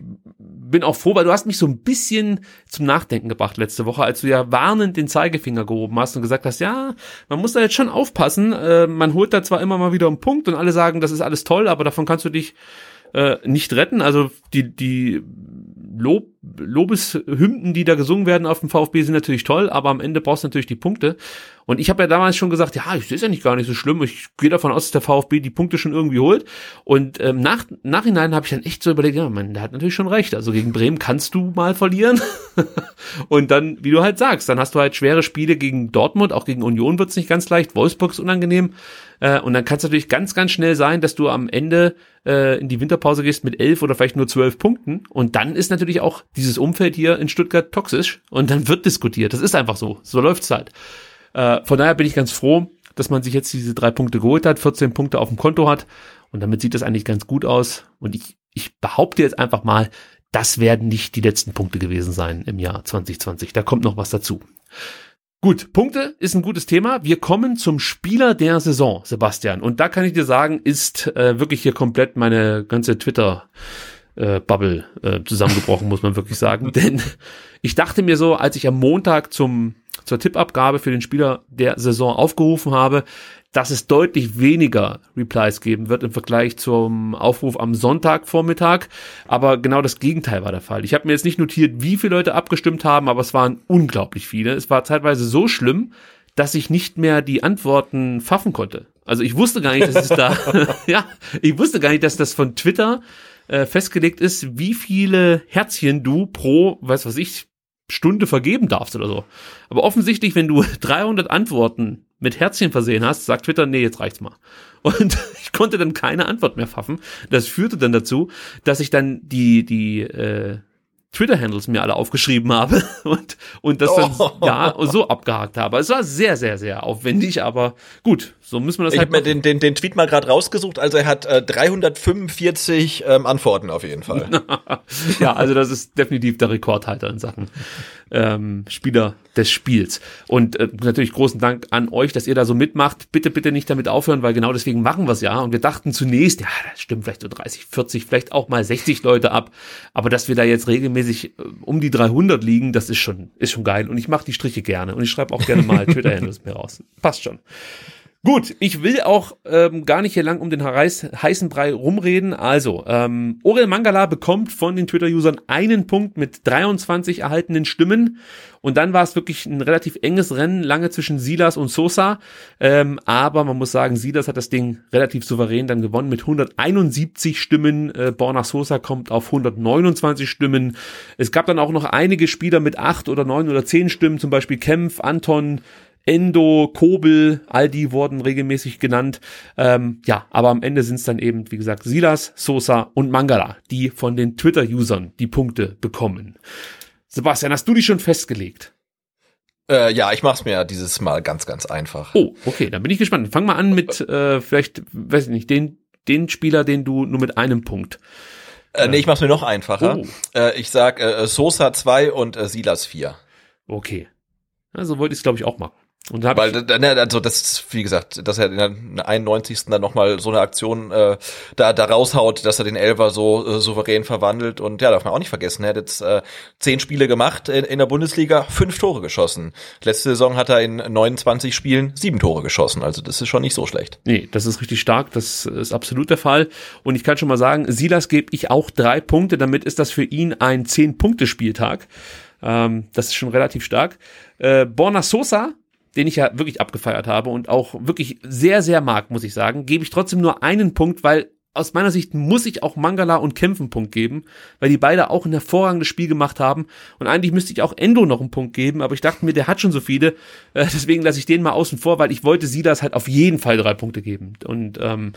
bin auch froh, weil du hast mich so ein bisschen zum Nachdenken gebracht letzte Woche, als du ja warnend den Zeigefinger gehoben hast und gesagt hast, ja, man muss da jetzt schon aufpassen. Äh, man holt da zwar immer mal wieder einen Punkt und alle sagen, das ist alles toll, aber davon kannst du dich äh, nicht retten. Also die, die Lob, Lobeshymnen, die da gesungen werden auf dem VfB, sind natürlich toll, aber am Ende brauchst du natürlich die Punkte. Und ich habe ja damals schon gesagt, ja, ich es ja nicht gar nicht so schlimm. Ich gehe davon aus, dass der VfB die Punkte schon irgendwie holt. Und ähm, nach Nachhinein habe ich dann echt so überlegt, ja, man, der hat natürlich schon recht. Also gegen Bremen kannst du mal verlieren. und dann, wie du halt sagst, dann hast du halt schwere Spiele gegen Dortmund, auch gegen Union wird's nicht ganz leicht, Wolfsburg ist unangenehm. Äh, und dann kann es natürlich ganz, ganz schnell sein, dass du am Ende äh, in die Winterpause gehst mit elf oder vielleicht nur zwölf Punkten. Und dann ist natürlich auch dieses Umfeld hier in Stuttgart toxisch und dann wird diskutiert. Das ist einfach so. So läuft's halt. Äh, von daher bin ich ganz froh, dass man sich jetzt diese drei Punkte geholt hat, 14 Punkte auf dem Konto hat. Und damit sieht das eigentlich ganz gut aus. Und ich, ich behaupte jetzt einfach mal, das werden nicht die letzten Punkte gewesen sein im Jahr 2020. Da kommt noch was dazu. Gut, Punkte ist ein gutes Thema. Wir kommen zum Spieler der Saison, Sebastian. Und da kann ich dir sagen, ist äh, wirklich hier komplett meine ganze Twitter äh, Bubble äh, zusammengebrochen, muss man wirklich sagen. Denn ich dachte mir so, als ich am Montag zum zur Tippabgabe für den Spieler der Saison aufgerufen habe, dass es deutlich weniger Replies geben wird im Vergleich zum Aufruf am Sonntagvormittag. Aber genau das Gegenteil war der Fall. Ich habe mir jetzt nicht notiert, wie viele Leute abgestimmt haben, aber es waren unglaublich viele. Es war zeitweise so schlimm, dass ich nicht mehr die Antworten pfaffen konnte. Also ich wusste gar nicht, dass es da, ja, ich wusste gar nicht, dass das von Twitter äh, festgelegt ist, wie viele Herzchen du pro, weiß was ich, Stunde vergeben darfst oder so. Aber offensichtlich, wenn du 300 Antworten mit Herzchen versehen hast, sagt Twitter, nee, jetzt reicht's mal. Und ich konnte dann keine Antwort mehr pfaffen. Das führte dann dazu, dass ich dann die, die, äh, Twitter-Handles mir alle aufgeschrieben habe und, und das dann oh. ja so abgehakt habe. Es war sehr, sehr, sehr aufwendig, aber gut, so müssen wir das ich halt. Ich habe mir den, den, den Tweet mal gerade rausgesucht, also er hat äh, 345 ähm, Antworten auf jeden Fall. ja, also das ist definitiv der Rekordhalter in Sachen ähm, Spieler des Spiels. Und äh, natürlich großen Dank an euch, dass ihr da so mitmacht. Bitte, bitte nicht damit aufhören, weil genau deswegen machen wir es ja. Und wir dachten zunächst, ja, das stimmt vielleicht so 30, 40, vielleicht auch mal 60 Leute ab. Aber dass wir da jetzt regelmäßig äh, um die 300 liegen, das ist schon, ist schon geil. Und ich mache die Striche gerne. Und ich schreibe auch gerne mal Twitter-Handles mir raus. Passt schon. Gut, ich will auch ähm, gar nicht hier lang um den heiß, heißen Brei rumreden. Also, ähm, Orel Mangala bekommt von den Twitter-Usern einen Punkt mit 23 erhaltenen Stimmen. Und dann war es wirklich ein relativ enges Rennen, lange zwischen Silas und Sosa. Ähm, aber man muss sagen, Silas hat das Ding relativ souverän dann gewonnen mit 171 Stimmen. Äh, Borna Sosa kommt auf 129 Stimmen. Es gab dann auch noch einige Spieler mit acht oder neun oder zehn Stimmen, zum Beispiel Kempf, Anton, Endo, Kobel, all die wurden regelmäßig genannt. Ähm, ja, aber am Ende sind es dann eben, wie gesagt, Silas, Sosa und Mangala, die von den Twitter-Usern die Punkte bekommen. Sebastian, hast du die schon festgelegt? Äh, ja, ich mach's mir dieses Mal ganz, ganz einfach. Oh, okay, dann bin ich gespannt. Fang mal an mit, äh, vielleicht, weiß ich nicht, den, den Spieler, den du nur mit einem Punkt. Äh, nee, ich mach's mir noch einfacher. Oh. Äh, ich sag äh, Sosa 2 und äh, Silas 4. Okay. Also wollte ich es, glaube ich, auch machen. Und da Weil, also das, wie gesagt, dass er in der 91. dann nochmal so eine Aktion äh, da, da raushaut, dass er den Elver so äh, souverän verwandelt. Und ja, darf man auch nicht vergessen, er hat jetzt äh, zehn Spiele gemacht in, in der Bundesliga, fünf Tore geschossen. Letzte Saison hat er in 29 Spielen sieben Tore geschossen. Also das ist schon nicht so schlecht. Nee, das ist richtig stark, das ist absolut der Fall. Und ich kann schon mal sagen, Silas gebe ich auch drei Punkte, damit ist das für ihn ein Zehn-Punkte-Spieltag. Ähm, das ist schon relativ stark. Äh, Borna Sosa den ich ja wirklich abgefeiert habe und auch wirklich sehr, sehr mag, muss ich sagen, gebe ich trotzdem nur einen Punkt, weil aus meiner Sicht muss ich auch Mangala und Kämpfen einen Punkt geben, weil die beide auch ein hervorragendes Spiel gemacht haben. Und eigentlich müsste ich auch Endo noch einen Punkt geben, aber ich dachte mir, der hat schon so viele. Äh, deswegen lasse ich den mal außen vor, weil ich wollte sie das halt auf jeden Fall drei Punkte geben. Und ähm,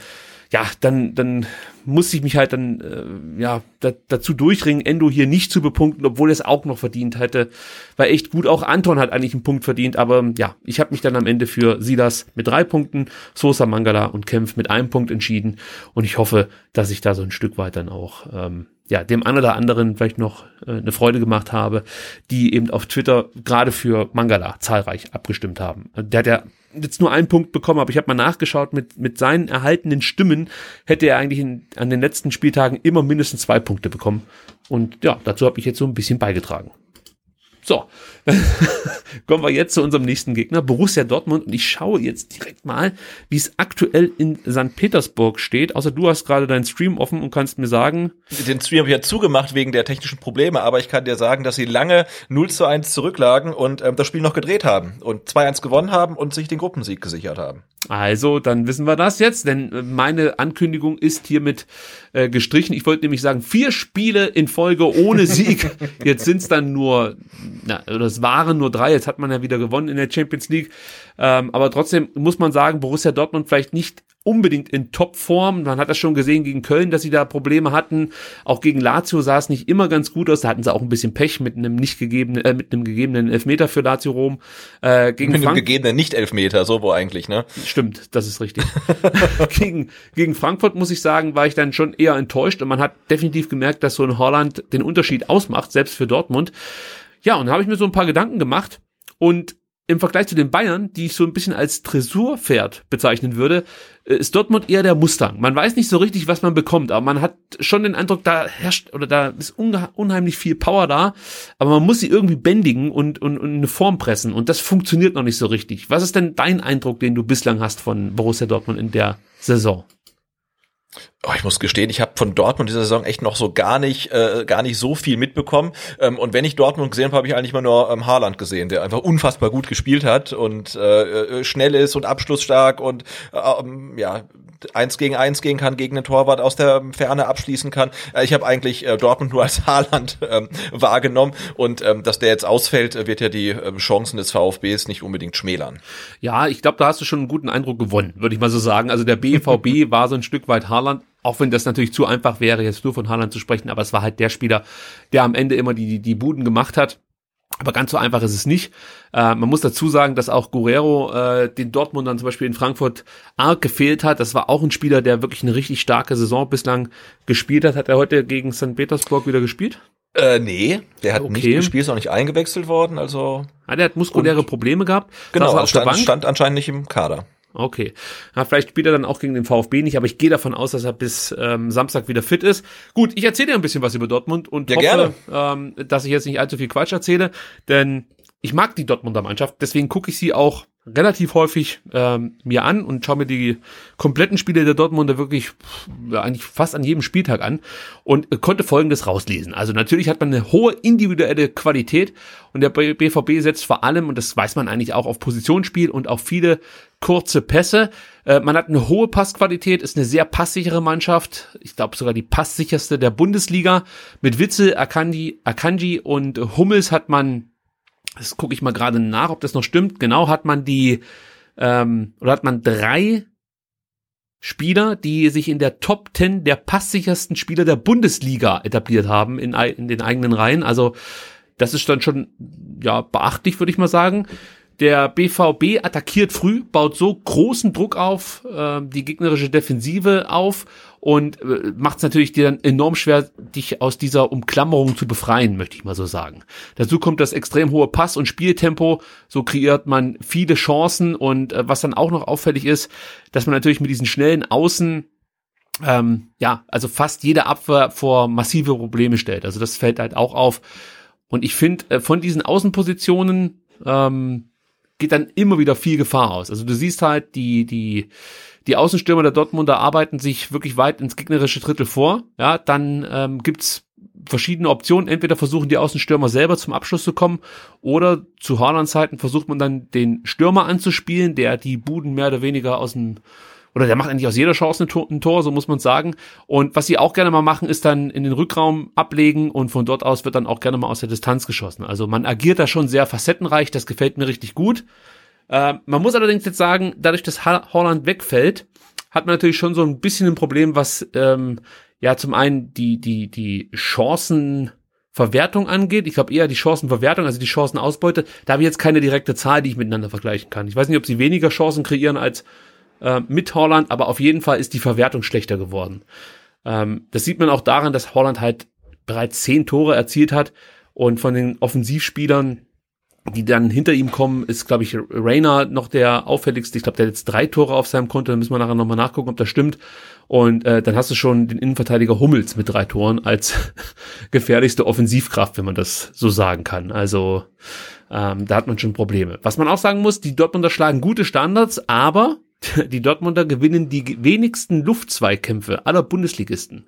ja, dann, dann muss ich mich halt dann äh, ja da, dazu durchringen, Endo hier nicht zu bepunkten, obwohl er es auch noch verdient hätte. War echt gut. Auch Anton hat eigentlich einen Punkt verdient, aber ja, ich habe mich dann am Ende für Silas mit drei Punkten, Sosa Mangala und Kempf mit einem Punkt entschieden. Und ich hoffe, dass ich da so ein Stück weit dann auch ähm, ja, dem einen oder anderen vielleicht noch äh, eine Freude gemacht habe, die eben auf Twitter gerade für Mangala zahlreich abgestimmt haben. Der hat ja jetzt nur einen Punkt bekommen, aber ich habe mal nachgeschaut, mit, mit seinen erhaltenen Stimmen hätte er eigentlich in, an den letzten Spieltagen immer mindestens zwei Punkte bekommen. Und ja, dazu habe ich jetzt so ein bisschen beigetragen. So, kommen wir jetzt zu unserem nächsten Gegner, Borussia Dortmund. Und ich schaue jetzt direkt mal, wie es aktuell in St. Petersburg steht. Außer du hast gerade deinen Stream offen und kannst mir sagen. Den Stream habe ich ja zugemacht wegen der technischen Probleme, aber ich kann dir sagen, dass sie lange 0 zu 1 zurücklagen und ähm, das Spiel noch gedreht haben und 2-1 gewonnen haben und sich den Gruppensieg gesichert haben. Also, dann wissen wir das jetzt, denn äh, meine Ankündigung ist hiermit äh, gestrichen. Ich wollte nämlich sagen, vier Spiele in Folge ohne Sieg. jetzt sind es dann nur, na, oder es waren nur drei, jetzt hat man ja wieder gewonnen in der Champions League. Ähm, aber trotzdem muss man sagen, Borussia Dortmund vielleicht nicht unbedingt in Topform. Man hat das schon gesehen gegen Köln, dass sie da Probleme hatten. Auch gegen Lazio sah es nicht immer ganz gut aus. Da hatten sie auch ein bisschen Pech mit einem nicht gegebenen, äh, mit einem gegebenen Elfmeter für Lazio Rom. Äh, gegen mit einem gegebenen Nicht-Elfmeter, so wo eigentlich, ne? Stimmt, das ist richtig. gegen, gegen Frankfurt muss ich sagen, war ich dann schon eher enttäuscht und man hat definitiv gemerkt, dass so ein Holland den Unterschied ausmacht, selbst für Dortmund. Ja, und da habe ich mir so ein paar Gedanken gemacht und im Vergleich zu den Bayern, die ich so ein bisschen als Tresurpferd bezeichnen würde, äh, ist Dortmund eher der Mustang. Man weiß nicht so richtig, was man bekommt, aber man hat schon den Eindruck, da herrscht oder da ist unheimlich viel Power da, aber man muss sie irgendwie bändigen und, und, und eine Form pressen und das funktioniert noch nicht so richtig. Was ist denn dein Eindruck, den du bislang hast von Borussia Dortmund in der Saison? Oh, ich muss gestehen, ich habe von Dortmund diese Saison echt noch so gar nicht, äh, gar nicht so viel mitbekommen. Ähm, und wenn ich Dortmund gesehen habe, habe ich eigentlich mal nur ähm, Haaland gesehen, der einfach unfassbar gut gespielt hat und äh, äh schnell ist und abschlussstark und äh, ähm, ja eins gegen eins gehen kann, gegen den Torwart aus der Ferne abschließen kann. Äh, ich habe eigentlich äh, Dortmund nur als Haaland ähm, wahrgenommen und ähm, dass der jetzt ausfällt, äh, wird ja die äh, Chancen des VfBs nicht unbedingt schmälern. Ja, ich glaube, da hast du schon einen guten Eindruck gewonnen, würde ich mal so sagen. Also der BVB war so ein Stück weit Haaland auch wenn das natürlich zu einfach wäre, jetzt nur von Haaland zu sprechen, aber es war halt der Spieler, der am Ende immer die, die, die Buden gemacht hat. Aber ganz so einfach ist es nicht. Äh, man muss dazu sagen, dass auch Guerrero äh, den Dortmundern zum Beispiel in Frankfurt arg gefehlt hat. Das war auch ein Spieler, der wirklich eine richtig starke Saison bislang gespielt hat. Hat er heute gegen St. Petersburg wieder gespielt? Äh, nee, der hat okay. nicht gespielt, ist auch nicht eingewechselt worden, also. Ah, der hat muskuläre Probleme gehabt. Genau, also stand, stand anscheinend nicht im Kader. Okay. Ja, vielleicht spielt er dann auch gegen den VfB nicht, aber ich gehe davon aus, dass er bis ähm, Samstag wieder fit ist. Gut, ich erzähle dir ein bisschen was über Dortmund und ja, hoffe, ähm, dass ich jetzt nicht allzu viel Quatsch erzähle, denn ich mag die Dortmunder Mannschaft, deswegen gucke ich sie auch relativ häufig ähm, mir an und schaue mir die kompletten Spiele der Dortmunder wirklich ja, eigentlich fast an jedem Spieltag an und äh, konnte Folgendes rauslesen. Also natürlich hat man eine hohe individuelle Qualität und der BVB setzt vor allem, und das weiß man eigentlich auch, auf Positionsspiel und auf viele kurze Pässe. Äh, man hat eine hohe Passqualität, ist eine sehr passsichere Mannschaft. Ich glaube sogar die passsicherste der Bundesliga. Mit Witzel, Akanji, Akanji und Hummels hat man das gucke ich mal gerade nach, ob das noch stimmt. Genau hat man die, ähm, oder hat man drei Spieler, die sich in der Top 10 der passsichersten Spieler der Bundesliga etabliert haben in, in den eigenen Reihen. Also das ist dann schon ja beachtlich, würde ich mal sagen. Der BVB attackiert früh, baut so großen Druck auf, äh, die gegnerische Defensive auf und äh, macht es natürlich dir dann enorm schwer, dich aus dieser Umklammerung zu befreien, möchte ich mal so sagen. Dazu kommt das extrem hohe Pass- und Spieltempo, so kreiert man viele Chancen und äh, was dann auch noch auffällig ist, dass man natürlich mit diesen schnellen Außen ähm, ja, also fast jede Abwehr vor massive Probleme stellt. Also das fällt halt auch auf. Und ich finde, äh, von diesen Außenpositionen ähm, geht dann immer wieder viel Gefahr aus. Also du siehst halt, die, die, die Außenstürmer der Dortmunder arbeiten sich wirklich weit ins gegnerische Drittel vor. Ja, dann ähm, gibt's verschiedene Optionen. Entweder versuchen die Außenstürmer selber zum Abschluss zu kommen oder zu Haalands Zeiten versucht man dann den Stürmer anzuspielen, der die Buden mehr oder weniger aus dem oder der macht eigentlich aus jeder Chance ein Tor, ein Tor so muss man sagen. Und was sie auch gerne mal machen, ist dann in den Rückraum ablegen und von dort aus wird dann auch gerne mal aus der Distanz geschossen. Also man agiert da schon sehr facettenreich, das gefällt mir richtig gut. Äh, man muss allerdings jetzt sagen, dadurch, dass Holland wegfällt, hat man natürlich schon so ein bisschen ein Problem, was ähm, ja zum einen die die die Chancenverwertung angeht. Ich glaube eher die Chancenverwertung, also die Chancenausbeute. Da habe ich jetzt keine direkte Zahl, die ich miteinander vergleichen kann. Ich weiß nicht, ob sie weniger Chancen kreieren als äh, mit Holland, aber auf jeden Fall ist die Verwertung schlechter geworden. Ähm, das sieht man auch daran, dass Holland halt bereits zehn Tore erzielt hat und von den Offensivspielern die dann hinter ihm kommen, ist, glaube ich, Rainer noch der auffälligste. Ich glaube, der hat jetzt drei Tore auf seinem Konto. Da müssen wir nachher nochmal nachgucken, ob das stimmt. Und äh, dann hast du schon den Innenverteidiger Hummels mit drei Toren als gefährlichste Offensivkraft, wenn man das so sagen kann. Also ähm, da hat man schon Probleme. Was man auch sagen muss, die Dortmunder schlagen gute Standards, aber die Dortmunder gewinnen die wenigsten Luftzweikämpfe aller Bundesligisten.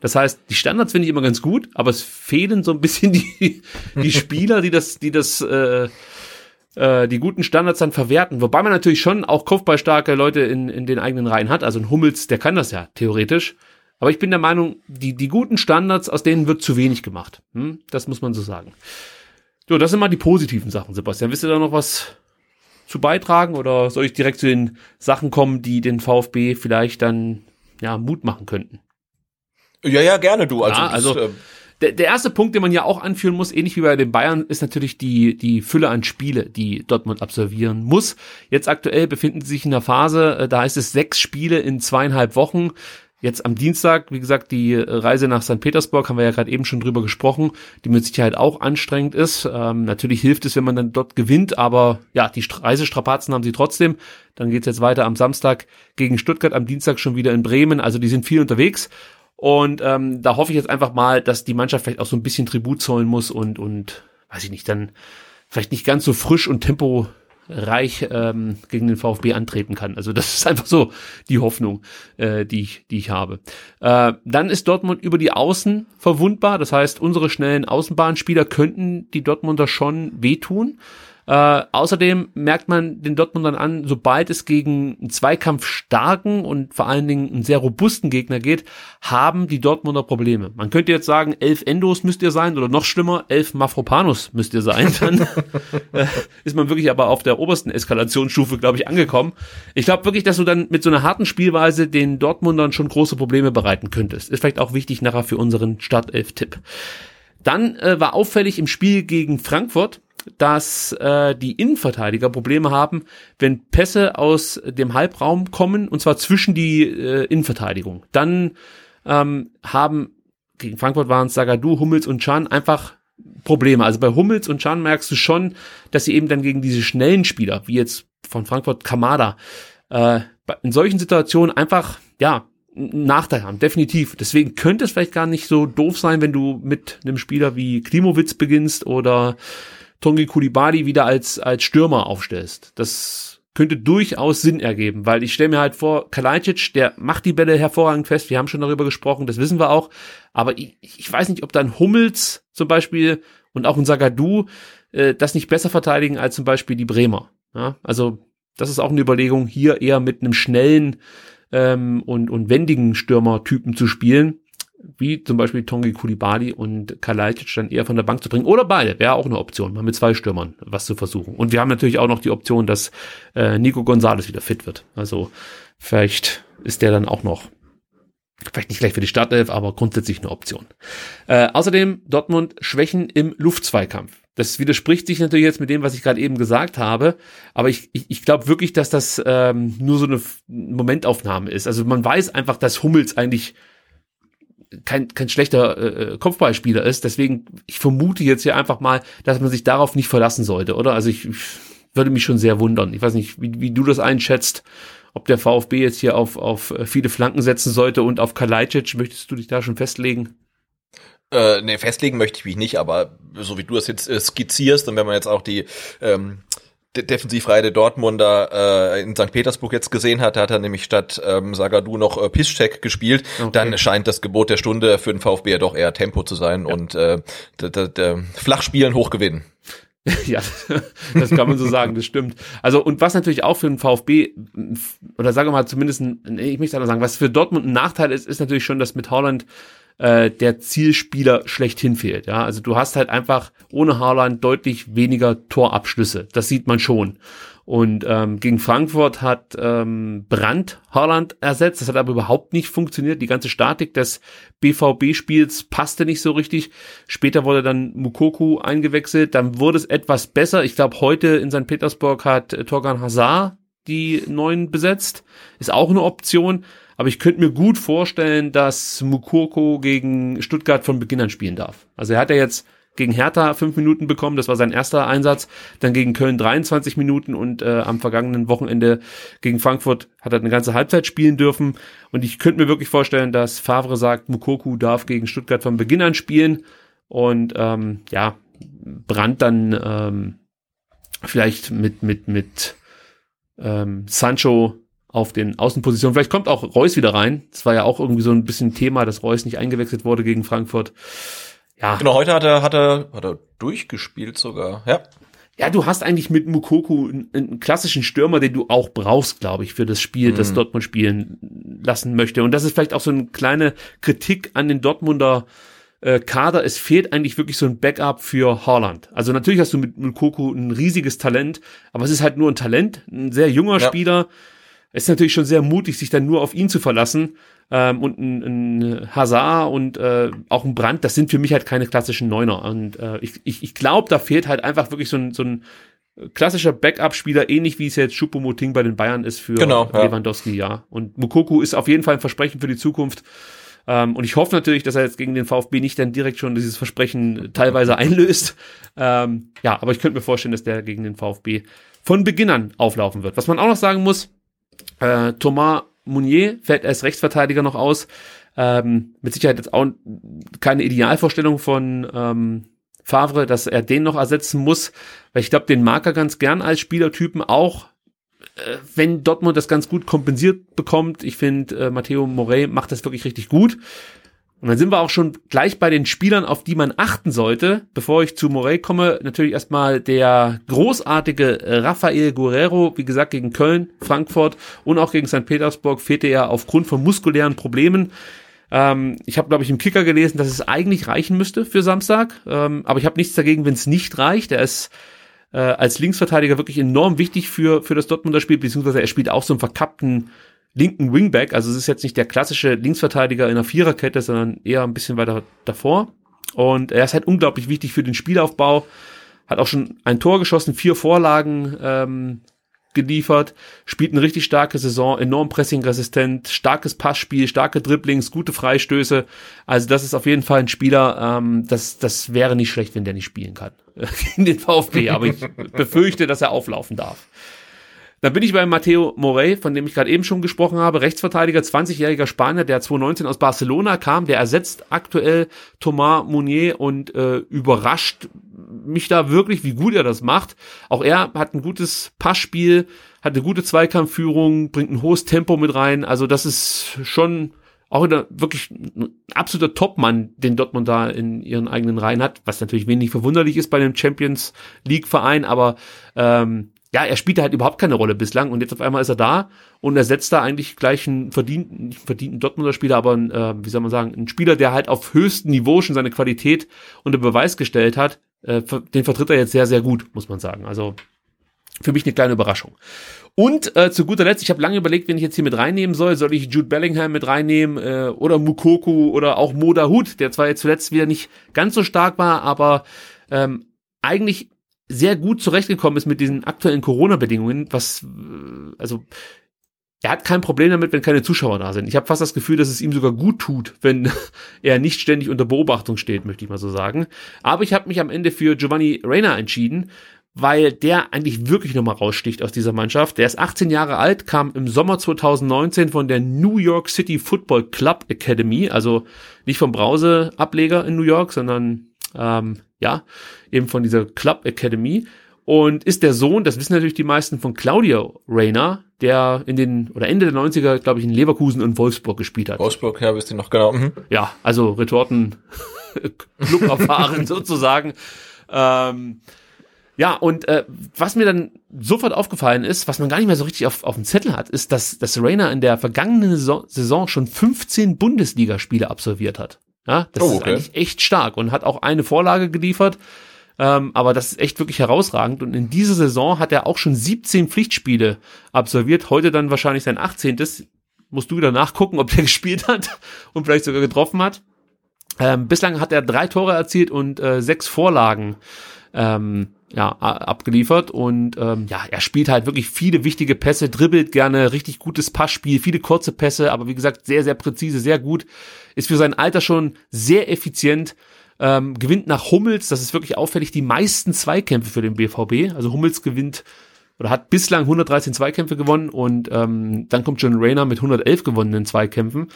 Das heißt, die Standards finde ich immer ganz gut, aber es fehlen so ein bisschen die, die Spieler, die das, die das, äh, äh, die guten Standards dann verwerten. Wobei man natürlich schon auch kopfballstarke Leute in, in den eigenen Reihen hat. Also ein Hummels, der kann das ja theoretisch. Aber ich bin der Meinung, die, die guten Standards, aus denen wird zu wenig gemacht. Hm? Das muss man so sagen. So, das sind mal die positiven Sachen, Sebastian. Wisst ihr da noch was zu beitragen oder soll ich direkt zu den Sachen kommen, die den VfB vielleicht dann ja Mut machen könnten? Ja, ja, gerne du. Also, ja, also das, äh, der, der erste Punkt, den man ja auch anführen muss, ähnlich wie bei den Bayern, ist natürlich die, die Fülle an Spiele, die Dortmund absolvieren muss. Jetzt aktuell befinden sie sich in der Phase, äh, da heißt es sechs Spiele in zweieinhalb Wochen. Jetzt am Dienstag, wie gesagt, die Reise nach St. Petersburg, haben wir ja gerade eben schon drüber gesprochen, die mit Sicherheit auch anstrengend ist. Ähm, natürlich hilft es, wenn man dann dort gewinnt, aber ja, die Reisestrapazen haben sie trotzdem. Dann geht's jetzt weiter am Samstag gegen Stuttgart, am Dienstag schon wieder in Bremen. Also die sind viel unterwegs. Und ähm, da hoffe ich jetzt einfach mal, dass die Mannschaft vielleicht auch so ein bisschen Tribut zollen muss und, und weiß ich nicht, dann vielleicht nicht ganz so frisch und temporeich ähm, gegen den VfB antreten kann. Also das ist einfach so die Hoffnung, äh, die, ich, die ich habe. Äh, dann ist Dortmund über die Außen verwundbar. Das heißt, unsere schnellen Außenbahnspieler könnten die Dortmunder schon wehtun. Äh, außerdem merkt man den Dortmundern an, sobald es gegen einen Zweikampf starken und vor allen Dingen einen sehr robusten Gegner geht, haben die Dortmunder Probleme. Man könnte jetzt sagen, elf Endos müsst ihr sein oder noch schlimmer, elf Mafropanus müsst ihr sein. Dann äh, ist man wirklich aber auf der obersten Eskalationsstufe, glaube ich, angekommen. Ich glaube wirklich, dass du dann mit so einer harten Spielweise den Dortmundern schon große Probleme bereiten könntest. Ist vielleicht auch wichtig nachher für unseren Startelf-Tipp. Dann äh, war auffällig im Spiel gegen Frankfurt, dass äh, die Innenverteidiger Probleme haben, wenn Pässe aus dem Halbraum kommen, und zwar zwischen die äh, Innenverteidigung. Dann ähm, haben gegen Frankfurt waren es Sagadu, Hummels und Chan einfach Probleme. Also bei Hummels und Chan merkst du schon, dass sie eben dann gegen diese schnellen Spieler, wie jetzt von Frankfurt Kamada, äh, in solchen Situationen einfach, ja, Nachteil haben, definitiv. Deswegen könnte es vielleicht gar nicht so doof sein, wenn du mit einem Spieler wie Klimowitz beginnst oder Tongi Kulibadi wieder als, als Stürmer aufstellst. Das könnte durchaus Sinn ergeben, weil ich stelle mir halt vor, Kalajdzic, der macht die Bälle hervorragend fest, wir haben schon darüber gesprochen, das wissen wir auch, aber ich, ich weiß nicht, ob dann Hummels zum Beispiel und auch ein Sagadu äh, das nicht besser verteidigen als zum Beispiel die Bremer. Ja, also das ist auch eine Überlegung, hier eher mit einem schnellen ähm, und, und wendigen Stürmertypen zu spielen, wie zum Beispiel Tongi Kulibali und Kalajdzic dann eher von der Bank zu bringen. Oder beide, wäre auch eine Option, mal mit zwei Stürmern was zu versuchen. Und wir haben natürlich auch noch die Option, dass äh, Nico Gonzalez wieder fit wird. Also vielleicht ist der dann auch noch, vielleicht nicht gleich für die Startelf, aber grundsätzlich eine Option. Äh, außerdem Dortmund Schwächen im Luftzweikampf. Das widerspricht sich natürlich jetzt mit dem, was ich gerade eben gesagt habe, aber ich, ich, ich glaube wirklich, dass das ähm, nur so eine Momentaufnahme ist. Also man weiß einfach, dass Hummels eigentlich kein, kein schlechter äh, Kopfballspieler ist. Deswegen, ich vermute jetzt hier einfach mal, dass man sich darauf nicht verlassen sollte, oder? Also ich, ich würde mich schon sehr wundern. Ich weiß nicht, wie, wie du das einschätzt, ob der VfB jetzt hier auf, auf viele Flanken setzen sollte und auf Kalajdzic. Möchtest du dich da schon festlegen? Äh, nee, festlegen möchte ich mich nicht, aber so wie du das jetzt äh, skizzierst und wenn man jetzt auch die ähm, Defensivreihe der Dortmunder äh, in St. Petersburg jetzt gesehen hat, da hat er nämlich statt ähm, Sagadu noch äh, Piszczek gespielt. Okay. Dann scheint das Gebot der Stunde für den VfB ja doch eher Tempo zu sein ja. und äh, flach spielen, hoch gewinnen. ja, das kann man so sagen, das stimmt. Also, und was natürlich auch für den VfB, oder sagen wir mal zumindest, ein, ich möchte sagen, was für Dortmund ein Nachteil ist, ist natürlich schon, dass mit Holland äh, der Zielspieler schlechthin fehlt. Ja, also du hast halt einfach ohne Haaland deutlich weniger Torabschlüsse. Das sieht man schon. Und ähm, gegen Frankfurt hat ähm, Brandt Holland ersetzt. Das hat aber überhaupt nicht funktioniert. Die ganze Statik des BVB-Spiels passte nicht so richtig. Später wurde dann Mukoku eingewechselt. Dann wurde es etwas besser. Ich glaube, heute in St. Petersburg hat äh, Torgan Hazard die neuen besetzt. Ist auch eine Option. Aber ich könnte mir gut vorstellen, dass Mukoko gegen Stuttgart von Beginn an spielen darf. Also er hat ja jetzt gegen Hertha fünf Minuten bekommen, das war sein erster Einsatz, dann gegen Köln 23 Minuten und äh, am vergangenen Wochenende gegen Frankfurt hat er eine ganze Halbzeit spielen dürfen und ich könnte mir wirklich vorstellen, dass Favre sagt, Mukoku darf gegen Stuttgart von Beginn an spielen und ähm, ja, Brand dann ähm, vielleicht mit mit mit ähm, Sancho auf den Außenpositionen. Vielleicht kommt auch Reus wieder rein. Das war ja auch irgendwie so ein bisschen Thema, dass Reus nicht eingewechselt wurde gegen Frankfurt. Ja. Genau, heute hat er, hat er, hat er durchgespielt sogar, ja. Ja, du hast eigentlich mit Mukoku einen, einen klassischen Stürmer, den du auch brauchst, glaube ich, für das Spiel, mhm. das Dortmund spielen lassen möchte. Und das ist vielleicht auch so eine kleine Kritik an den Dortmunder äh, Kader. Es fehlt eigentlich wirklich so ein Backup für Haaland. Also natürlich hast du mit Mukoku ein riesiges Talent, aber es ist halt nur ein Talent, ein sehr junger ja. Spieler. Es ist natürlich schon sehr mutig, sich dann nur auf ihn zu verlassen ähm, und ein, ein Hazard und äh, auch ein Brand, das sind für mich halt keine klassischen Neuner. Und äh, ich, ich, ich glaube, da fehlt halt einfach wirklich so ein, so ein klassischer Backup-Spieler, ähnlich wie es jetzt Choupo-Moting bei den Bayern ist für genau, ja. Lewandowski, ja. Und Mukoku ist auf jeden Fall ein Versprechen für die Zukunft. Ähm, und ich hoffe natürlich, dass er jetzt gegen den VfB nicht dann direkt schon dieses Versprechen teilweise einlöst. Ähm, ja, aber ich könnte mir vorstellen, dass der gegen den VfB von Beginn an auflaufen wird. Was man auch noch sagen muss, äh, Thomas Mounier fällt als Rechtsverteidiger noch aus. Ähm, mit Sicherheit jetzt auch keine Idealvorstellung von ähm, Favre, dass er den noch ersetzen muss, weil ich glaube, den mag er ganz gern als Spielertypen auch, äh, wenn Dortmund das ganz gut kompensiert bekommt. Ich finde, äh, Matteo Morey macht das wirklich richtig gut. Und dann sind wir auch schon gleich bei den Spielern, auf die man achten sollte. Bevor ich zu Morey komme, natürlich erstmal der großartige Rafael Guerrero, wie gesagt, gegen Köln, Frankfurt und auch gegen St. Petersburg fehlte er aufgrund von muskulären Problemen. Ähm, ich habe, glaube ich, im Kicker gelesen, dass es eigentlich reichen müsste für Samstag. Ähm, aber ich habe nichts dagegen, wenn es nicht reicht. Er ist äh, als Linksverteidiger wirklich enorm wichtig für, für das Dortmunder Spiel, beziehungsweise er spielt auch so einen verkappten linken Wingback. Also es ist jetzt nicht der klassische Linksverteidiger in einer Viererkette, sondern eher ein bisschen weiter davor. Und er ist halt unglaublich wichtig für den Spielaufbau. Hat auch schon ein Tor geschossen, vier Vorlagen ähm, geliefert, spielt eine richtig starke Saison, enorm pressingresistent, starkes Passspiel, starke Dribblings, gute Freistöße. Also das ist auf jeden Fall ein Spieler, ähm, das, das wäre nicht schlecht, wenn der nicht spielen kann gegen den VfB, aber ich befürchte, dass er auflaufen darf. Dann bin ich bei Matteo Morey, von dem ich gerade eben schon gesprochen habe, Rechtsverteidiger, 20-jähriger Spanier, der 2019 aus Barcelona kam, der ersetzt aktuell Thomas Mounier und äh, überrascht mich da wirklich, wie gut er das macht. Auch er hat ein gutes Passspiel, hat eine gute Zweikampfführung, bringt ein hohes Tempo mit rein. Also das ist schon auch wieder wirklich ein absoluter Topmann, den Dortmund da in ihren eigenen Reihen hat, was natürlich wenig verwunderlich ist bei dem Champions League Verein, aber ähm, ja, er spielte halt überhaupt keine Rolle bislang und jetzt auf einmal ist er da und er setzt da eigentlich gleich einen verdienten, nicht verdienten Dortmunder Spieler, aber ein, äh, wie soll man sagen, ein Spieler, der halt auf höchstem Niveau schon seine Qualität unter Beweis gestellt hat, äh, den vertritt er jetzt sehr, sehr gut, muss man sagen. Also für mich eine kleine Überraschung. Und äh, zu guter Letzt, ich habe lange überlegt, wen ich jetzt hier mit reinnehmen soll. Soll ich Jude Bellingham mit reinnehmen äh, oder Mukoku oder auch Moda Hut, der zwar jetzt zuletzt wieder nicht ganz so stark war, aber ähm, eigentlich sehr gut zurechtgekommen ist mit diesen aktuellen Corona-Bedingungen, was, äh, also, er hat kein Problem damit, wenn keine Zuschauer da sind. Ich habe fast das Gefühl, dass es ihm sogar gut tut, wenn er nicht ständig unter Beobachtung steht, möchte ich mal so sagen. Aber ich habe mich am Ende für Giovanni Reina entschieden, weil der eigentlich wirklich nochmal raussticht aus dieser Mannschaft. Der ist 18 Jahre alt, kam im Sommer 2019 von der New York City Football Club Academy, also nicht vom Brause-Ableger in New York, sondern ähm, ja, eben von dieser Club Academy und ist der Sohn, das wissen natürlich die meisten, von Claudio Reyna, der in den, oder Ende der 90er, glaube ich, in Leverkusen und Wolfsburg gespielt hat. Wolfsburg, ja, wisst ihr noch genau. Mhm. Ja, also Retorten Club erfahren sozusagen. Ähm, ja, und äh, was mir dann sofort aufgefallen ist, was man gar nicht mehr so richtig auf, auf dem Zettel hat, ist, dass, dass Reyna in der vergangenen Saison, Saison schon 15 Bundesligaspiele absolviert hat. Ja, das oh, okay. ist eigentlich echt stark und hat auch eine Vorlage geliefert. Ähm, aber das ist echt wirklich herausragend. Und in dieser Saison hat er auch schon 17 Pflichtspiele absolviert. Heute dann wahrscheinlich sein 18. Musst du wieder nachgucken, ob der gespielt hat und vielleicht sogar getroffen hat. Ähm, bislang hat er drei Tore erzielt und äh, sechs Vorlagen ähm, ja, abgeliefert und ähm, ja, er spielt halt wirklich viele wichtige Pässe, dribbelt gerne, richtig gutes Passspiel, viele kurze Pässe, aber wie gesagt, sehr, sehr präzise, sehr gut, ist für sein Alter schon sehr effizient, ähm, gewinnt nach Hummels, das ist wirklich auffällig, die meisten Zweikämpfe für den BVB, also Hummels gewinnt oder hat bislang 113 Zweikämpfe gewonnen und ähm, dann kommt John Rayner mit 111 gewonnenen Zweikämpfen.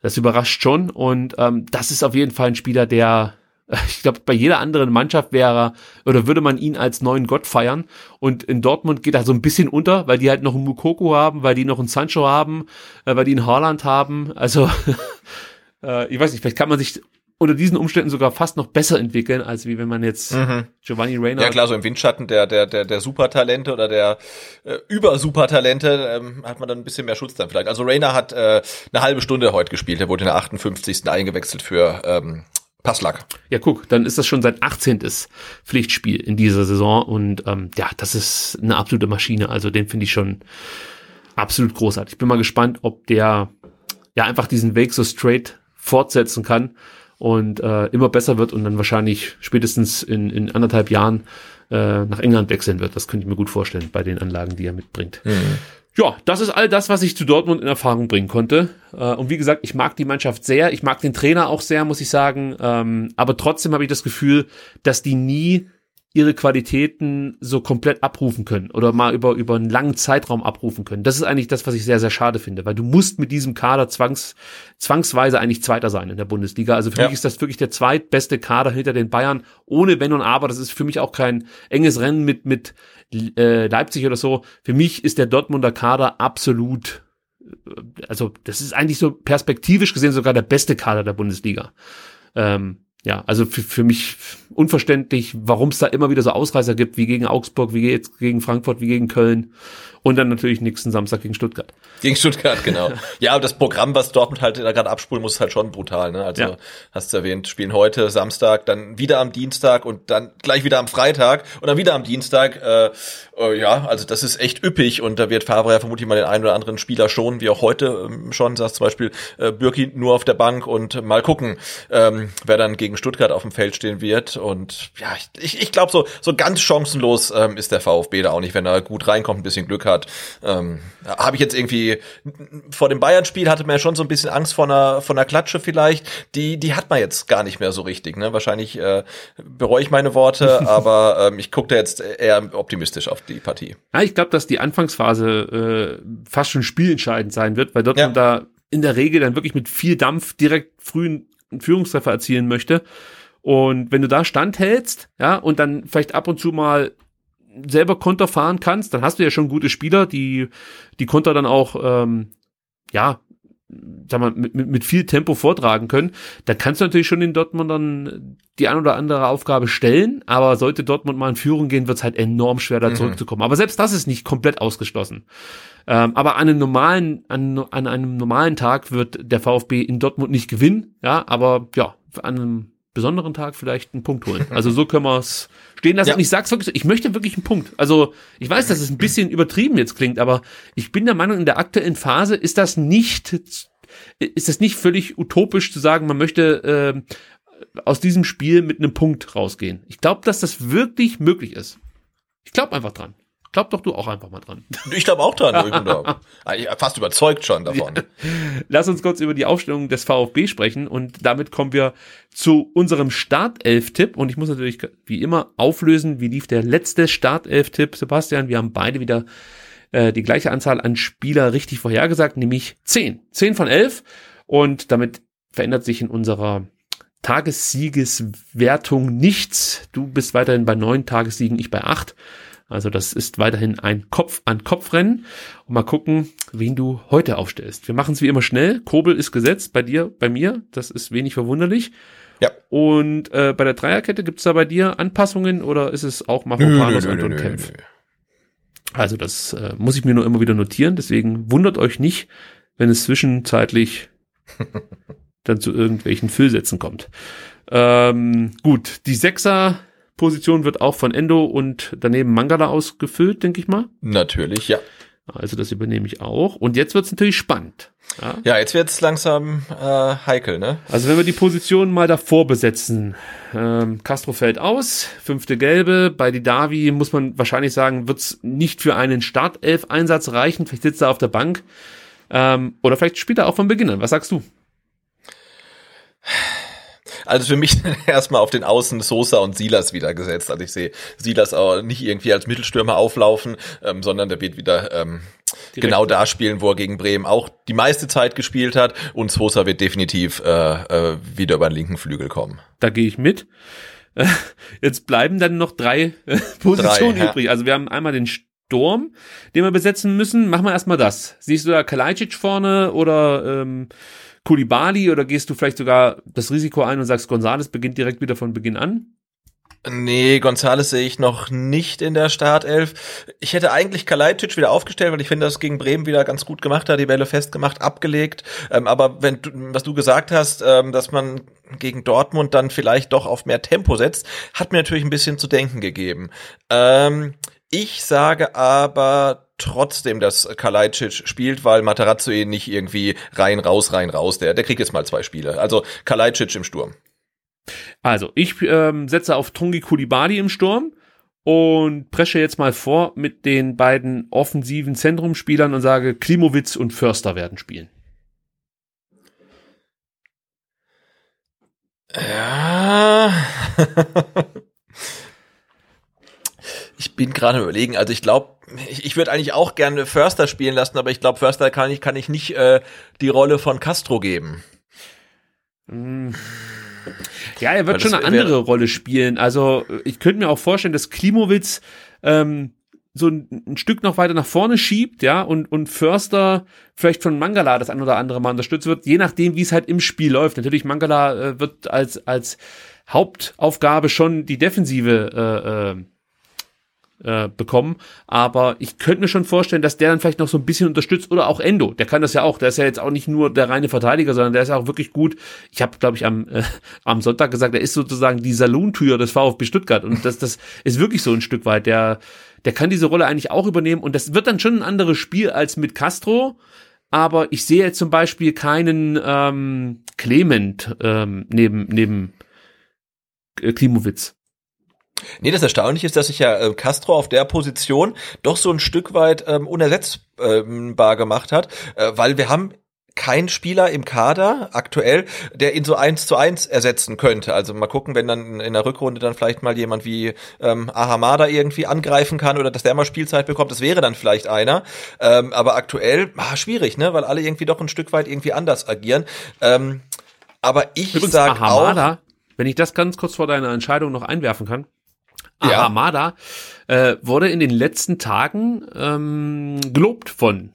Das überrascht schon und ähm, das ist auf jeden Fall ein Spieler, der ich glaube, bei jeder anderen Mannschaft wäre oder würde man ihn als neuen Gott feiern. Und in Dortmund geht er so ein bisschen unter, weil die halt noch einen Mukoko haben, weil die noch einen Sancho haben, äh, weil die einen Haaland haben. Also äh, ich weiß nicht, vielleicht kann man sich unter diesen Umständen sogar fast noch besser entwickeln, als wie wenn man jetzt mhm. Giovanni Reyna. Ja klar, so im Windschatten der der der der Supertalente oder der äh, über Supertalente ähm, hat man dann ein bisschen mehr Schutz dann vielleicht. Also Reyna hat äh, eine halbe Stunde heute gespielt. Er wurde in der 58. eingewechselt für ähm, Passlack. Ja, guck, dann ist das schon sein 18. Pflichtspiel in dieser Saison und ähm, ja, das ist eine absolute Maschine. Also den finde ich schon absolut großartig. Ich bin mal gespannt, ob der ja einfach diesen Weg so straight fortsetzen kann und äh, immer besser wird und dann wahrscheinlich spätestens in, in anderthalb Jahren äh, nach England wechseln wird. Das könnte ich mir gut vorstellen bei den Anlagen, die er mitbringt. Mhm. Ja, das ist all das, was ich zu Dortmund in Erfahrung bringen konnte. Äh, und wie gesagt, ich mag die Mannschaft sehr, ich mag den Trainer auch sehr, muss ich sagen. Ähm, aber trotzdem habe ich das Gefühl, dass die nie ihre Qualitäten so komplett abrufen können oder mal über, über einen langen Zeitraum abrufen können. Das ist eigentlich das, was ich sehr, sehr schade finde, weil du musst mit diesem Kader zwangs, zwangsweise eigentlich Zweiter sein in der Bundesliga. Also für ja. mich ist das wirklich der zweitbeste Kader hinter den Bayern, ohne Wenn und Aber. Das ist für mich auch kein enges Rennen mit, mit äh, Leipzig oder so. Für mich ist der Dortmunder Kader absolut äh, also das ist eigentlich so perspektivisch gesehen sogar der beste Kader der Bundesliga. Ähm, ja, also für, für mich unverständlich, warum es da immer wieder so Ausreißer gibt, wie gegen Augsburg, wie jetzt gegen Frankfurt, wie gegen Köln. Und dann natürlich nächsten Samstag gegen Stuttgart. Gegen Stuttgart, genau. ja, und das Programm, was Dortmund halt da gerade abspulen muss, ist halt schon brutal. Ne? Also ja. hast du erwähnt, spielen heute Samstag, dann wieder am Dienstag und dann gleich wieder am Freitag und dann wieder am Dienstag. Äh, äh, ja, also das ist echt üppig und da wird Favre ja vermutlich mal den einen oder anderen Spieler schon, wie auch heute ähm, schon, sagst zum Beispiel äh, Bürki nur auf der Bank und mal gucken, ähm, wer dann gegen Stuttgart auf dem Feld stehen wird. Und ja, ich, ich glaube, so, so ganz chancenlos ähm, ist der VfB da auch nicht, wenn er gut reinkommt, ein bisschen Glück hat hat. Ähm, Habe ich jetzt irgendwie vor dem Bayern-Spiel hatte man ja schon so ein bisschen Angst vor einer, von einer Klatsche vielleicht. Die, die hat man jetzt gar nicht mehr so richtig. Ne? Wahrscheinlich äh, bereue ich meine Worte, aber ähm, ich gucke da jetzt eher optimistisch auf die Partie. Ja, ich glaube, dass die Anfangsphase äh, fast schon spielentscheidend sein wird, weil Dortmund ja. da in der Regel dann wirklich mit viel Dampf direkt frühen Führungstreffer erzielen möchte. Und wenn du da standhältst, ja, und dann vielleicht ab und zu mal selber Konter fahren kannst, dann hast du ja schon gute Spieler, die die Konter dann auch ähm, ja sag mal, mit, mit, mit viel Tempo vortragen können, dann kannst du natürlich schon in Dortmund dann die ein oder andere Aufgabe stellen, aber sollte Dortmund mal in Führung gehen, wird es halt enorm schwer, da mhm. zurückzukommen. Aber selbst das ist nicht komplett ausgeschlossen. Ähm, aber an einem normalen, an, an einem normalen Tag wird der VfB in Dortmund nicht gewinnen, ja, aber ja, an einem besonderen Tag vielleicht einen Punkt holen. Also so können wir es stehen lassen. Ja. Und ich sag's wirklich, so, ich möchte wirklich einen Punkt. Also ich weiß, dass es ein bisschen übertrieben jetzt klingt, aber ich bin der Meinung, in der aktuellen Phase ist das nicht, ist das nicht völlig utopisch zu sagen, man möchte äh, aus diesem Spiel mit einem Punkt rausgehen. Ich glaube, dass das wirklich möglich ist. Ich glaube einfach dran. Glaub doch du auch einfach mal dran. Ich glaube auch dran. Fast überzeugt schon davon. Lass uns kurz über die Aufstellung des VfB sprechen und damit kommen wir zu unserem Startelf-Tipp und ich muss natürlich wie immer auflösen, wie lief der letzte Startelf-Tipp, Sebastian. Wir haben beide wieder äh, die gleiche Anzahl an Spieler richtig vorhergesagt, nämlich 10. 10 von 11 und damit verändert sich in unserer Tagessiegeswertung nichts. Du bist weiterhin bei neun Tagessiegen, ich bei acht. Also das ist weiterhin ein Kopf-an-Kopf-Rennen. Und mal gucken, wen du heute aufstellst. Wir machen es wie immer schnell. Kobel ist gesetzt bei dir, bei mir. Das ist wenig verwunderlich. Ja. Und äh, bei der Dreierkette gibt's da bei dir Anpassungen oder ist es auch Mafropanos und, und Kempf? Also das äh, muss ich mir nur immer wieder notieren. Deswegen wundert euch nicht, wenn es zwischenzeitlich dann zu irgendwelchen Füllsätzen kommt. Ähm, gut, die Sechser Position wird auch von Endo und daneben Mangala ausgefüllt, denke ich mal. Natürlich, ja. Also das übernehme ich auch. Und jetzt wird's natürlich spannend. Ja, ja jetzt wird's langsam äh, heikel, ne? Also wenn wir die Position mal davor besetzen. Ähm, Castro fällt aus, fünfte Gelbe. Bei Didavi muss man wahrscheinlich sagen, wird's nicht für einen Startelf-Einsatz reichen. Vielleicht sitzt er auf der Bank. Ähm, oder vielleicht spielt er auch von Beginn an. Was sagst du? Also für mich erstmal auf den Außen Sosa und Silas wieder gesetzt. Also ich sehe Silas auch nicht irgendwie als Mittelstürmer auflaufen, ähm, sondern der wird wieder ähm, genau da spielen, wo er gegen Bremen auch die meiste Zeit gespielt hat. Und Sosa wird definitiv äh, äh, wieder über den linken Flügel kommen. Da gehe ich mit. Jetzt bleiben dann noch drei äh, Positionen drei, übrig. Ja. Also wir haben einmal den Sturm, den wir besetzen müssen. Machen wir erstmal das. Siehst du da Kalajdzic vorne oder ähm, Kulibali oder gehst du vielleicht sogar das Risiko ein und sagst, Gonzales beginnt direkt wieder von Beginn an? Nee, Gonzales sehe ich noch nicht in der Startelf. Ich hätte eigentlich Kalajdzic wieder aufgestellt, weil ich finde, das gegen Bremen wieder ganz gut gemacht hat, die Bälle festgemacht, abgelegt. Ähm, aber wenn du, was du gesagt hast, ähm, dass man gegen Dortmund dann vielleicht doch auf mehr Tempo setzt, hat mir natürlich ein bisschen zu denken gegeben. Ähm, ich sage aber trotzdem, dass Kalajdzic spielt, weil Matarazzo ihn nicht irgendwie rein, raus, rein, raus. Der, der kriegt jetzt mal zwei Spiele. Also Kalajdzic im Sturm. Also, ich ähm, setze auf Tungi Kulibali im Sturm und presche jetzt mal vor mit den beiden offensiven Zentrumspielern und sage, Klimowitz und Förster werden spielen. Ja. ich bin gerade überlegen, also ich glaube, ich, ich würde eigentlich auch gerne Förster spielen lassen, aber ich glaube, Förster kann ich, kann ich nicht äh, die Rolle von Castro geben. Mm. Ja, er wird schon eine andere Rolle spielen. Also ich könnte mir auch vorstellen, dass Klimowitz ähm, so ein, ein, Stück noch weiter nach vorne schiebt, ja, und, und Förster vielleicht von Mangala das ein oder andere Mal unterstützt wird, je nachdem, wie es halt im Spiel läuft. Natürlich, Mangala äh, wird als, als Hauptaufgabe schon die Defensive äh, äh, äh, bekommen. Aber ich könnte mir schon vorstellen, dass der dann vielleicht noch so ein bisschen unterstützt oder auch Endo. Der kann das ja auch. Der ist ja jetzt auch nicht nur der reine Verteidiger, sondern der ist auch wirklich gut. Ich habe, glaube ich, am, äh, am Sonntag gesagt, er ist sozusagen die Salontür des VfB Stuttgart. Und das, das ist wirklich so ein Stück weit. Der, der kann diese Rolle eigentlich auch übernehmen. Und das wird dann schon ein anderes Spiel als mit Castro. Aber ich sehe jetzt zum Beispiel keinen ähm, Clement ähm, neben, neben äh, Klimowitz. Nee, das Erstaunliche ist, dass sich ja äh, Castro auf der Position doch so ein Stück weit ähm, unersetzbar gemacht hat, äh, weil wir haben kein Spieler im Kader aktuell, der ihn so eins zu eins ersetzen könnte. Also mal gucken, wenn dann in der Rückrunde dann vielleicht mal jemand wie ähm, Ahamada irgendwie angreifen kann oder dass der mal Spielzeit bekommt, das wäre dann vielleicht einer. Ähm, aber aktuell ah, schwierig, ne, weil alle irgendwie doch ein Stück weit irgendwie anders agieren. Ähm, aber ich sage auch, wenn ich das ganz kurz vor deiner Entscheidung noch einwerfen kann, ja. Ahamada äh, wurde in den letzten Tagen ähm, gelobt von.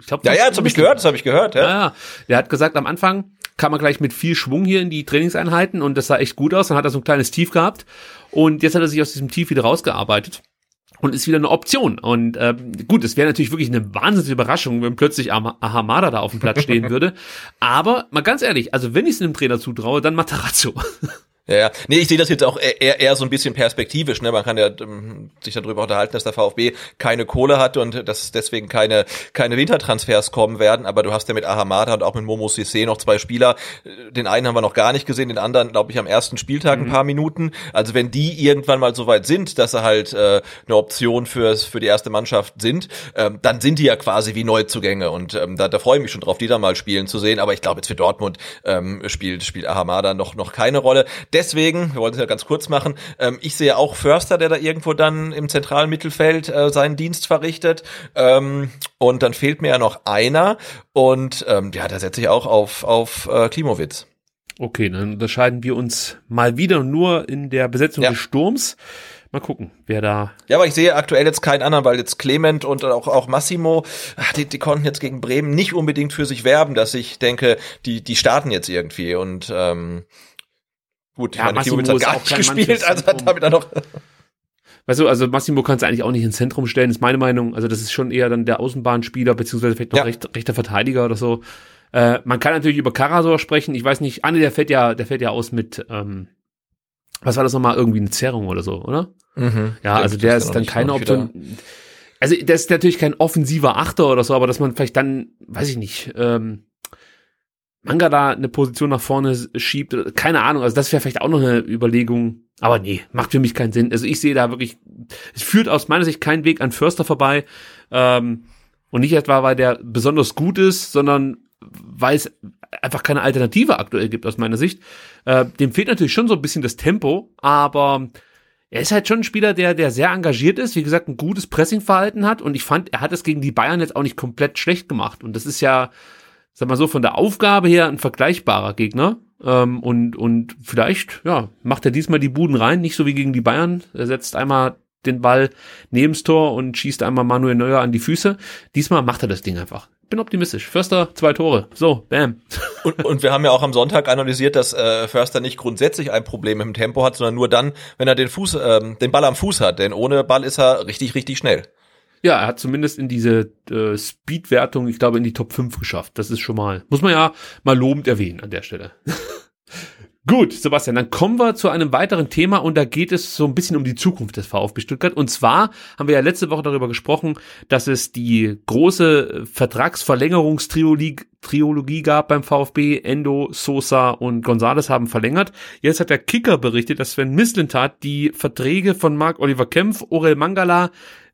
Ich glaub, ja, ja, das habe ich gehört, das habe ich gehört. Ja. ja, der hat gesagt, am Anfang kam er gleich mit viel Schwung hier in die Trainingseinheiten und das sah echt gut aus. Dann hat er so ein kleines Tief gehabt und jetzt hat er sich aus diesem Tief wieder rausgearbeitet und ist wieder eine Option. Und ähm, gut, es wäre natürlich wirklich eine wahnsinnige Überraschung, wenn plötzlich Ahamada da auf dem Platz stehen würde. Aber mal ganz ehrlich, also wenn ich es einem Trainer zutraue, dann Matarazzo. Ja, ja. Nee, ich sehe das jetzt auch eher, eher so ein bisschen perspektivisch. Ne? Man kann ja ähm, sich darüber unterhalten, dass der VfB keine Kohle hat und dass deswegen keine, keine Wintertransfers kommen werden. Aber du hast ja mit Ahamada und auch mit Momo Sissé noch zwei Spieler. Den einen haben wir noch gar nicht gesehen, den anderen, glaube ich, am ersten Spieltag mhm. ein paar Minuten. Also wenn die irgendwann mal so weit sind, dass sie halt äh, eine Option fürs, für die erste Mannschaft sind, ähm, dann sind die ja quasi wie Neuzugänge. Und ähm, da, da freue ich mich schon drauf, die da mal spielen zu sehen. Aber ich glaube, jetzt für Dortmund ähm, spielt, spielt Ahamada noch, noch keine Rolle. Deswegen, wir wollen es ja ganz kurz machen, ähm, ich sehe auch Förster, der da irgendwo dann im zentralen Mittelfeld äh, seinen Dienst verrichtet. Ähm, und dann fehlt mir ja noch einer. Und ähm, ja, da setze ich auch auf, auf äh, Klimowitz. Okay, dann unterscheiden wir uns mal wieder nur in der Besetzung ja. des Sturms. Mal gucken, wer da. Ja, aber ich sehe aktuell jetzt keinen anderen, weil jetzt Clement und auch, auch Massimo, die, die konnten jetzt gegen Bremen nicht unbedingt für sich werben, dass ich denke, die, die starten jetzt irgendwie und ähm, Gut, ja, meine, Massimo hat gar nicht gespielt, also hat damit dann noch. Weißt du, also Massimo kannst du eigentlich auch nicht ins Zentrum stellen, ist meine Meinung. Also das ist schon eher dann der Außenbahnspieler, beziehungsweise vielleicht noch ja. recht, rechter Verteidiger oder so. Äh, man kann natürlich über Karasor sprechen. Ich weiß nicht, Anne, der fällt ja, der fällt ja aus mit, ähm, was war das nochmal, irgendwie eine Zerrung oder so, oder? Mhm. Ja, also der ist dann keine Option. Also der ist natürlich kein offensiver Achter oder so, aber dass man vielleicht dann, weiß ich nicht, ähm, Manga da eine Position nach vorne schiebt, keine Ahnung, also das wäre vielleicht auch noch eine Überlegung, aber nee, macht für mich keinen Sinn. Also ich sehe da wirklich, es führt aus meiner Sicht keinen Weg an Förster vorbei ähm, und nicht etwa, weil der besonders gut ist, sondern weil es einfach keine Alternative aktuell gibt aus meiner Sicht. Äh, dem fehlt natürlich schon so ein bisschen das Tempo, aber er ist halt schon ein Spieler, der, der sehr engagiert ist, wie gesagt, ein gutes Pressingverhalten hat und ich fand, er hat es gegen die Bayern jetzt auch nicht komplett schlecht gemacht und das ist ja, sag mal so, von der Aufgabe her ein vergleichbarer Gegner ähm, und, und vielleicht, ja, macht er diesmal die Buden rein, nicht so wie gegen die Bayern, er setzt einmal den Ball neben's Tor und schießt einmal Manuel Neuer an die Füße. Diesmal macht er das Ding einfach bin optimistisch. Förster, zwei Tore. So, bam. Und, und wir haben ja auch am Sonntag analysiert, dass äh, Förster nicht grundsätzlich ein Problem dem Tempo hat, sondern nur dann, wenn er den Fuß, ähm, den Ball am Fuß hat. Denn ohne Ball ist er richtig, richtig schnell. Ja, er hat zumindest in diese äh, Speed-Wertung, ich glaube, in die Top 5 geschafft. Das ist schon mal, muss man ja mal lobend erwähnen an der Stelle. Gut, Sebastian, dann kommen wir zu einem weiteren Thema und da geht es so ein bisschen um die Zukunft des VfB Stuttgart. Und zwar haben wir ja letzte Woche darüber gesprochen, dass es die große Vertragsverlängerungstriologie Triologie gab beim VfB. Endo, Sosa und Gonzales haben verlängert. Jetzt hat der Kicker berichtet, dass Sven Mislintat die Verträge von Marc Oliver Kempf, Orel Mangala,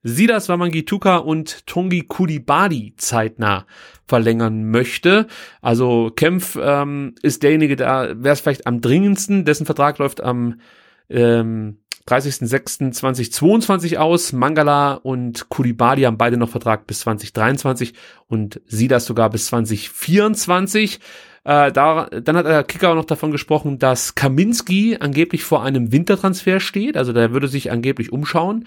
Sidas Wamangituka und Tongi Kulibadi zeitnah verlängern möchte. Also Kempf ähm, ist derjenige, da wäre es vielleicht am dringendsten. Dessen Vertrag läuft am ähm, 30.06.2022 aus. Mangala und Kulibadi haben beide noch Vertrag bis 2023 und Sidas sogar bis 2024. Äh, da, dann hat der Kicker auch noch davon gesprochen, dass Kaminski angeblich vor einem Wintertransfer steht. Also der würde sich angeblich umschauen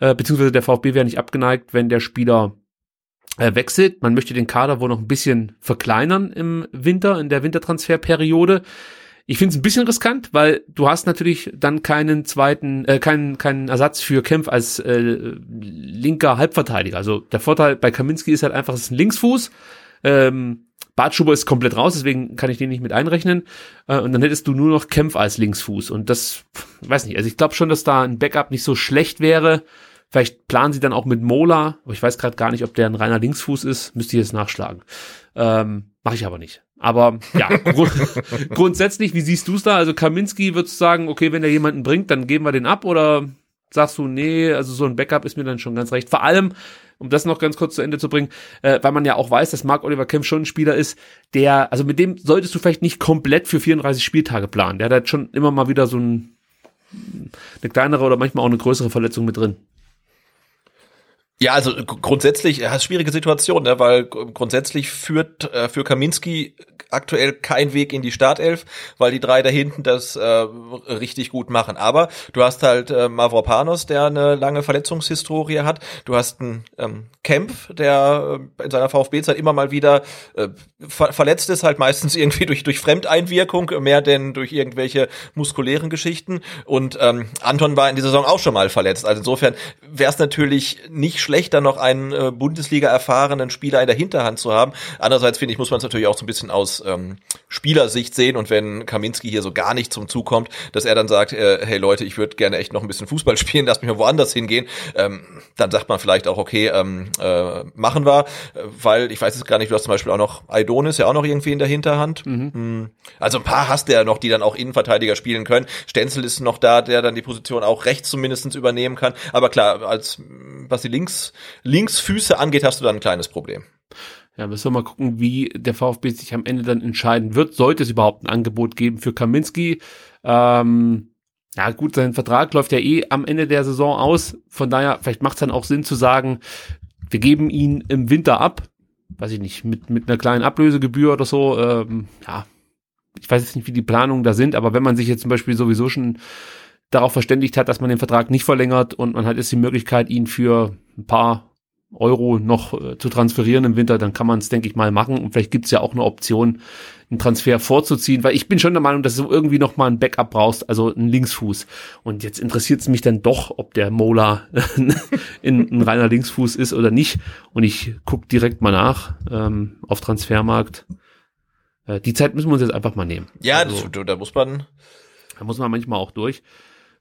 äh, beziehungsweise der VfB wäre nicht abgeneigt, wenn der Spieler äh, wechselt. Man möchte den Kader wohl noch ein bisschen verkleinern im Winter, in der Wintertransferperiode. Ich finde es ein bisschen riskant, weil du hast natürlich dann keinen zweiten, äh, keinen, keinen Ersatz für Kempf als äh, linker Halbverteidiger. Also der Vorteil bei Kaminski ist halt einfach, es ist ein Linksfuß. Ähm, Bartschuber ist komplett raus, deswegen kann ich den nicht mit einrechnen. Äh, und dann hättest du nur noch Kempf als Linksfuß. Und das, weiß nicht, also ich glaube schon, dass da ein Backup nicht so schlecht wäre. Vielleicht planen sie dann auch mit Mola, aber ich weiß gerade gar nicht, ob der ein reiner Linksfuß ist. Müsste ich jetzt nachschlagen. Ähm, Mache ich aber nicht. Aber ja, grund grundsätzlich, wie siehst du es da? Also Kaminski würdest du sagen, okay, wenn er jemanden bringt, dann geben wir den ab oder sagst du, nee, also so ein Backup ist mir dann schon ganz recht. Vor allem, um das noch ganz kurz zu Ende zu bringen, äh, weil man ja auch weiß, dass Mark Oliver Kemp schon ein Spieler ist, der, also mit dem solltest du vielleicht nicht komplett für 34 Spieltage planen. Der hat halt schon immer mal wieder so ein, eine kleinere oder manchmal auch eine größere Verletzung mit drin. Ja, also grundsätzlich, ja, schwierige Situation, ne, weil grundsätzlich führt äh, für Kaminski aktuell kein Weg in die Startelf, weil die drei da hinten das äh, richtig gut machen. Aber du hast halt äh, Mavropanos, der eine lange Verletzungshistorie hat. Du hast einen ähm, Kempf, der äh, in seiner VfB-Zeit immer mal wieder äh, ver verletzt ist, halt meistens irgendwie durch durch Fremdeinwirkung, mehr denn durch irgendwelche muskulären Geschichten. Und ähm, Anton war in dieser Saison auch schon mal verletzt. Also insofern wäre es natürlich nicht schlecht, dann noch einen äh, Bundesliga erfahrenen Spieler in der Hinterhand zu haben. Andererseits finde ich, muss man es natürlich auch so ein bisschen aus ähm, Spielersicht sehen und wenn Kaminski hier so gar nicht zum Zug kommt, dass er dann sagt, äh, hey Leute, ich würde gerne echt noch ein bisschen Fußball spielen, lass mich mal woanders hingehen, ähm, dann sagt man vielleicht auch, okay, ähm, äh, machen wir, weil ich weiß es gar nicht, du hast zum Beispiel auch noch Aidonis ja auch noch irgendwie in der Hinterhand. Mhm. Hm. Also ein paar hast du ja noch, die dann auch Innenverteidiger spielen können. Stenzel ist noch da, der dann die Position auch rechts zumindestens übernehmen kann. Aber klar, als was die Links, Linksfüße angeht, hast du dann ein kleines Problem. Ja, müssen wir mal gucken, wie der VfB sich am Ende dann entscheiden wird. Sollte es überhaupt ein Angebot geben für Kaminski? Ähm, ja gut, sein Vertrag läuft ja eh am Ende der Saison aus. Von daher, vielleicht macht es dann auch Sinn zu sagen, wir geben ihn im Winter ab. Weiß ich nicht, mit, mit einer kleinen Ablösegebühr oder so. Ähm, ja, ich weiß jetzt nicht, wie die Planungen da sind, aber wenn man sich jetzt zum Beispiel sowieso schon darauf verständigt hat, dass man den Vertrag nicht verlängert und man hat jetzt die Möglichkeit, ihn für ein paar Euro noch äh, zu transferieren im Winter, dann kann man es, denke ich mal, machen. Und vielleicht gibt es ja auch eine Option, einen Transfer vorzuziehen, weil ich bin schon der Meinung, dass du irgendwie noch mal ein Backup brauchst, also einen Linksfuß. Und jetzt interessiert es mich dann doch, ob der Mola in, ein reiner Linksfuß ist oder nicht. Und ich guck direkt mal nach ähm, auf Transfermarkt. Äh, die Zeit müssen wir uns jetzt einfach mal nehmen. Ja, also, das, da muss man Da muss man manchmal auch durch.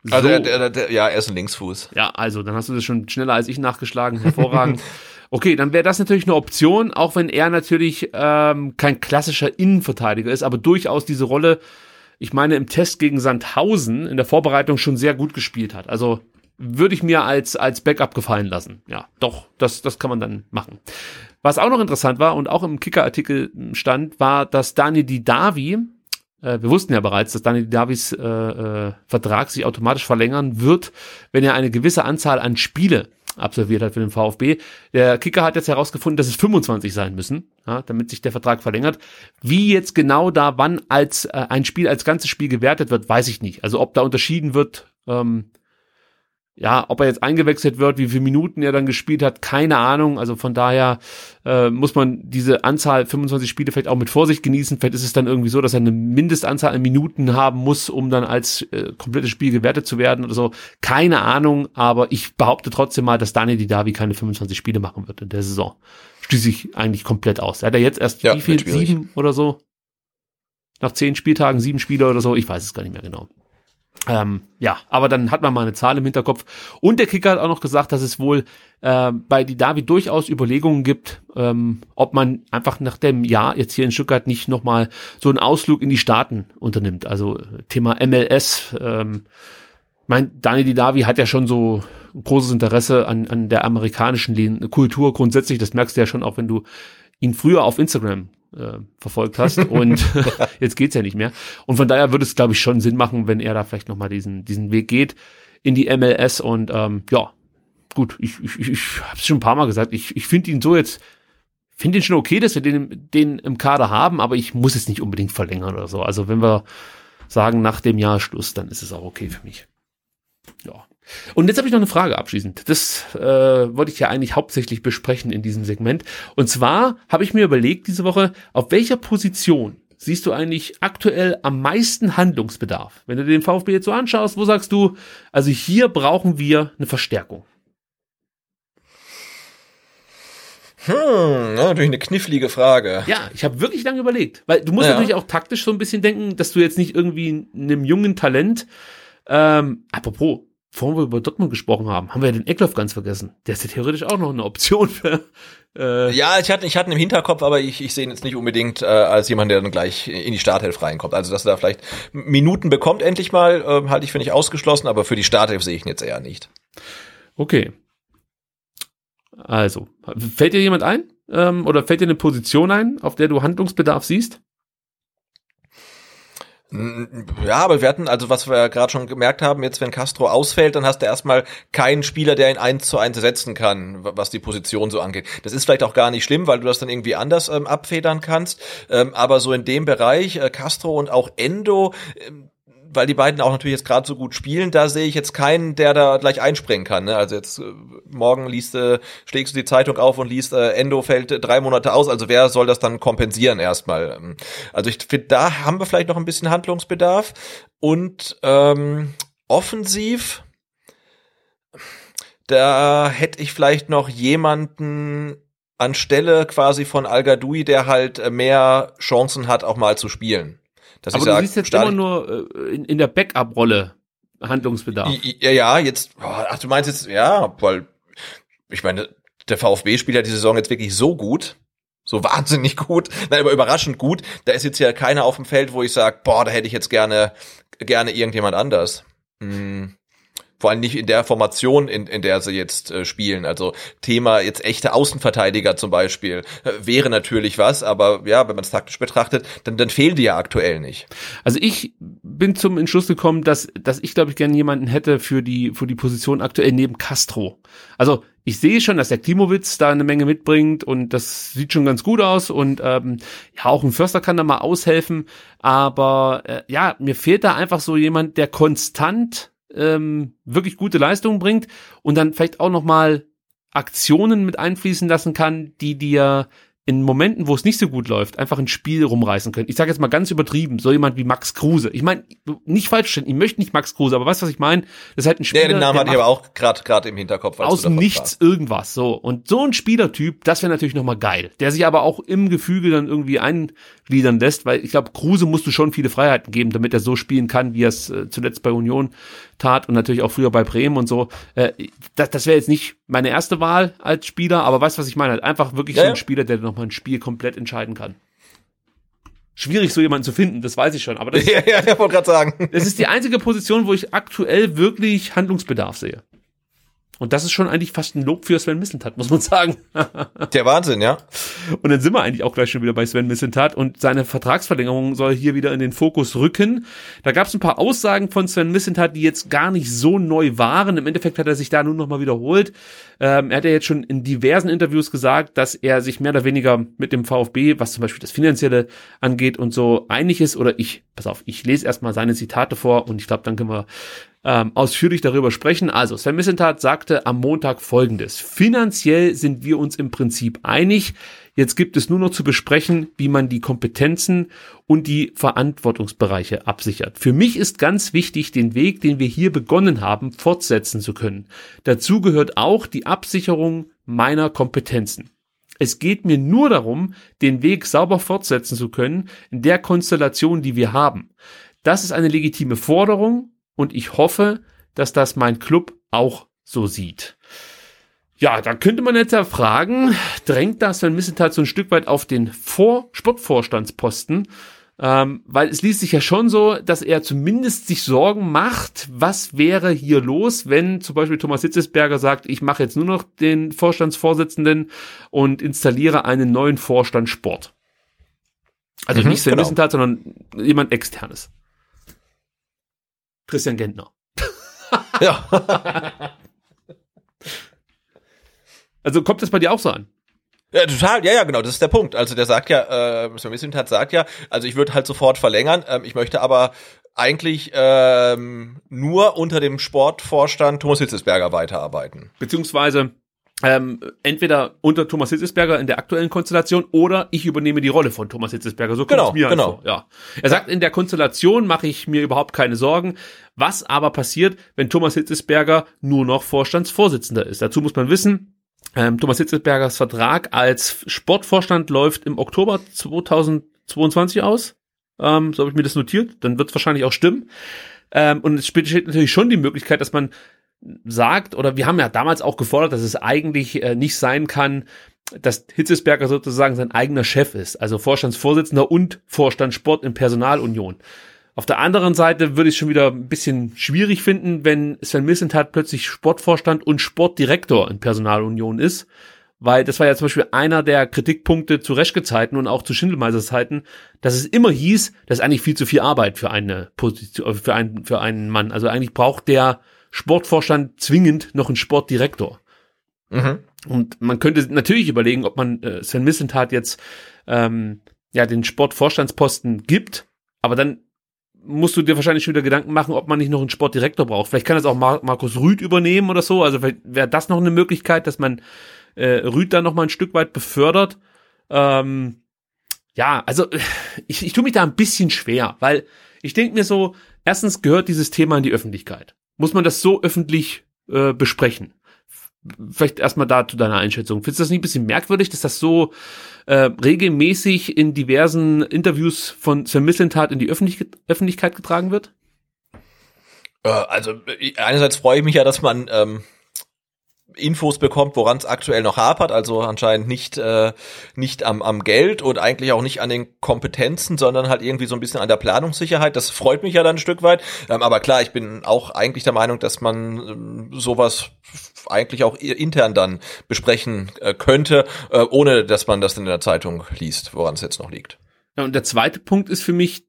So. Also der, der, der, ja, er ist ein Linksfuß. Ja, also dann hast du das schon schneller als ich nachgeschlagen, hervorragend. okay, dann wäre das natürlich eine Option, auch wenn er natürlich ähm, kein klassischer Innenverteidiger ist, aber durchaus diese Rolle, ich meine, im Test gegen Sandhausen in der Vorbereitung schon sehr gut gespielt hat. Also würde ich mir als, als Backup gefallen lassen. Ja, doch, das, das kann man dann machen. Was auch noch interessant war und auch im Kicker-Artikel stand, war, dass Dani Didavi, äh, wir wussten ja bereits, dass Dani Didavis äh, äh, Vertrag sich automatisch verlängern wird, wenn er eine gewisse Anzahl an Spiele absolviert hat für den VfB. Der Kicker hat jetzt herausgefunden, dass es 25 sein müssen, ja, damit sich der Vertrag verlängert. Wie jetzt genau da wann als äh, ein Spiel als ganzes Spiel gewertet wird, weiß ich nicht. Also ob da unterschieden wird, ähm, ja, ob er jetzt eingewechselt wird, wie viele Minuten er dann gespielt hat, keine Ahnung. Also von daher äh, muss man diese Anzahl 25 Spiele vielleicht auch mit Vorsicht genießen. Vielleicht ist es dann irgendwie so, dass er eine Mindestanzahl an Minuten haben muss, um dann als äh, komplettes Spiel gewertet zu werden oder so. Keine Ahnung, aber ich behaupte trotzdem mal, dass Daniel Didavi keine 25 Spiele machen wird in der Saison. Schließe ich eigentlich komplett aus. Er hat ja jetzt erst ja, wie viel? Sieben oder so? Nach zehn Spieltagen sieben Spiele oder so? Ich weiß es gar nicht mehr genau. Ähm, ja, aber dann hat man mal eine Zahl im Hinterkopf. Und der Kicker hat auch noch gesagt, dass es wohl äh, bei die Davi durchaus Überlegungen gibt, ähm, ob man einfach nach dem Jahr jetzt hier in Stuttgart nicht nochmal so einen Ausflug in die Staaten unternimmt. Also Thema MLS. Ähm, mein Dani Didavi hat ja schon so großes Interesse an, an der amerikanischen Kultur grundsätzlich. Das merkst du ja schon auch, wenn du ihn früher auf Instagram äh, verfolgt hast und jetzt geht's ja nicht mehr. Und von daher würde es, glaube ich, schon Sinn machen, wenn er da vielleicht nochmal diesen, diesen Weg geht in die MLS und ähm, ja, gut, ich, ich, ich habe es schon ein paar Mal gesagt, ich, ich finde ihn so jetzt, finde ihn schon okay, dass wir den, den im Kader haben, aber ich muss es nicht unbedingt verlängern oder so. Also wenn wir sagen, nach dem Jahr Schluss, dann ist es auch okay für mich. Ja. Und jetzt habe ich noch eine Frage abschließend. Das äh, wollte ich ja eigentlich hauptsächlich besprechen in diesem Segment. Und zwar habe ich mir überlegt diese Woche, auf welcher Position siehst du eigentlich aktuell am meisten Handlungsbedarf? Wenn du den VfB jetzt so anschaust, wo sagst du, also hier brauchen wir eine Verstärkung? Hm, natürlich eine knifflige Frage. Ja, ich habe wirklich lange überlegt, weil du musst ja. natürlich auch taktisch so ein bisschen denken, dass du jetzt nicht irgendwie einem jungen Talent, ähm, apropos, vorhin wir über Dortmund gesprochen haben, haben wir ja den Eckloff ganz vergessen. Der ist ja theoretisch auch noch eine Option für. Äh ja, ich hatte, ich hatte ihn im Hinterkopf, aber ich, ich sehe ihn jetzt nicht unbedingt äh, als jemand, der dann gleich in die Startelf reinkommt. Also, dass er da vielleicht Minuten bekommt, endlich mal, äh, halte ich für nicht ausgeschlossen, aber für die Startelf sehe ich ihn jetzt eher nicht. Okay. Also, fällt dir jemand ein? Ähm, oder fällt dir eine Position ein, auf der du Handlungsbedarf siehst? Ja, aber wir hatten, also was wir ja gerade schon gemerkt haben, jetzt wenn Castro ausfällt, dann hast du erstmal keinen Spieler, der ihn eins zu eins ersetzen kann, was die Position so angeht. Das ist vielleicht auch gar nicht schlimm, weil du das dann irgendwie anders ähm, abfedern kannst. Ähm, aber so in dem Bereich, äh, Castro und auch Endo, ähm, weil die beiden auch natürlich jetzt gerade so gut spielen, da sehe ich jetzt keinen, der da gleich einspringen kann. Ne? Also jetzt äh, morgen liest, äh, schlägst du die Zeitung auf und liest, äh, Endo fällt drei Monate aus. Also wer soll das dann kompensieren erstmal? Ähm, also ich finde, da haben wir vielleicht noch ein bisschen Handlungsbedarf. Und ähm, offensiv, da hätte ich vielleicht noch jemanden anstelle quasi von Al Gadoui, der halt äh, mehr Chancen hat, auch mal zu spielen. Dass Aber du sag, siehst jetzt immer nur äh, in, in der Backup-Rolle Handlungsbedarf. Ja, ja, jetzt, ach, du meinst jetzt, ja, weil, ich meine, der VfB spielt ja die Saison jetzt wirklich so gut, so wahnsinnig gut, nein, aber überraschend gut. Da ist jetzt ja keiner auf dem Feld, wo ich sage, boah, da hätte ich jetzt gerne, gerne irgendjemand anders. Hm vor allem nicht in der Formation, in, in der sie jetzt äh, spielen. Also Thema jetzt echte Außenverteidiger zum Beispiel äh, wäre natürlich was, aber ja, wenn man es taktisch betrachtet, dann, dann fehlen die ja aktuell nicht. Also ich bin zum Entschluss gekommen, dass, dass ich glaube ich gerne jemanden hätte für die, für die Position aktuell neben Castro. Also ich sehe schon, dass der Klimowitz da eine Menge mitbringt und das sieht schon ganz gut aus und ähm, ja, auch ein Förster kann da mal aushelfen, aber äh, ja, mir fehlt da einfach so jemand, der konstant ähm, wirklich gute Leistungen bringt und dann vielleicht auch noch mal Aktionen mit einfließen lassen kann, die dir in Momenten, wo es nicht so gut läuft, einfach ein Spiel rumreißen können. Ich sage jetzt mal ganz übertrieben, so jemand wie Max Kruse. Ich meine, nicht falsch stellen, ich möchte nicht Max Kruse, aber weißt du, was ich meine? Das ist halt ein Spieler, ja, den Namen hatte ich aber auch gerade gerade im Hinterkopf. Aus nichts war. irgendwas, so. Und so ein Spielertyp, das wäre natürlich nochmal geil. Der sich aber auch im Gefüge dann irgendwie eingliedern lässt, weil ich glaube, Kruse musst du schon viele Freiheiten geben, damit er so spielen kann, wie er es äh, zuletzt bei Union tat und natürlich auch früher bei Bremen und so. Äh, das das wäre jetzt nicht meine erste Wahl als Spieler, aber weißt du, was ich meine? Halt einfach wirklich ja, so ein Spieler, der nochmal ein Spiel komplett entscheiden kann. Schwierig, so jemanden zu finden, das weiß ich schon. Aber das, ja, ja, ja, wollte gerade sagen. Das ist die einzige Position, wo ich aktuell wirklich Handlungsbedarf sehe. Und das ist schon eigentlich fast ein Lob für Sven Missentat, muss man sagen. Der Wahnsinn, ja. Und dann sind wir eigentlich auch gleich schon wieder bei Sven Missentat und seine Vertragsverlängerung soll hier wieder in den Fokus rücken. Da gab es ein paar Aussagen von Sven Missentat, die jetzt gar nicht so neu waren. Im Endeffekt hat er sich da nur noch mal wiederholt. Ähm, er hat ja jetzt schon in diversen Interviews gesagt, dass er sich mehr oder weniger mit dem VfB, was zum Beispiel das Finanzielle angeht und so einig ist. Oder ich, pass auf, ich lese erstmal seine Zitate vor und ich glaube, dann können wir ähm, ausführlich darüber sprechen. Also, Sven Missentat sagte am Montag folgendes. Finanziell sind wir uns im Prinzip einig. Jetzt gibt es nur noch zu besprechen, wie man die Kompetenzen und die Verantwortungsbereiche absichert. Für mich ist ganz wichtig, den Weg, den wir hier begonnen haben, fortsetzen zu können. Dazu gehört auch die Absicherung meiner Kompetenzen. Es geht mir nur darum, den Weg sauber fortsetzen zu können in der Konstellation, die wir haben. Das ist eine legitime Forderung und ich hoffe, dass das mein Club auch so sieht. Ja, da könnte man jetzt ja fragen, drängt das Sven Missetat so ein Stück weit auf den Vor Sportvorstandsposten? Ähm, weil es liest sich ja schon so, dass er zumindest sich Sorgen macht, was wäre hier los, wenn zum Beispiel Thomas Hitzesberger sagt, ich mache jetzt nur noch den Vorstandsvorsitzenden und installiere einen neuen Vorstand Sport. Also mhm, nicht Sven genau. Missentat, sondern jemand externes. Christian Gentner. ja. also kommt das bei dir auch so an? Ja, total, ja, ja, genau, das ist der Punkt. Also der sagt ja, äh, Sven hat sagt ja, also ich würde halt sofort verlängern, ähm, ich möchte aber eigentlich ähm, nur unter dem Sportvorstand Thomas Hitzesberger weiterarbeiten. Beziehungsweise ähm, entweder unter Thomas Hitzesberger in der aktuellen Konstellation oder ich übernehme die Rolle von Thomas Hitzesberger. So kommt genau, mir genau. Vor. Ja. Er sagt, in der Konstellation mache ich mir überhaupt keine Sorgen. Was aber passiert, wenn Thomas Hitzesberger nur noch Vorstandsvorsitzender ist? Dazu muss man wissen, ähm, Thomas Hitzesbergers Vertrag als Sportvorstand läuft im Oktober 2022 aus. Ähm, so habe ich mir das notiert. Dann wird es wahrscheinlich auch stimmen. Ähm, und es besteht natürlich schon die Möglichkeit, dass man sagt, oder wir haben ja damals auch gefordert, dass es eigentlich äh, nicht sein kann, dass Hitzesberger sozusagen sein eigener Chef ist, also Vorstandsvorsitzender und Vorstand Sport in Personalunion. Auf der anderen Seite würde ich es schon wieder ein bisschen schwierig finden, wenn Sven Missentat plötzlich Sportvorstand und Sportdirektor in Personalunion ist, weil das war ja zum Beispiel einer der Kritikpunkte zu Reschke-Zeiten und auch zu Schindelmeiser-Zeiten, dass es immer hieß, das ist eigentlich viel zu viel Arbeit für eine Position, für einen, für einen Mann. Also eigentlich braucht der Sportvorstand zwingend noch einen Sportdirektor. Mhm. Und man könnte natürlich überlegen, ob man äh, Sven Missentat jetzt ähm, ja den Sportvorstandsposten gibt, aber dann musst du dir wahrscheinlich schon wieder Gedanken machen, ob man nicht noch einen Sportdirektor braucht. Vielleicht kann das auch Mar Markus Rüd übernehmen oder so. Also vielleicht wäre das noch eine Möglichkeit, dass man äh, Rüd da noch mal ein Stück weit befördert. Ähm, ja, also ich, ich tue mich da ein bisschen schwer, weil ich denke mir so, erstens gehört dieses Thema in die Öffentlichkeit muss man das so öffentlich äh, besprechen? Vielleicht erstmal da zu deiner Einschätzung. Findest du das nicht ein bisschen merkwürdig, dass das so äh, regelmäßig in diversen Interviews von Sven Mislintat in die Öffentlich Öffentlichkeit getragen wird? Äh, also einerseits freue ich mich ja, dass man ähm, Infos bekommt, woran es aktuell noch hapert, also anscheinend nicht äh, nicht am, am Geld und eigentlich auch nicht an den Kompetenzen, sondern halt irgendwie so ein bisschen an der Planungssicherheit. Das freut mich ja dann ein Stück weit. Ähm, aber klar, ich bin auch eigentlich der Meinung, dass man ähm, sowas eigentlich auch intern dann besprechen äh, könnte, äh, ohne dass man das in der Zeitung liest, woran es jetzt noch liegt. Ja, und der zweite Punkt ist für mich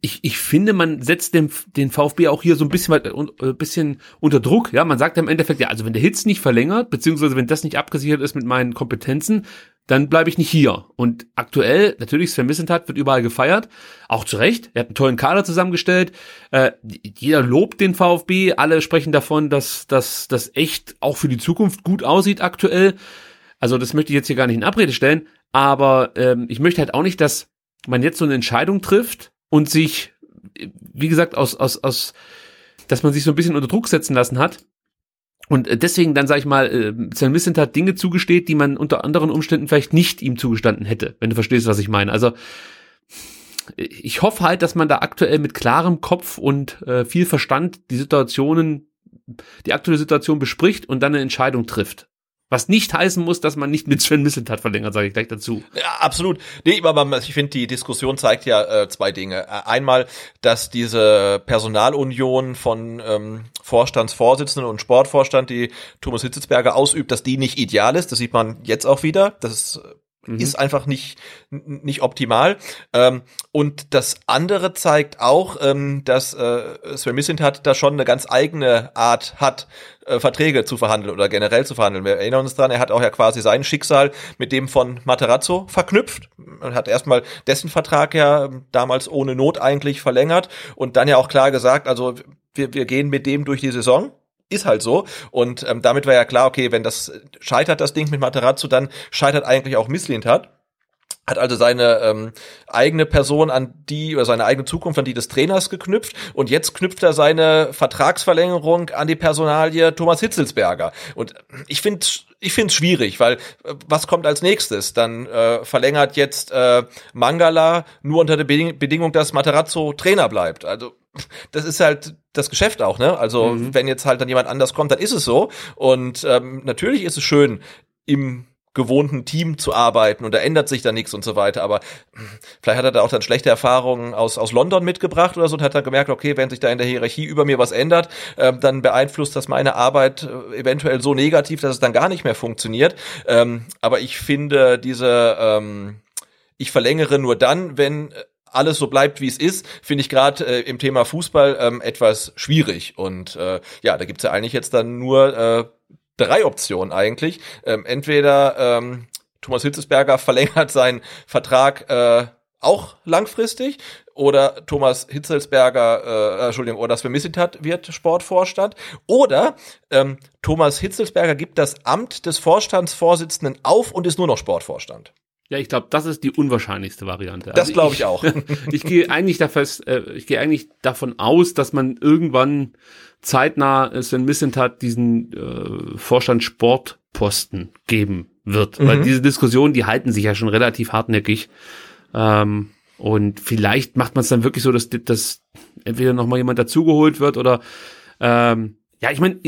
ich, ich finde, man setzt den, den VfB auch hier so ein bisschen, weit, äh, bisschen unter Druck. Ja, man sagt im Endeffekt, ja, also wenn der Hitz nicht verlängert, beziehungsweise wenn das nicht abgesichert ist mit meinen Kompetenzen, dann bleibe ich nicht hier. Und aktuell, natürlich, Sven Missentat wird überall gefeiert, auch zu Recht. Er hat einen tollen Kader zusammengestellt. Äh, jeder lobt den VfB, alle sprechen davon, dass das echt auch für die Zukunft gut aussieht aktuell. Also das möchte ich jetzt hier gar nicht in Abrede stellen, aber ähm, ich möchte halt auch nicht, dass man jetzt so eine Entscheidung trifft und sich, wie gesagt, aus, aus, aus, dass man sich so ein bisschen unter Druck setzen lassen hat. Und deswegen dann, sag ich mal, äh, Sven Missentat Dinge zugesteht, die man unter anderen Umständen vielleicht nicht ihm zugestanden hätte, wenn du verstehst, was ich meine. Also ich hoffe halt, dass man da aktuell mit klarem Kopf und äh, viel Verstand die Situationen, die aktuelle Situation bespricht und dann eine Entscheidung trifft. Was nicht heißen muss, dass man nicht mit Sven Misseltat verlängert, sage ich gleich dazu. Ja, absolut. Nee, aber ich finde, die Diskussion zeigt ja äh, zwei Dinge. Äh, einmal, dass diese Personalunion von ähm, Vorstandsvorsitzenden und Sportvorstand, die Thomas Hitzelsberger ausübt, dass die nicht ideal ist. Das sieht man jetzt auch wieder. Das ist Mhm. Ist einfach nicht, nicht optimal. Ähm, und das andere zeigt auch, ähm, dass äh, Sven Missintat da schon eine ganz eigene Art hat, äh, Verträge zu verhandeln oder generell zu verhandeln. Wir erinnern uns dran, er hat auch ja quasi sein Schicksal mit dem von Materazzo verknüpft. Er hat erstmal dessen Vertrag ja damals ohne Not eigentlich verlängert und dann ja auch klar gesagt, also wir, wir gehen mit dem durch die Saison ist halt so. Und ähm, damit war ja klar, okay, wenn das scheitert, das Ding mit Materazzo, dann scheitert eigentlich auch Misslintat hat also seine ähm, eigene Person an die oder seine eigene Zukunft an die des Trainers geknüpft und jetzt knüpft er seine Vertragsverlängerung an die Personalie Thomas Hitzelsberger und ich finde ich finde es schwierig, weil äh, was kommt als nächstes? Dann äh, verlängert jetzt äh, Mangala nur unter der Bedingung, dass Materazzo Trainer bleibt. Also das ist halt das Geschäft auch, ne? Also mhm. wenn jetzt halt dann jemand anders kommt, dann ist es so. Und ähm, natürlich ist es schön, im gewohnten Team zu arbeiten und da ändert sich dann nichts und so weiter. Aber vielleicht hat er da auch dann schlechte Erfahrungen aus, aus London mitgebracht oder so und hat dann gemerkt, okay, wenn sich da in der Hierarchie über mir was ändert, äh, dann beeinflusst das meine Arbeit äh, eventuell so negativ, dass es dann gar nicht mehr funktioniert. Ähm, aber ich finde diese, ähm, ich verlängere nur dann, wenn alles so bleibt, wie es ist, finde ich gerade äh, im Thema Fußball ähm, etwas schwierig. Und äh, ja, da gibt's ja eigentlich jetzt dann nur äh, drei Optionen eigentlich. Ähm, entweder ähm, Thomas Hitzesberger verlängert seinen Vertrag äh, auch langfristig oder Thomas Hitzelsberger, äh, Entschuldigung, oder Sven Missitat wird Sportvorstand oder ähm, Thomas Hitzelsberger gibt das Amt des Vorstandsvorsitzenden auf und ist nur noch Sportvorstand. Ja, ich glaube, das ist die unwahrscheinlichste Variante. Das also glaube ich, ich, auch. ich gehe eigentlich davon, äh, ich gehe eigentlich davon aus, dass man irgendwann zeitnah Sven Missentat diesen äh, Vorstand Sportposten geben wird. Mhm. Weil diese Diskussionen, die halten sich ja schon relativ hartnäckig. Ähm, und vielleicht macht man es dann wirklich so, dass, dass entweder nochmal jemand dazugeholt wird oder ähm, ja, ich meine,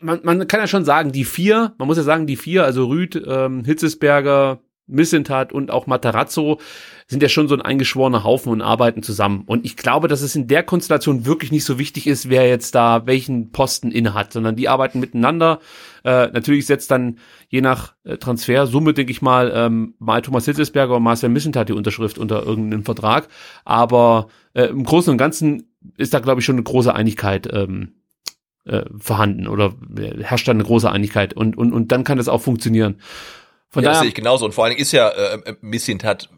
man, man kann ja schon sagen, die vier, man muss ja sagen, die vier, also Rüd, ähm, Hitzesberger, Missentat und auch Matarazzo sind ja schon so ein eingeschworener Haufen und arbeiten zusammen. Und ich glaube, dass es in der Konstellation wirklich nicht so wichtig ist, wer jetzt da welchen Posten innehat, sondern die arbeiten miteinander. Äh, natürlich setzt dann je nach äh, Transfersumme, denke ich mal, ähm, mal Thomas Hitzelsberger und Marcel Missentat die Unterschrift unter irgendeinem Vertrag. Aber äh, im Großen und Ganzen ist da, glaube ich, schon eine große Einigkeit ähm, äh, vorhanden oder äh, herrscht da eine große Einigkeit und, und, und dann kann das auch funktionieren. Von ja, daher, das sehe ich genauso. Und vor allen Dingen ist ja äh, äh Missint hat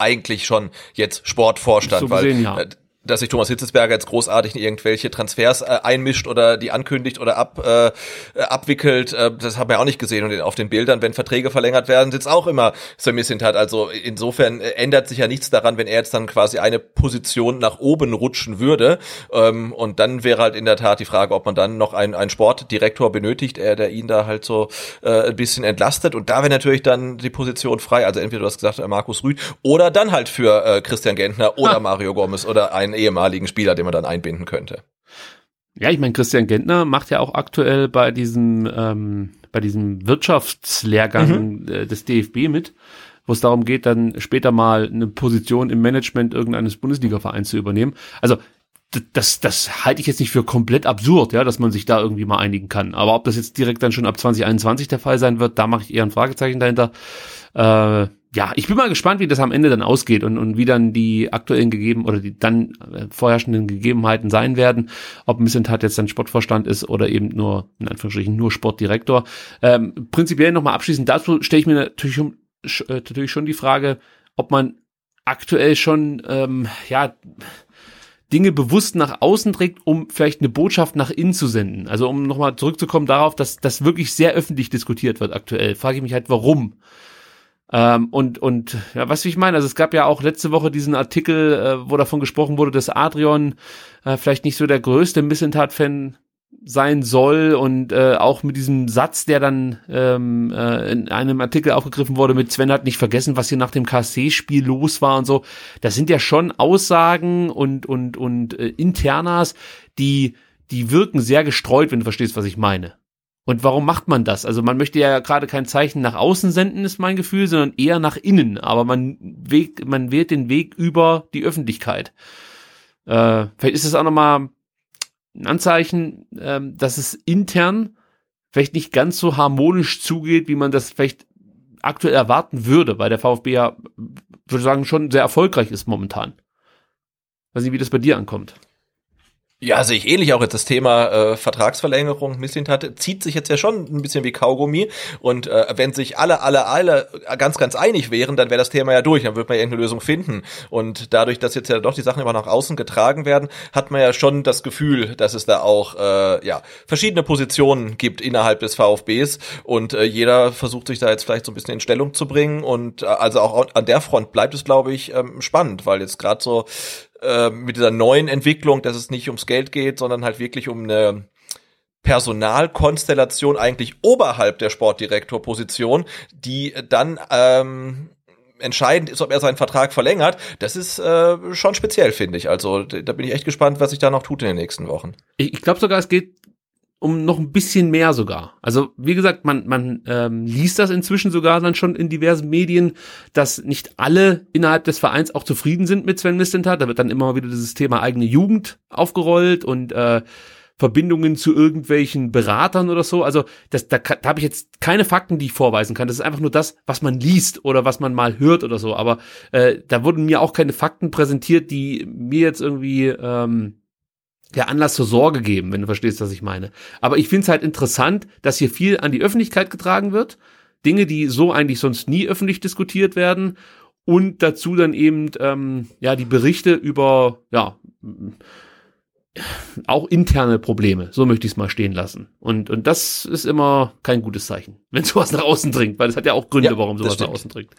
eigentlich schon jetzt Sportvorstand, so gesehen, weil ja. Äh, dass sich Thomas Hitzesberger jetzt großartig in irgendwelche Transfers äh, einmischt oder die ankündigt oder ab, äh, abwickelt, äh, das haben wir auch nicht gesehen. Und auf den Bildern, wenn Verträge verlängert werden, sitzt auch immer Samir Sintat. Also insofern äh, ändert sich ja nichts daran, wenn er jetzt dann quasi eine Position nach oben rutschen würde. Ähm, und dann wäre halt in der Tat die Frage, ob man dann noch einen, einen Sportdirektor benötigt, er, der ihn da halt so äh, ein bisschen entlastet. Und da wäre natürlich dann die Position frei. Also entweder du hast gesagt, Markus Rüd oder dann halt für äh, Christian Gentner oder Mario Gomez oder ein ehemaligen Spieler, den man dann einbinden könnte. Ja, ich meine, Christian Gentner macht ja auch aktuell bei diesem, ähm, bei diesem Wirtschaftslehrgang mhm. Äh, des DFB mit, wo es darum geht, dann später mal eine Position im Management irgendeines Bundesliga-Vereins zu übernehmen. Also das, das halte ich jetzt nicht für komplett absurd, ja, dass man sich da irgendwie mal einigen kann. Aber ob das jetzt direkt dann schon ab 2021 der Fall sein wird, da mache ich eher ein Fragezeichen dahinter. Äh, ja, ich bin mal gespannt, wie das am Ende dann ausgeht und, und wie dann die aktuellen gegeben oder die dann äh, vorherrschenden Gegebenheiten sein werden. Ob Missentat jetzt dann Sportvorstand ist oder eben nur, in Anführungsstrichen, nur Sportdirektor. Ähm, prinzipiell nochmal abschließend dazu stelle ich mir natürlich, äh, natürlich schon die Frage, ob man aktuell schon, ähm, ja, Dinge bewusst nach außen trägt, um vielleicht eine Botschaft nach innen zu senden. Also um nochmal zurückzukommen darauf, dass das wirklich sehr öffentlich diskutiert wird aktuell, frage ich mich halt, warum. Ähm, und, und ja, was ich meine, also es gab ja auch letzte Woche diesen Artikel, äh, wo davon gesprochen wurde, dass Adrian äh, vielleicht nicht so der größte Missentat-Fan sein soll und äh, auch mit diesem Satz, der dann ähm, äh, in einem Artikel aufgegriffen wurde, mit Sven hat nicht vergessen, was hier nach dem KC-Spiel los war und so. Das sind ja schon Aussagen und und und äh, Internas, die die wirken sehr gestreut, wenn du verstehst, was ich meine. Und warum macht man das? Also man möchte ja gerade kein Zeichen nach außen senden, ist mein Gefühl, sondern eher nach innen. Aber man, weg, man wählt den Weg über die Öffentlichkeit. Äh, vielleicht ist es auch nochmal ein Anzeichen, ähm, dass es intern vielleicht nicht ganz so harmonisch zugeht, wie man das vielleicht aktuell erwarten würde, weil der VfB ja, würde sagen, schon sehr erfolgreich ist momentan. Weiß nicht, wie das bei dir ankommt. Ja, sehe ich ähnlich auch. Jetzt das Thema äh, Vertragsverlängerung, Misslintat, zieht sich jetzt ja schon ein bisschen wie Kaugummi. Und äh, wenn sich alle, alle, alle ganz, ganz einig wären, dann wäre das Thema ja durch, dann würde man ja irgendeine Lösung finden. Und dadurch, dass jetzt ja doch die Sachen immer nach außen getragen werden, hat man ja schon das Gefühl, dass es da auch äh, ja verschiedene Positionen gibt innerhalb des VfBs. Und äh, jeder versucht sich da jetzt vielleicht so ein bisschen in Stellung zu bringen. Und äh, also auch an der Front bleibt es, glaube ich, ähm, spannend, weil jetzt gerade so äh, mit dieser neuen Entwicklung, dass es nicht ums Geld geht, sondern halt wirklich um eine Personalkonstellation eigentlich oberhalb der Sportdirektorposition, die dann ähm, entscheidend ist, ob er seinen Vertrag verlängert, das ist äh, schon speziell, finde ich. Also da bin ich echt gespannt, was sich da noch tut in den nächsten Wochen. Ich, ich glaube sogar, es geht um noch ein bisschen mehr sogar. Also wie gesagt, man, man ähm, liest das inzwischen sogar dann schon in diversen Medien, dass nicht alle innerhalb des Vereins auch zufrieden sind mit Sven Mislintat. Da wird dann immer wieder dieses Thema eigene Jugend aufgerollt und äh, Verbindungen zu irgendwelchen Beratern oder so. Also das, da, da habe ich jetzt keine Fakten, die ich vorweisen kann. Das ist einfach nur das, was man liest oder was man mal hört oder so. Aber äh, da wurden mir auch keine Fakten präsentiert, die mir jetzt irgendwie ähm, ja Anlass zur Sorge geben, wenn du verstehst, was ich meine. Aber ich finde es halt interessant, dass hier viel an die Öffentlichkeit getragen wird. Dinge, die so eigentlich sonst nie öffentlich diskutiert werden. Und dazu dann eben ähm, ja die Berichte über ja auch interne Probleme, so möchte ich es mal stehen lassen. Und, und das ist immer kein gutes Zeichen, wenn sowas nach außen dringt, weil es hat ja auch Gründe, ja, warum sowas nach außen dringt.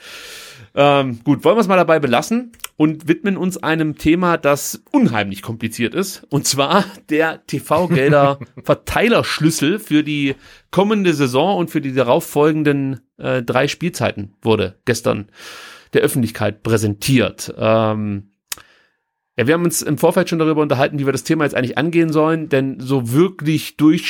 Ähm, gut, wollen wir es mal dabei belassen und widmen uns einem Thema, das unheimlich kompliziert ist. Und zwar der TV-Gelder Verteilerschlüssel für die kommende Saison und für die darauffolgenden äh, drei Spielzeiten wurde gestern der Öffentlichkeit präsentiert. Ähm, ja, wir haben uns im Vorfeld schon darüber unterhalten, wie wir das Thema jetzt eigentlich angehen sollen, denn so wirklich durch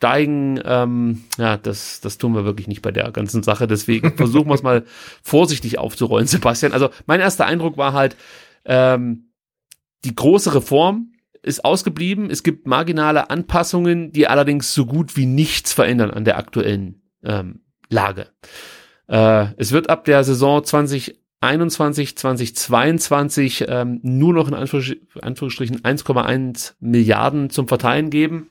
steigen, ähm, ja, das, das tun wir wirklich nicht bei der ganzen Sache. Deswegen versuchen wir es mal vorsichtig aufzurollen, Sebastian. Also mein erster Eindruck war halt, ähm, die große Reform ist ausgeblieben. Es gibt marginale Anpassungen, die allerdings so gut wie nichts verändern an der aktuellen ähm, Lage. Äh, es wird ab der Saison 2021, 2022 ähm, nur noch in Anführungsstrichen 1,1 Milliarden zum Verteilen geben.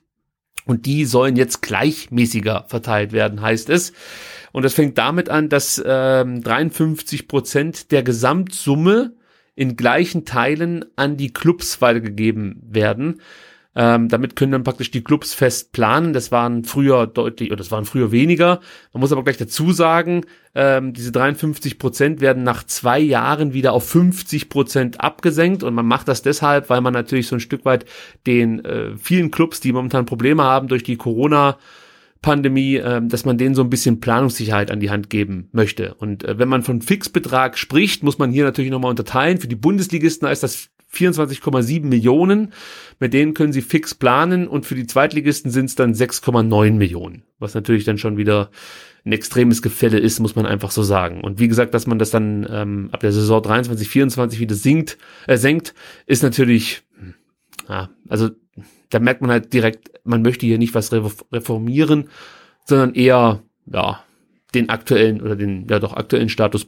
Und die sollen jetzt gleichmäßiger verteilt werden, heißt es. Und das fängt damit an, dass ähm, 53 Prozent der Gesamtsumme in gleichen Teilen an die Clubs weitergegeben werden. Ähm, damit können dann praktisch die Clubs fest planen. Das waren früher deutlich, oder das waren früher weniger. Man muss aber gleich dazu sagen, ähm, diese 53 Prozent werden nach zwei Jahren wieder auf 50 Prozent abgesenkt und man macht das deshalb, weil man natürlich so ein Stück weit den äh, vielen Clubs, die momentan Probleme haben durch die Corona Pandemie, äh, dass man denen so ein bisschen Planungssicherheit an die Hand geben möchte. Und äh, wenn man von Fixbetrag spricht, muss man hier natürlich nochmal unterteilen. Für die Bundesligisten ist das 24,7 Millionen. Mit denen können sie fix planen und für die Zweitligisten sind es dann 6,9 Millionen. Was natürlich dann schon wieder ein extremes Gefälle ist, muss man einfach so sagen. Und wie gesagt, dass man das dann ähm, ab der Saison 23, 24 wieder sinkt, äh, senkt, ist natürlich, ja, also da merkt man halt direkt, man möchte hier nicht was reformieren, sondern eher, ja, den aktuellen oder den, ja doch aktuellen Status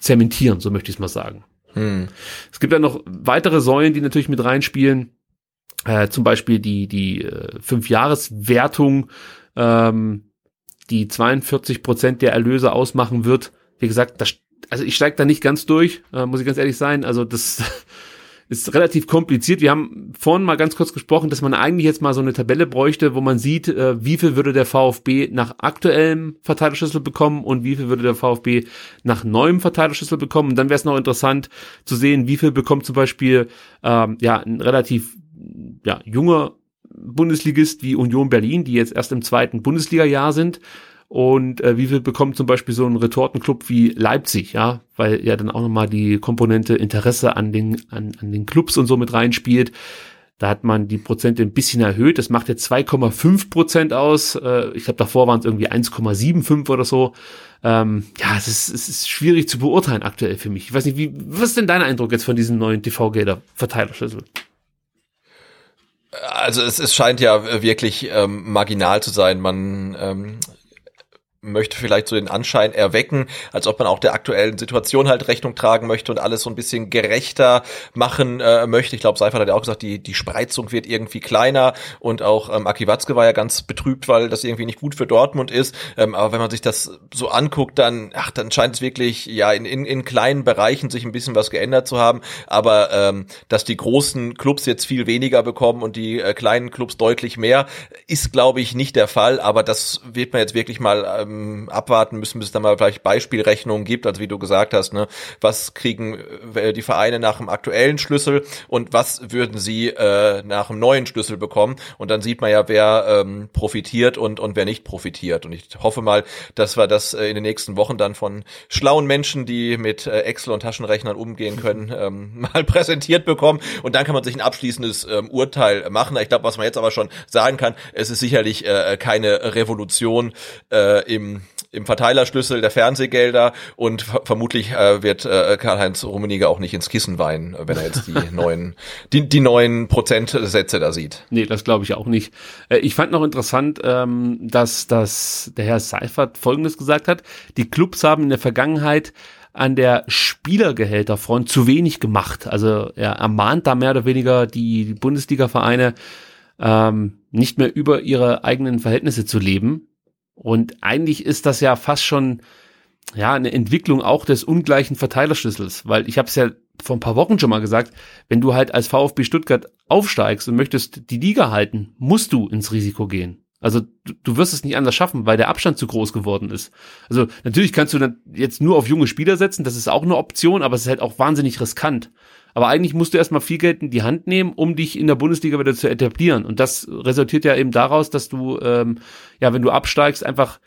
zementieren, so möchte ich es mal sagen. Hm. Es gibt dann noch weitere Säulen, die natürlich mit reinspielen. Äh, zum Beispiel die, die äh, Fünfjahreswertung, ähm, die 42 Prozent der Erlöse ausmachen wird. Wie gesagt, das, also ich steige da nicht ganz durch, äh, muss ich ganz ehrlich sein. Also das ist relativ kompliziert. Wir haben vorhin mal ganz kurz gesprochen, dass man eigentlich jetzt mal so eine Tabelle bräuchte, wo man sieht, äh, wie viel würde der VfB nach aktuellem Verteilerschlüssel bekommen und wie viel würde der VfB nach neuem Verteilerschlüssel bekommen. Und dann wäre es noch interessant zu sehen, wie viel bekommt zum Beispiel ähm, ja ein relativ ja, junger Bundesligist wie Union Berlin, die jetzt erst im zweiten Bundesliga-Jahr sind und äh, wie viel bekommt zum Beispiel so ein Retortenclub wie Leipzig, ja, weil ja dann auch nochmal die Komponente Interesse an den, an, an den Clubs und so mit reinspielt. Da hat man die Prozente ein bisschen erhöht. Das macht jetzt 2,5 Prozent aus. Äh, ich glaube, davor waren es irgendwie 1,75 oder so. Ähm, ja, es ist, es ist schwierig zu beurteilen aktuell für mich. Ich weiß nicht, wie, was ist denn dein Eindruck jetzt von diesem neuen TV-Gelder-Verteilerschlüssel? Also es, es scheint ja wirklich ähm, marginal zu sein. Man ähm, möchte vielleicht so den Anschein erwecken, als ob man auch der aktuellen Situation halt Rechnung tragen möchte und alles so ein bisschen gerechter machen äh, möchte. Ich glaube, Seifert hat ja auch gesagt, die, die Spreizung wird irgendwie kleiner und auch ähm, Aki Watzke war ja ganz betrübt, weil das irgendwie nicht gut für Dortmund ist. Ähm, aber wenn man sich das so anguckt, dann, ach, dann scheint es wirklich ja in, in, in kleinen Bereichen sich ein bisschen was geändert zu haben. Aber ähm, dass die großen Clubs jetzt viel weniger bekommen und die äh, kleinen Clubs deutlich mehr, ist, glaube ich, nicht der Fall. Aber das wird man jetzt wirklich mal ähm, ähm, abwarten müssen, bis es dann mal vielleicht Beispielrechnungen gibt, also wie du gesagt hast, ne, was kriegen äh, die Vereine nach dem aktuellen Schlüssel und was würden sie äh, nach dem neuen Schlüssel bekommen? Und dann sieht man ja, wer ähm, profitiert und, und wer nicht profitiert. Und ich hoffe mal, dass wir das äh, in den nächsten Wochen dann von schlauen Menschen, die mit äh, Excel und Taschenrechnern umgehen können, ähm, mal präsentiert bekommen. Und dann kann man sich ein abschließendes ähm, Urteil machen. Ich glaube, was man jetzt aber schon sagen kann, es ist sicherlich äh, keine Revolution äh, im im, im Verteilerschlüssel der Fernsehgelder und vermutlich äh, wird äh, Karl-Heinz Rummenigge auch nicht ins Kissen weinen, wenn er jetzt die neuen, die, die neuen Prozentsätze da sieht. Nee, das glaube ich auch nicht. Äh, ich fand noch interessant, ähm, dass, dass der Herr Seifert Folgendes gesagt hat. Die Clubs haben in der Vergangenheit an der Spielergehälterfront zu wenig gemacht. Also er ermahnt da mehr oder weniger die Bundesliga-Vereine, ähm, nicht mehr über ihre eigenen Verhältnisse zu leben. Und eigentlich ist das ja fast schon ja eine Entwicklung auch des ungleichen Verteilerschlüssels, weil ich habe es ja vor ein paar Wochen schon mal gesagt, wenn du halt als VfB Stuttgart aufsteigst und möchtest die Liga halten, musst du ins Risiko gehen. Also du, du wirst es nicht anders schaffen, weil der Abstand zu groß geworden ist. Also natürlich kannst du dann jetzt nur auf junge Spieler setzen, das ist auch eine Option, aber es ist halt auch wahnsinnig riskant. Aber eigentlich musst du erstmal viel Geld in die Hand nehmen, um dich in der Bundesliga wieder zu etablieren. Und das resultiert ja eben daraus, dass du, ähm, ja, wenn du absteigst, einfach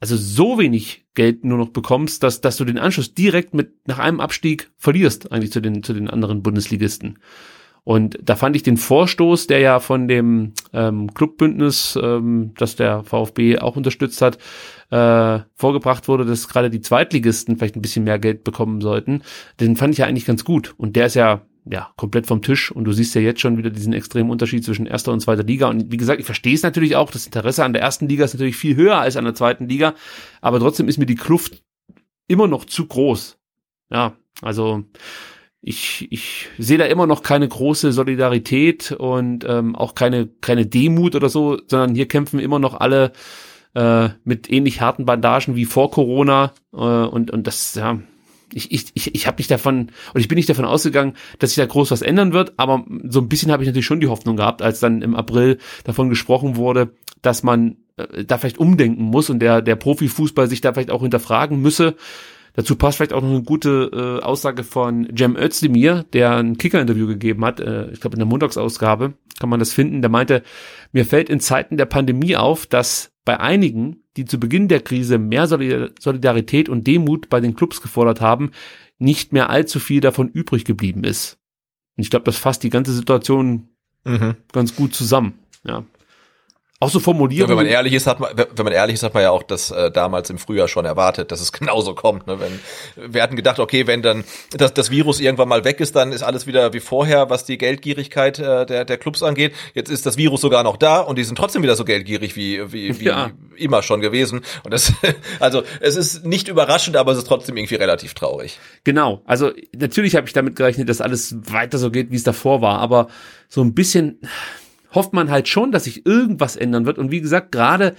also so wenig Geld nur noch bekommst, dass, dass du den Anschluss direkt mit nach einem Abstieg verlierst, eigentlich zu den, zu den anderen Bundesligisten. Und da fand ich den Vorstoß, der ja von dem ähm, Clubbündnis, ähm, das der VfB auch unterstützt hat, äh, vorgebracht wurde, dass gerade die Zweitligisten vielleicht ein bisschen mehr Geld bekommen sollten, den fand ich ja eigentlich ganz gut. Und der ist ja ja, komplett vom Tisch und du siehst ja jetzt schon wieder diesen extremen Unterschied zwischen erster und zweiter Liga und wie gesagt, ich verstehe es natürlich auch, das Interesse an der ersten Liga ist natürlich viel höher als an der zweiten Liga, aber trotzdem ist mir die Kluft immer noch zu groß. Ja, also ich, ich sehe da immer noch keine große Solidarität und ähm, auch keine, keine Demut oder so, sondern hier kämpfen immer noch alle äh, mit ähnlich harten Bandagen wie vor Corona äh, und, und das, ja, ich, ich, ich, ich habe nicht davon, und ich bin nicht davon ausgegangen, dass sich da groß was ändern wird, aber so ein bisschen habe ich natürlich schon die Hoffnung gehabt, als dann im April davon gesprochen wurde, dass man äh, da vielleicht umdenken muss und der, der Profifußball sich da vielleicht auch hinterfragen müsse, Dazu passt vielleicht auch noch eine gute äh, Aussage von Cem Özdemir, der ein Kicker-Interview gegeben hat, äh, ich glaube in der Montagsausgabe kann man das finden. Der meinte, mir fällt in Zeiten der Pandemie auf, dass bei einigen, die zu Beginn der Krise mehr Solidarität und Demut bei den Clubs gefordert haben, nicht mehr allzu viel davon übrig geblieben ist. Und ich glaube, das fasst die ganze Situation mhm. ganz gut zusammen. Ja. Auch so Formulierungen. Ja, wenn man ehrlich ist, hat man, wenn man ehrlich ist, hat man ja auch das äh, damals im Frühjahr schon erwartet, dass es genauso kommt. Ne? Wenn, wir hatten gedacht, okay, wenn dann das, das Virus irgendwann mal weg ist, dann ist alles wieder wie vorher, was die Geldgierigkeit äh, der, der Clubs angeht. Jetzt ist das Virus sogar noch da und die sind trotzdem wieder so geldgierig wie, wie, wie ja. immer schon gewesen. Und das, also es ist nicht überraschend, aber es ist trotzdem irgendwie relativ traurig. Genau. Also natürlich habe ich damit gerechnet, dass alles weiter so geht, wie es davor war, aber so ein bisschen hofft man halt schon, dass sich irgendwas ändern wird. Und wie gesagt, gerade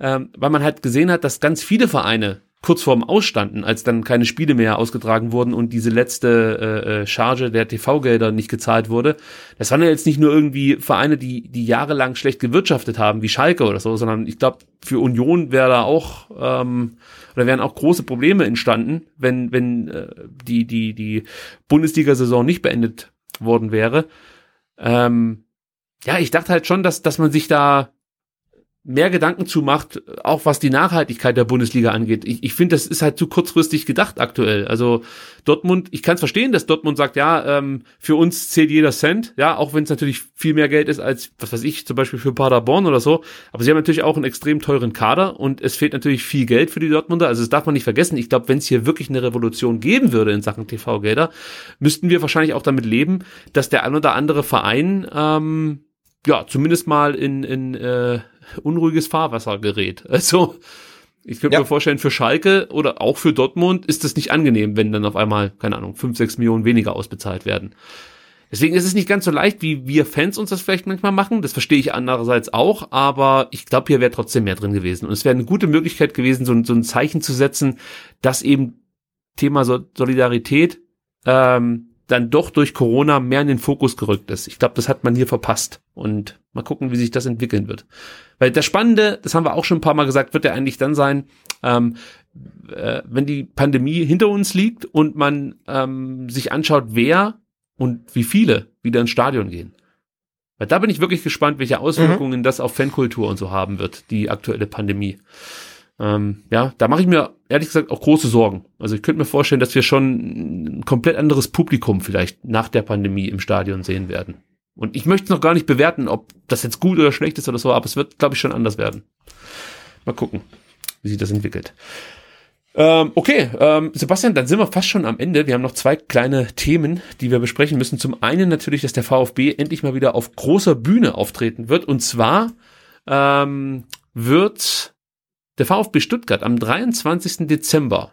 ähm, weil man halt gesehen hat, dass ganz viele Vereine kurz vorm Ausstanden, als dann keine Spiele mehr ausgetragen wurden und diese letzte äh, äh Charge der TV-Gelder nicht gezahlt wurde. Das waren ja jetzt nicht nur irgendwie Vereine, die die jahrelang schlecht gewirtschaftet haben, wie Schalke oder so, sondern ich glaube, für Union wäre da auch ähm, oder wären auch große Probleme entstanden, wenn wenn äh, die die die Bundesliga-Saison nicht beendet worden wäre. Ähm, ja, ich dachte halt schon, dass dass man sich da mehr Gedanken zu macht, auch was die Nachhaltigkeit der Bundesliga angeht. Ich, ich finde, das ist halt zu kurzfristig gedacht aktuell. Also Dortmund, ich kann es verstehen, dass Dortmund sagt, ja, ähm, für uns zählt jeder Cent, ja, auch wenn es natürlich viel mehr Geld ist als, was weiß ich, zum Beispiel für Paderborn oder so. Aber sie haben natürlich auch einen extrem teuren Kader und es fehlt natürlich viel Geld für die Dortmunder. Also das darf man nicht vergessen. Ich glaube, wenn es hier wirklich eine Revolution geben würde in Sachen TV-Gelder, müssten wir wahrscheinlich auch damit leben, dass der ein oder andere Verein ähm, ja, zumindest mal in, in äh, unruhiges Fahrwasser gerät. Also, ich könnte ja. mir vorstellen, für Schalke oder auch für Dortmund ist es nicht angenehm, wenn dann auf einmal, keine Ahnung, fünf, sechs Millionen weniger ausbezahlt werden. Deswegen ist es nicht ganz so leicht, wie wir Fans uns das vielleicht manchmal machen. Das verstehe ich andererseits auch, aber ich glaube, hier wäre trotzdem mehr drin gewesen. Und es wäre eine gute Möglichkeit gewesen, so, so ein Zeichen zu setzen, dass eben Thema Solidarität ähm, dann doch durch Corona mehr in den Fokus gerückt ist. Ich glaube, das hat man hier verpasst. Und mal gucken, wie sich das entwickeln wird. Weil das Spannende, das haben wir auch schon ein paar Mal gesagt, wird ja eigentlich dann sein, ähm, äh, wenn die Pandemie hinter uns liegt und man ähm, sich anschaut, wer und wie viele wieder ins Stadion gehen. Weil da bin ich wirklich gespannt, welche Auswirkungen mhm. das auf Fankultur und so haben wird, die aktuelle Pandemie. Ähm, ja, da mache ich mir ehrlich gesagt auch große Sorgen. Also ich könnte mir vorstellen, dass wir schon ein komplett anderes Publikum vielleicht nach der Pandemie im Stadion sehen werden. Und ich möchte noch gar nicht bewerten, ob das jetzt gut oder schlecht ist oder so, aber es wird, glaube ich, schon anders werden. Mal gucken, wie sich das entwickelt. Ähm, okay, ähm, Sebastian, dann sind wir fast schon am Ende. Wir haben noch zwei kleine Themen, die wir besprechen müssen. Zum einen natürlich, dass der VfB endlich mal wieder auf großer Bühne auftreten wird. Und zwar ähm, wird der VfB Stuttgart am 23. Dezember,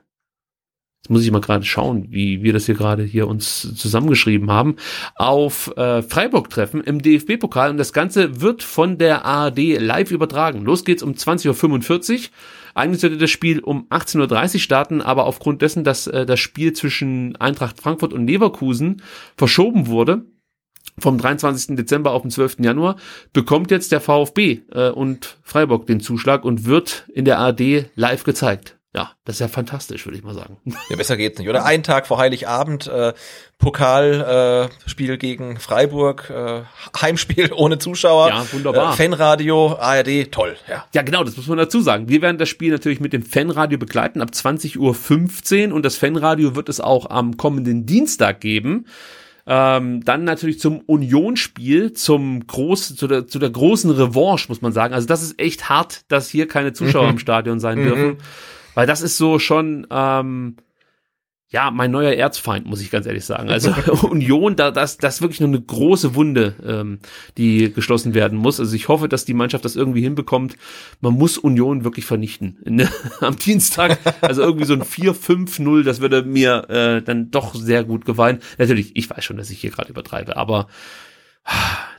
jetzt muss ich mal gerade schauen, wie wir das hier gerade hier uns zusammengeschrieben haben, auf äh, Freiburg treffen im DFB-Pokal und das Ganze wird von der ARD live übertragen. Los geht's um 20.45 Uhr. Eigentlich sollte das Spiel um 18.30 Uhr starten, aber aufgrund dessen, dass äh, das Spiel zwischen Eintracht Frankfurt und Leverkusen verschoben wurde, vom 23. Dezember auf den 12. Januar bekommt jetzt der VfB äh, und Freiburg den Zuschlag und wird in der ARD live gezeigt. Ja, das ist ja fantastisch, würde ich mal sagen. Ja, besser geht's nicht. Oder ein Tag vor Heiligabend, äh, Pokalspiel äh, gegen Freiburg, äh, Heimspiel ohne Zuschauer. Ja, wunderbar. Äh, Fanradio, ARD, toll, ja. Ja, genau, das muss man dazu sagen. Wir werden das Spiel natürlich mit dem Fanradio begleiten ab 20.15 Uhr und das Fanradio wird es auch am kommenden Dienstag geben. Ähm, dann natürlich zum Unionsspiel, zum groß, zu der, zu der großen Revanche, muss man sagen. Also das ist echt hart, dass hier keine Zuschauer mhm. im Stadion sein mhm. dürfen. Weil das ist so schon, ähm, ja, mein neuer Erzfeind, muss ich ganz ehrlich sagen. Also Union, da, das, das ist wirklich nur eine große Wunde, ähm, die geschlossen werden muss. Also ich hoffe, dass die Mannschaft das irgendwie hinbekommt. Man muss Union wirklich vernichten. In, am Dienstag, also irgendwie so ein 4-5-0, das würde mir äh, dann doch sehr gut gefallen. Natürlich, ich weiß schon, dass ich hier gerade übertreibe, aber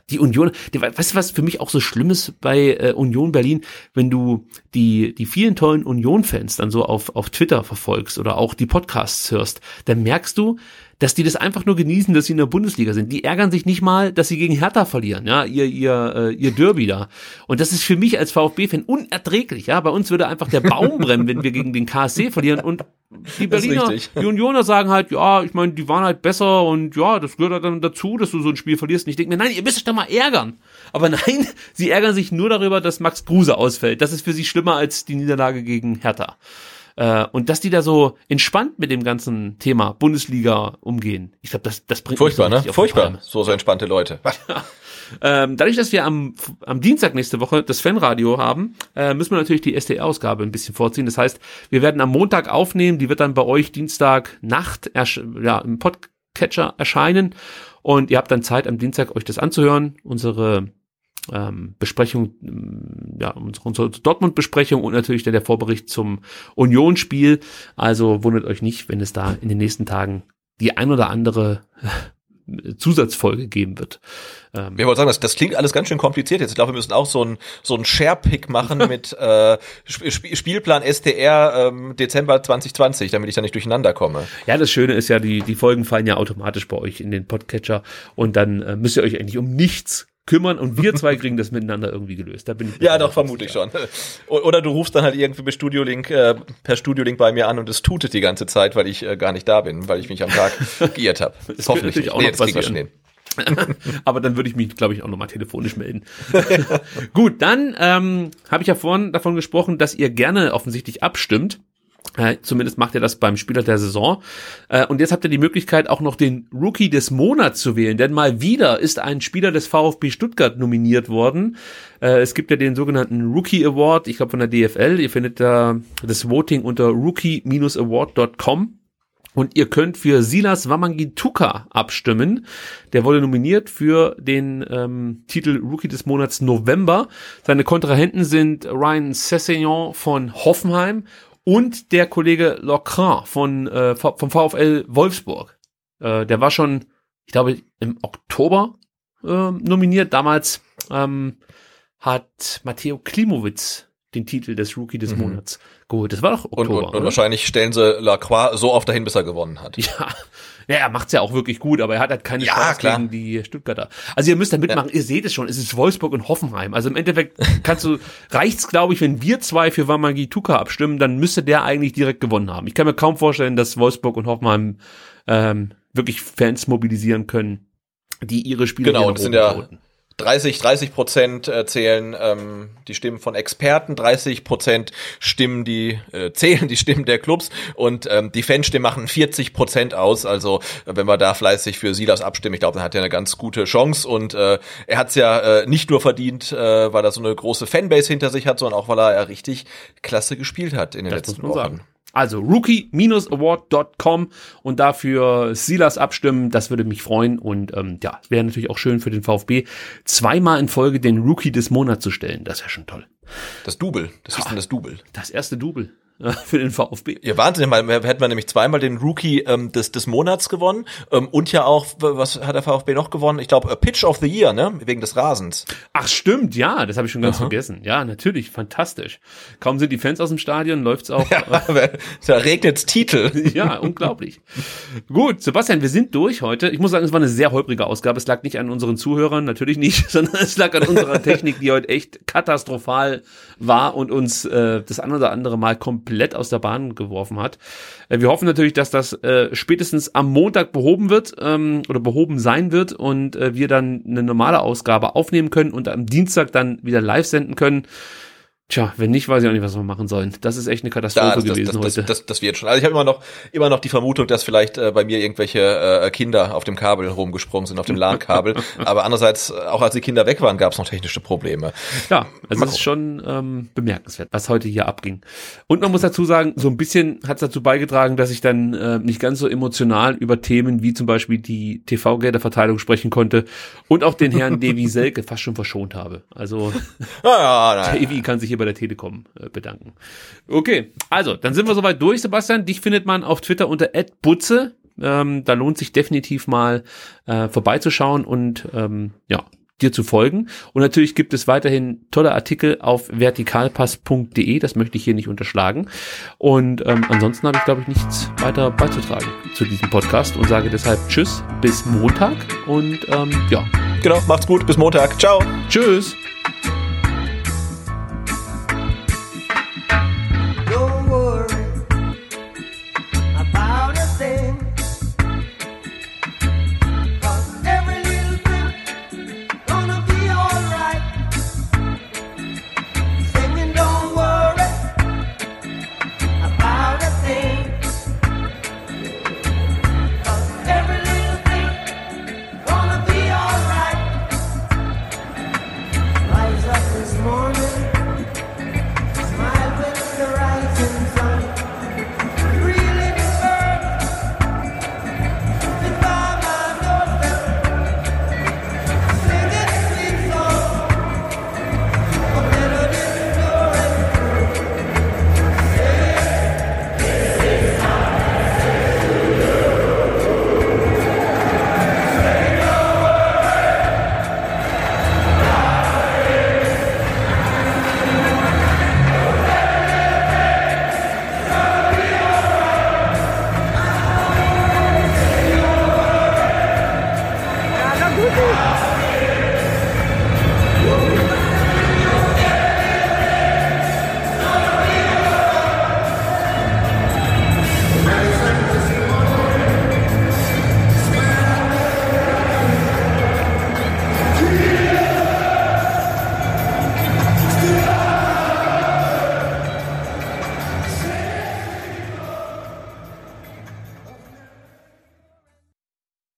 die Union, die, weißt du, was für mich auch so schlimm ist bei äh, Union Berlin, wenn du die, die vielen tollen Union-Fans dann so auf, auf Twitter verfolgst oder auch die Podcasts hörst, dann merkst du, dass die das einfach nur genießen, dass sie in der Bundesliga sind. Die ärgern sich nicht mal, dass sie gegen Hertha verlieren, ja, ihr ihr äh, ihr Derby da. Und das ist für mich als VfB-Fan unerträglich, ja. Bei uns würde einfach der Baum brennen, wenn wir gegen den KSC verlieren und die Berliner, die Unioner sagen halt, ja, ich meine, die waren halt besser und ja, das gehört halt dann dazu, dass du so ein Spiel verlierst. Und ich denke mir, nein, ihr müsst euch doch mal ärgern. Aber nein, sie ärgern sich nur darüber, dass Max Kruse ausfällt. Das ist für sie schlimmer als die Niederlage gegen Hertha. Äh, und dass die da so entspannt mit dem ganzen Thema Bundesliga umgehen. Ich glaube, das, das bringt Furchtbar, ne? Furchtbar. So, so entspannte Leute. ähm, dadurch, dass wir am, am Dienstag nächste Woche das Fanradio haben, äh, müssen wir natürlich die SDR-Ausgabe ein bisschen vorziehen. Das heißt, wir werden am Montag aufnehmen, die wird dann bei euch Dienstag Nacht ja, im Podcatcher erscheinen und ihr habt dann Zeit am Dienstag euch das anzuhören. Unsere ähm, Besprechung, ähm, ja, unsere, unsere Dortmund-Besprechung und natürlich dann der Vorbericht zum Union-Spiel. Also wundert euch nicht, wenn es da in den nächsten Tagen die ein oder andere Zusatzfolge geben wird. Ähm, wir wollen sagen, das, das klingt alles ganz schön kompliziert jetzt. Ich glaube, wir müssen auch so ein so ein Share-Pick machen mit äh, Sp Spielplan STR ähm, Dezember 2020, damit ich da nicht durcheinander komme. Ja, das Schöne ist ja, die, die Folgen fallen ja automatisch bei euch in den Podcatcher und dann äh, müsst ihr euch eigentlich um nichts kümmern und wir zwei kriegen das miteinander irgendwie gelöst. Da bin ich ja, doch, vermute ich schon. Oder du rufst dann halt irgendwie per Studiolink, äh, per Studiolink bei mir an und es tutet die ganze Zeit, weil ich äh, gar nicht da bin, weil ich mich am Tag geirrt habe. Hoffentlich nicht. Auch nee, noch das kriegen wir Aber dann würde ich mich, glaube ich, auch nochmal telefonisch melden. Gut, dann ähm, habe ich ja vorhin davon gesprochen, dass ihr gerne offensichtlich abstimmt. Äh, zumindest macht er das beim Spieler der Saison. Äh, und jetzt habt ihr die Möglichkeit, auch noch den Rookie des Monats zu wählen, denn mal wieder ist ein Spieler des VfB Stuttgart nominiert worden. Äh, es gibt ja den sogenannten Rookie Award, ich glaube von der DFL. Ihr findet da das Voting unter rookie-award.com. Und ihr könnt für Silas Wamangituka abstimmen. Der wurde nominiert für den ähm, Titel Rookie des Monats November. Seine Kontrahenten sind Ryan Sessegnon von Hoffenheim und der Kollege Locran von äh, vom VfL Wolfsburg. Äh, der war schon, ich glaube, im Oktober äh, nominiert. Damals ähm, hat Matteo Klimowitz den Titel des Rookie des mhm. Monats geholt. Das war doch Oktober. Und, und, und wahrscheinlich stellen sie Lacroix so oft dahin, bis er gewonnen hat. Ja, ja, er macht's ja auch wirklich gut, aber er hat halt keine ja, Chance klar. gegen die Stuttgarter. Also ihr müsst da mitmachen, ja. ihr seht es schon, es ist Wolfsburg und Hoffenheim. Also im Endeffekt kannst du, reicht's glaube ich, wenn wir zwei für Wamagi Tuka abstimmen, dann müsste der eigentlich direkt gewonnen haben. Ich kann mir kaum vorstellen, dass Wolfsburg und Hoffenheim ähm, wirklich Fans mobilisieren können, die ihre Spiele genau, das sind ja, 30, 30 Prozent äh, zählen ähm, die Stimmen von Experten, 30 Prozent Stimmen, die äh, zählen die Stimmen der Clubs und ähm, die Fanstimmen machen 40 Prozent aus. Also wenn wir da fleißig für Silas abstimmen, ich glaube, dann hat er eine ganz gute Chance und äh, er hat es ja äh, nicht nur verdient, äh, weil er so eine große Fanbase hinter sich hat, sondern auch weil er, er richtig klasse gespielt hat in den das letzten Wochen. Sagen. Also rookie-award.com und dafür Silas abstimmen, das würde mich freuen und ähm, ja, wäre natürlich auch schön für den VfB, zweimal in Folge den Rookie des Monats zu stellen. Das wäre schon toll. Das Double, das ist dann das Double. Das erste Double. für den VfB. Ja, Wahnsinn, mal hätten wir nämlich zweimal den Rookie ähm, des, des Monats gewonnen ähm, und ja auch, was hat der VfB noch gewonnen? Ich glaube, Pitch of the Year, ne? Wegen des Rasens. Ach stimmt, ja, das habe ich schon ganz Aha. vergessen. Ja, natürlich, fantastisch. Kaum sind die Fans aus dem Stadion, läuft's auch. Ja, äh, da regnet's Titel. ja, unglaublich. Gut, Sebastian, wir sind durch heute. Ich muss sagen, es war eine sehr holprige Ausgabe. Es lag nicht an unseren Zuhörern, natürlich nicht, sondern es lag an unserer Technik, die heute echt katastrophal war und uns äh, das ein oder andere Mal komplett komplett aus der Bahn geworfen hat. Äh, wir hoffen natürlich, dass das äh, spätestens am Montag behoben wird ähm, oder behoben sein wird und äh, wir dann eine normale Ausgabe aufnehmen können und am Dienstag dann wieder live senden können. Tja, wenn nicht, weiß ich auch nicht, was wir machen sollen. Das ist echt eine Katastrophe ja, das, gewesen das, das, heute. Das, das, das wird schon. Also ich habe immer noch immer noch die Vermutung, dass vielleicht äh, bei mir irgendwelche äh, Kinder auf dem Kabel rumgesprungen sind, auf dem LAN-Kabel. Aber andererseits, äh, auch als die Kinder weg waren, gab es noch technische Probleme. Ja, also es ist schon ähm, bemerkenswert, was heute hier abging. Und man muss dazu sagen, so ein bisschen hat es dazu beigetragen, dass ich dann äh, nicht ganz so emotional über Themen wie zum Beispiel die TV-Gelderverteilung sprechen konnte und auch den Herrn Devi Selke fast schon verschont habe. Also ah, ja, Devi kann sich hier bei der Telekom äh, bedanken. Okay, also, dann sind wir soweit durch, Sebastian. Dich findet man auf Twitter unter @butze. Ähm, da lohnt sich definitiv mal äh, vorbeizuschauen und ähm, ja, dir zu folgen. Und natürlich gibt es weiterhin tolle Artikel auf vertikalpass.de, das möchte ich hier nicht unterschlagen. Und ähm, ansonsten habe ich, glaube ich, nichts weiter beizutragen zu diesem Podcast und sage deshalb Tschüss, bis Montag und ähm, ja. Genau, macht's gut, bis Montag. Ciao. Tschüss.